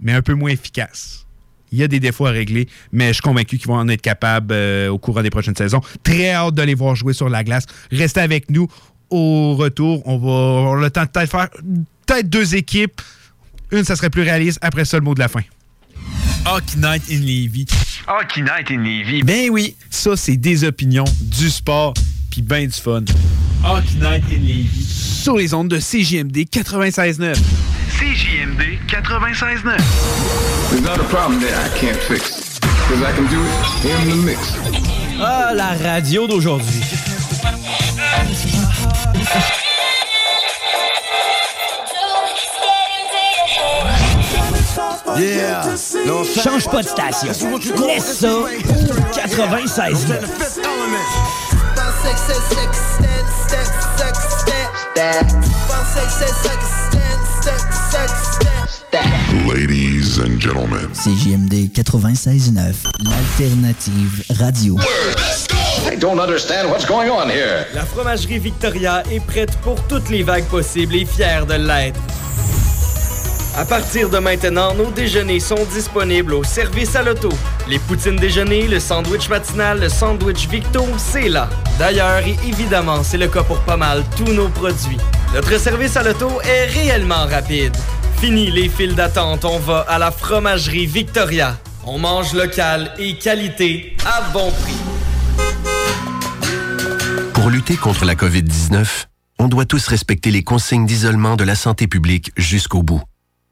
mais un peu moins efficace. Il y a des défauts à régler, mais je suis convaincu qu'ils vont en être capables euh, au courant des prochaines saisons. Très hâte de les voir jouer sur la glace. Restez avec nous. Au retour, on va avoir le temps de peut-être faire peut-être deux équipes. Une, ça serait plus réaliste. Après ça, le mot de la fin. Hockey Night in Levy. Hockey Night in Levy. Ben oui, ça, c'est des opinions, du sport, puis ben du fun. Hockey Night in Levy. Sur les ondes de CJMD 96.9. CJMD 96.9. There's not a problem there I can't fix. Because I can do it in the mix. Ah, la radio d'aujourd'hui. Yeah. Change pas de station. Laisse ça au 96 Ladies and gentlemen. CJMD 96.9, l'alternative radio. I don't understand what's going on here. La fromagerie Victoria est prête pour toutes les vagues possibles et fière de l'être. À partir de maintenant, nos déjeuners sont disponibles au service à l'auto. Les poutines déjeuner, le sandwich matinal, le sandwich Victo, c'est là. D'ailleurs, et évidemment, c'est le cas pour pas mal tous nos produits. Notre service à l'auto est réellement rapide. Fini les files d'attente, on va à la fromagerie Victoria. On mange local et qualité à bon prix. Pour lutter contre la COVID-19, on doit tous respecter les consignes d'isolement de la santé publique jusqu'au bout.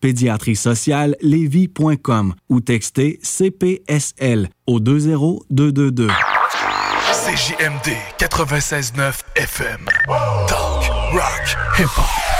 pédiatrie sociale lévis.com ou textez CPSL au 20222. CJMD 96.9 FM. Talk, rock, hip-hop.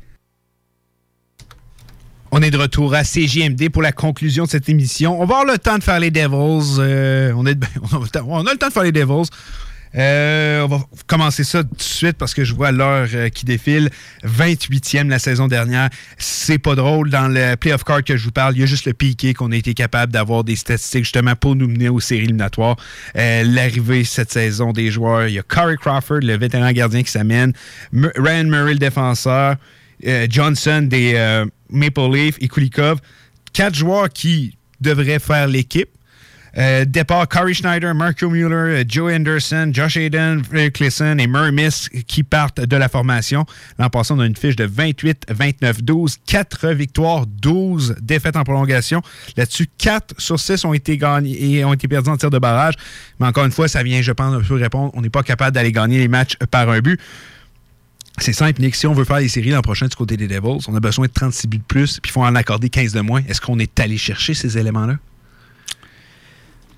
On est de retour à CJMD pour la conclusion de cette émission. On va avoir le temps de faire les Devils. euh, on, a le temps, de faire les Devils. Euh, on va commencer ça tout de suite parce que je vois l'heure euh, qui défile. 28e la saison dernière. C'est pas drôle. Dans le playoff card que je vous parle, il y a juste le piqué qu'on a été capable d'avoir des statistiques justement pour nous mener aux séries éliminatoires. L'arrivée cette saison des joueurs, il y a Corey Crawford, le vétéran gardien qui s'amène, Ryan Murray, le défenseur, euh, Johnson des euh, Maple Leaf et Kulikov. Quatre joueurs qui devraient faire l'équipe. Euh, départ, Corey Schneider, Marco Mueller, Joe Anderson, Josh Frederick Clisson et Murray Miss qui partent de la formation. L'an passé, on a une fiche de 28, 29, 12, 4 victoires, 12 défaites en prolongation. Là-dessus, 4 sur 6 ont été gagnés et ont été perdus en tir de barrage. Mais encore une fois, ça vient, je pense, un peu répondre. On n'est pas capable d'aller gagner les matchs par un but. C'est simple, Nick. Si on veut faire les séries l'an prochain du côté des Devils, on a besoin de 36 buts de plus, puis il faut en accorder 15 de moins. Est-ce qu'on est allé chercher ces éléments-là?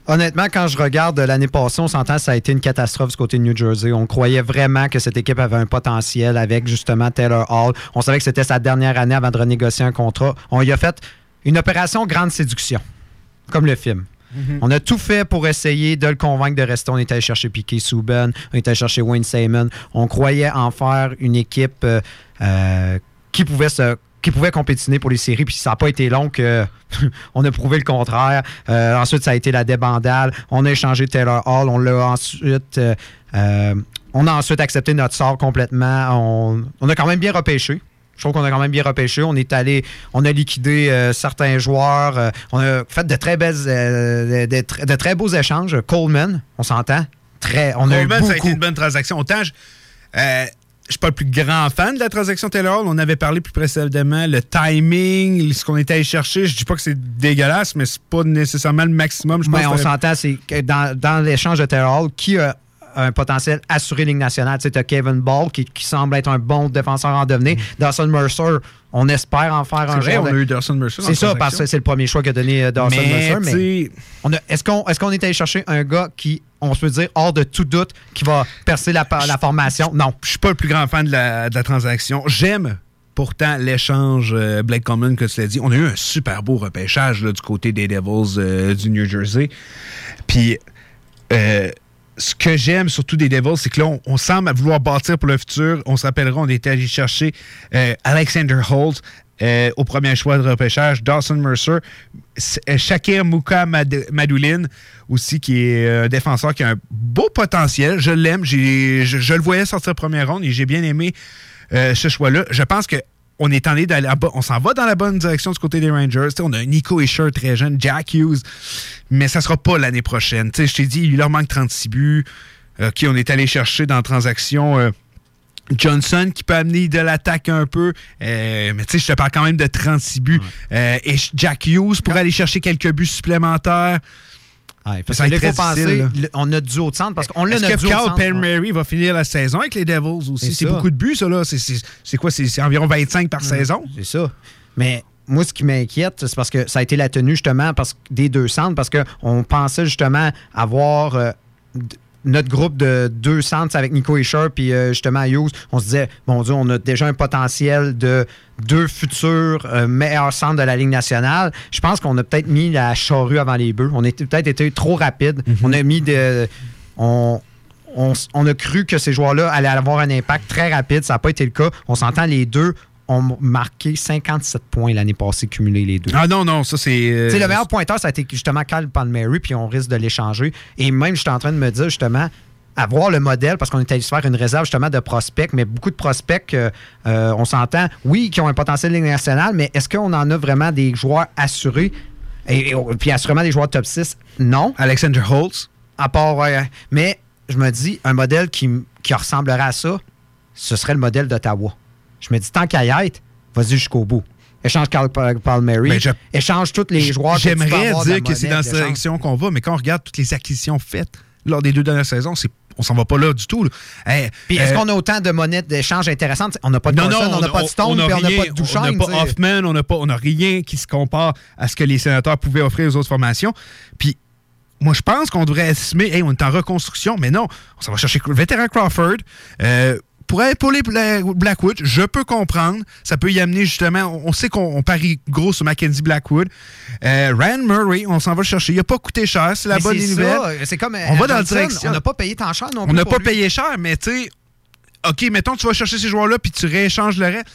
Honnêtement, quand je regarde l'année passée, on s'entend que ça a été une catastrophe du côté de New Jersey. On croyait vraiment que cette équipe avait un potentiel avec justement Taylor Hall. On savait que c'était sa dernière année avant de renégocier un contrat. On y a fait une opération grande séduction, comme le film. On a tout fait pour essayer de le convaincre de rester. On était allé chercher Piquet Souben, on était allé chercher Wayne Simon. On croyait en faire une équipe euh, euh, qui pouvait se compétiner pour les séries, puis ça n'a pas été long on a prouvé le contraire. Euh, ensuite, ça a été la débandale. On a échangé Taylor Hall. On l'a ensuite. on a ensuite accepté notre sort complètement. On a quand même bien repêché. Je trouve qu'on a quand même bien repêché. On est allé, on a liquidé euh, certains joueurs. euh, on a fait de très belles, euh, de, de tr- de très beaux échanges. Coleman, on s'entend. Très, on a eu Coleman, ça a été une bonne transaction. Autant, je je suis pas le plus grand fan de la transaction Taylor Hall. On avait parlé plus précédemment. Le timing, ce qu'on était allé chercher, je dis pas que c'est dégueulasse, mais c'est pas nécessairement le maximum. Je pense Mais on s'entend, c'est que dans, dans l'échange de Taylor Hall, qui a un potentiel assuré Ligue nationale? Tu sais, as Kevin Ball qui, qui semble être un bon défenseur en devenir. Dawson Mercer, on espère en faire un vrai, on a eu Dawson Mercer C'est ça, parce que c'est le premier choix qu'a donné euh, Dawson Mais, Mercer. Mais on a- est-ce qu'on est, qu'on est allé chercher un gars qui, on peut dire, hors de tout doute, qui va percer la, la formation? Non. Je suis pas le plus grand fan de la, de la transaction. J'aime pourtant l'échange euh, Blake Coleman que tu l'as dit. On a eu un super beau repêchage là, du côté des Devils euh, du New Jersey. Puis euh, ce que j'aime surtout des Devils, c'est que là, on, semble vouloir bâtir pour le futur. On se rappellera, on était allé chercher euh, Alexander Holt euh, au premier choix de repêchage, Dawson Mercer, euh, Shakir Mouka Mad- aussi, qui est un défenseur qui a un beau potentiel. Je l'aime. Je, le voyais sortir première ronde et j'ai bien aimé ce choix-là. Je pense que on est s'en va dans la bonne direction du côté des Rangers. On a un Nico Escher très jeune, Jack Hughes, mais ça sera pas l'année prochaine. Je t'ai dit, il leur manque 36 buts. Euh, qui on est allé chercher dans la transaction. euh, Johnson qui peut amener de l'attaque un peu. Euh, mais tu sais, je te parle quand même de 36 buts. Et Jack Hughes pour aller chercher quelques buts supplémentaires. Parce Ça que faut penser, le- on a du haut de centre parce qu'on l'a Est-ce que Carl centre, Palmieri va finir la saison avec les Devils aussi? C'est beaucoup de buts, ça, là. C'est- quoi? C'est environ 25 par saison? C'est ça. Mais moi, ce qui m'inquiète, c'est parce que ça a été la tenue justement parce, des deux centres, parce qu'on pensait justement avoir euh, notre groupe de deux centres avec Nico Escher puis euh, justement Hughes. On se disait, mon Dieu, on a déjà un potentiel de deux futurs euh, meilleurs centres de la Ligue nationale. Je pense qu'on a peut-être mis la charrue avant les bœufs. On a peut-être été trop rapide. On a mis de. On, on, s- on a cru que ces joueurs-là allaient avoir un impact très rapide. Ça n'a pas été le cas. On s'entend, les deux ont marqué 57 points l'année passée, cumulés les deux. Ah non, non, ça c'est. euh, le meilleur pointeur, ça a été justement Kyle Palmieri, puis on risque de l'échanger. Et même, je suis en train de me dire justement, avoir le modèle, parce qu'on est allé se faire une réserve justement de prospects, mais beaucoup de prospects, euh, euh, on s'entend, oui, qui ont un potentiel Ligue nationale, mais est-ce qu'on en a vraiment des joueurs assurés? Et, et- puis assurément des joueurs top 6? Non. Alexander Holtz? À part. Mais je me dis, un modèle qui, qui ressemblerait à ça, ce serait le modèle d'Ottawa. Je me dis, tant qu'à y être, vas-y jusqu'au bout. Échange Carl Pa- Palmieri. Ben, je- échange tous les joueurs. J'aimerais dire que c'est dans cette direction qu'on va, mais quand on regarde toutes les acquisitions faites lors des deux dernières saisons, c'est on s'en va pas là du tout. Hey, Puis est-ce euh, qu'on a autant de monnaies d'échange intéressantes? On n'a pas de non, on n'a pas de Stone, puis on n'a pas de Duchamp. On n'a pas Hoffman, on n'a pas, on n'a rien qui se compare à ce que les sénateurs pouvaient offrir aux autres formations. Puis moi, je pense qu'on devrait estimer, hey, on est en reconstruction, mais non, on s'en va chercher le vétéran Crawford. Euh, pour épauler Bla- Blackwood, je peux comprendre. Ça peut y amener justement. On on sait qu'on on parie gros sur Mackenzie Blackwood. Euh, Ryan Murray, on s'en va le chercher. Il n'a pas coûté cher, c'est la Mais bonne nouvelle. ça, C'est comme euh, on va dans la direction. On n'a pas payé tant cher non On plus. n'a pour pas lui. payé cher, mais tu sais, OK, mettons, tu vas chercher ces joueurs-là puis tu rééchanges le reste.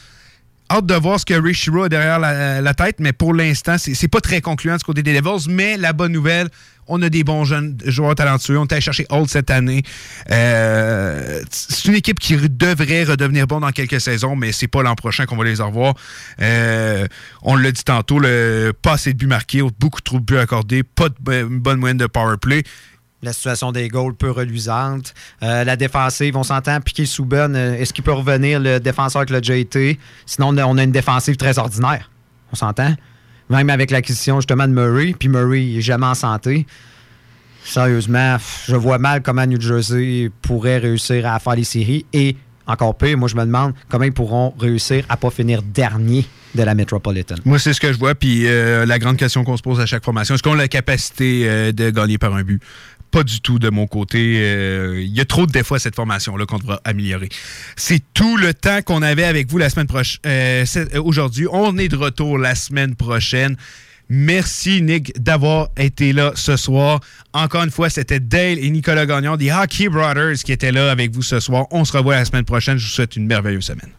Hâte de voir ce que Ray a derrière la, tête, mais pour l'instant, c'est pas très concluant du côté des Devils. Mais la bonne nouvelle, on a des bons jeunes joueurs talentueux. On est allé chercher Holt cette année. Euh, c'est une équipe qui devrait redevenir bon dans quelques saisons, mais c'est pas l'an prochain qu'on va les revoir. Euh, on l'a dit tantôt, le, pas assez de buts marqués, beaucoup trop de buts accordés, pas de bo- bonne moyenne de power play. La situation des goals peu reluisante. Euh, la défensive, on s'entend, Piqué Souben, euh, est-ce qu'il peut revenir le défenseur l'a déjà été? Sinon, on a- une défensive très ordinaire. On s'entend? Même avec l'acquisition justement de Murray, puis Murray il est jamais en santé. Sérieusement, je vois mal comment New Jersey pourrait réussir à faire les séries. Et encore pire, moi je me demande comment ils pourront réussir à pas finir dernier de la Metropolitan. Moi, c'est ce que je vois. Puis euh, la grande question qu'on se pose à chaque formation, est-ce qu'on a la capacité de gagner par un but? Pas du tout de mon côté. Euh, Il y a trop de défauts à cette formation-là qu'on devra améliorer. C'est tout le temps qu'on avait avec vous la semaine prochaine. Aujourd'hui, on est de retour la semaine prochaine. Merci, Nick, d'avoir été là ce soir. Encore une fois, c'était Dale et Nicolas Gagnon des Hockey Brothers qui étaient là avec vous ce soir. On se revoit la semaine prochaine. Je vous souhaite une merveilleuse semaine.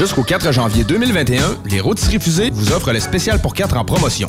Jusqu'au 4 janvier 2021, les rôtisseries fusées vous offrent le spécial pour 4 en promotion.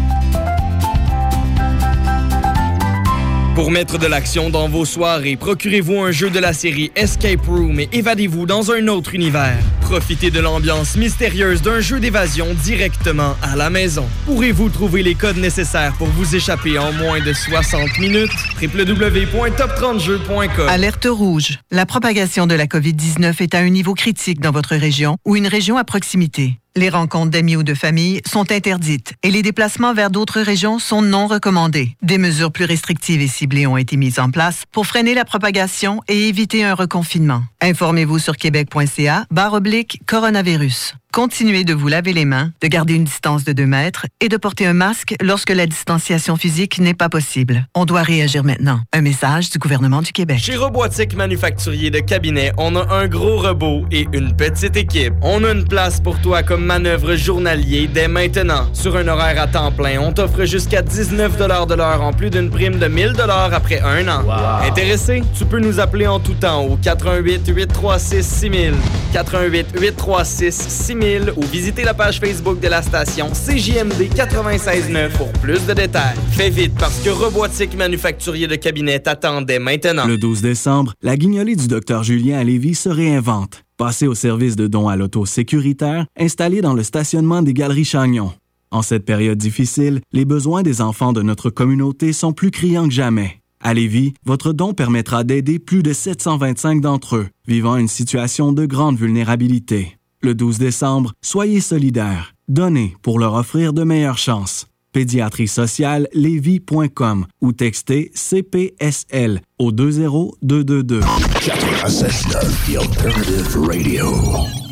Pour mettre de l'action dans vos soirées, procurez-vous un jeu de la série Escape Room et évadez-vous dans un autre univers. Profitez de l'ambiance mystérieuse d'un jeu d'évasion directement à la maison. Pourrez-vous trouver les codes nécessaires pour vous échapper en moins de 60 minutes? www.top30jeux.com Alerte rouge. La propagation de la COVID-19 est à un niveau critique dans votre région ou une région à proximité. Les rencontres d'amis ou de famille sont interdites et les déplacements vers d'autres régions sont non recommandés. Des mesures plus restrictives et ciblées ont été mises en place pour freiner la propagation et éviter un reconfinement. Informez-vous sur québec.ca barre oblique coronavirus. Continuez de vous laver les mains, de garder une distance de 2 mètres et de porter un masque lorsque la distanciation physique n'est pas possible. On doit réagir maintenant. Un message du gouvernement du Québec. Chez Robotique Manufacturier de Cabinet, on a un gros robot et une petite équipe. On a une place pour toi comme manœuvre journalier dès maintenant. Sur un horaire à temps plein, on t'offre jusqu'à 19 de l'heure en plus d'une prime de 1000 après un an. Intéressé? Tu peux nous appeler en tout temps au 88 836 6000, 88 836 6000 ou visiter la page Facebook de la station CJMD 96.9 pour plus de détails. Fais vite parce que Robotique Manufacturier de Cabinet t'attendait maintenant. Le 12 décembre, la guignolée du Dr Julien à Lévis se réinvente. Passez au service de dons à l'auto sécuritaire installé dans le stationnement des Galeries Chagnon. En cette période difficile, les besoins des enfants de notre communauté sont plus criants que jamais. À Lévis, votre don permettra d'aider plus de 725 d'entre eux vivant une situation de grande vulnérabilité. Le 12 décembre, soyez solidaires. Donnez pour leur offrir de meilleures chances. Pédiatrie sociale lévis.com ou textez CPSL au 20222. 96.9 The Alternative Radio.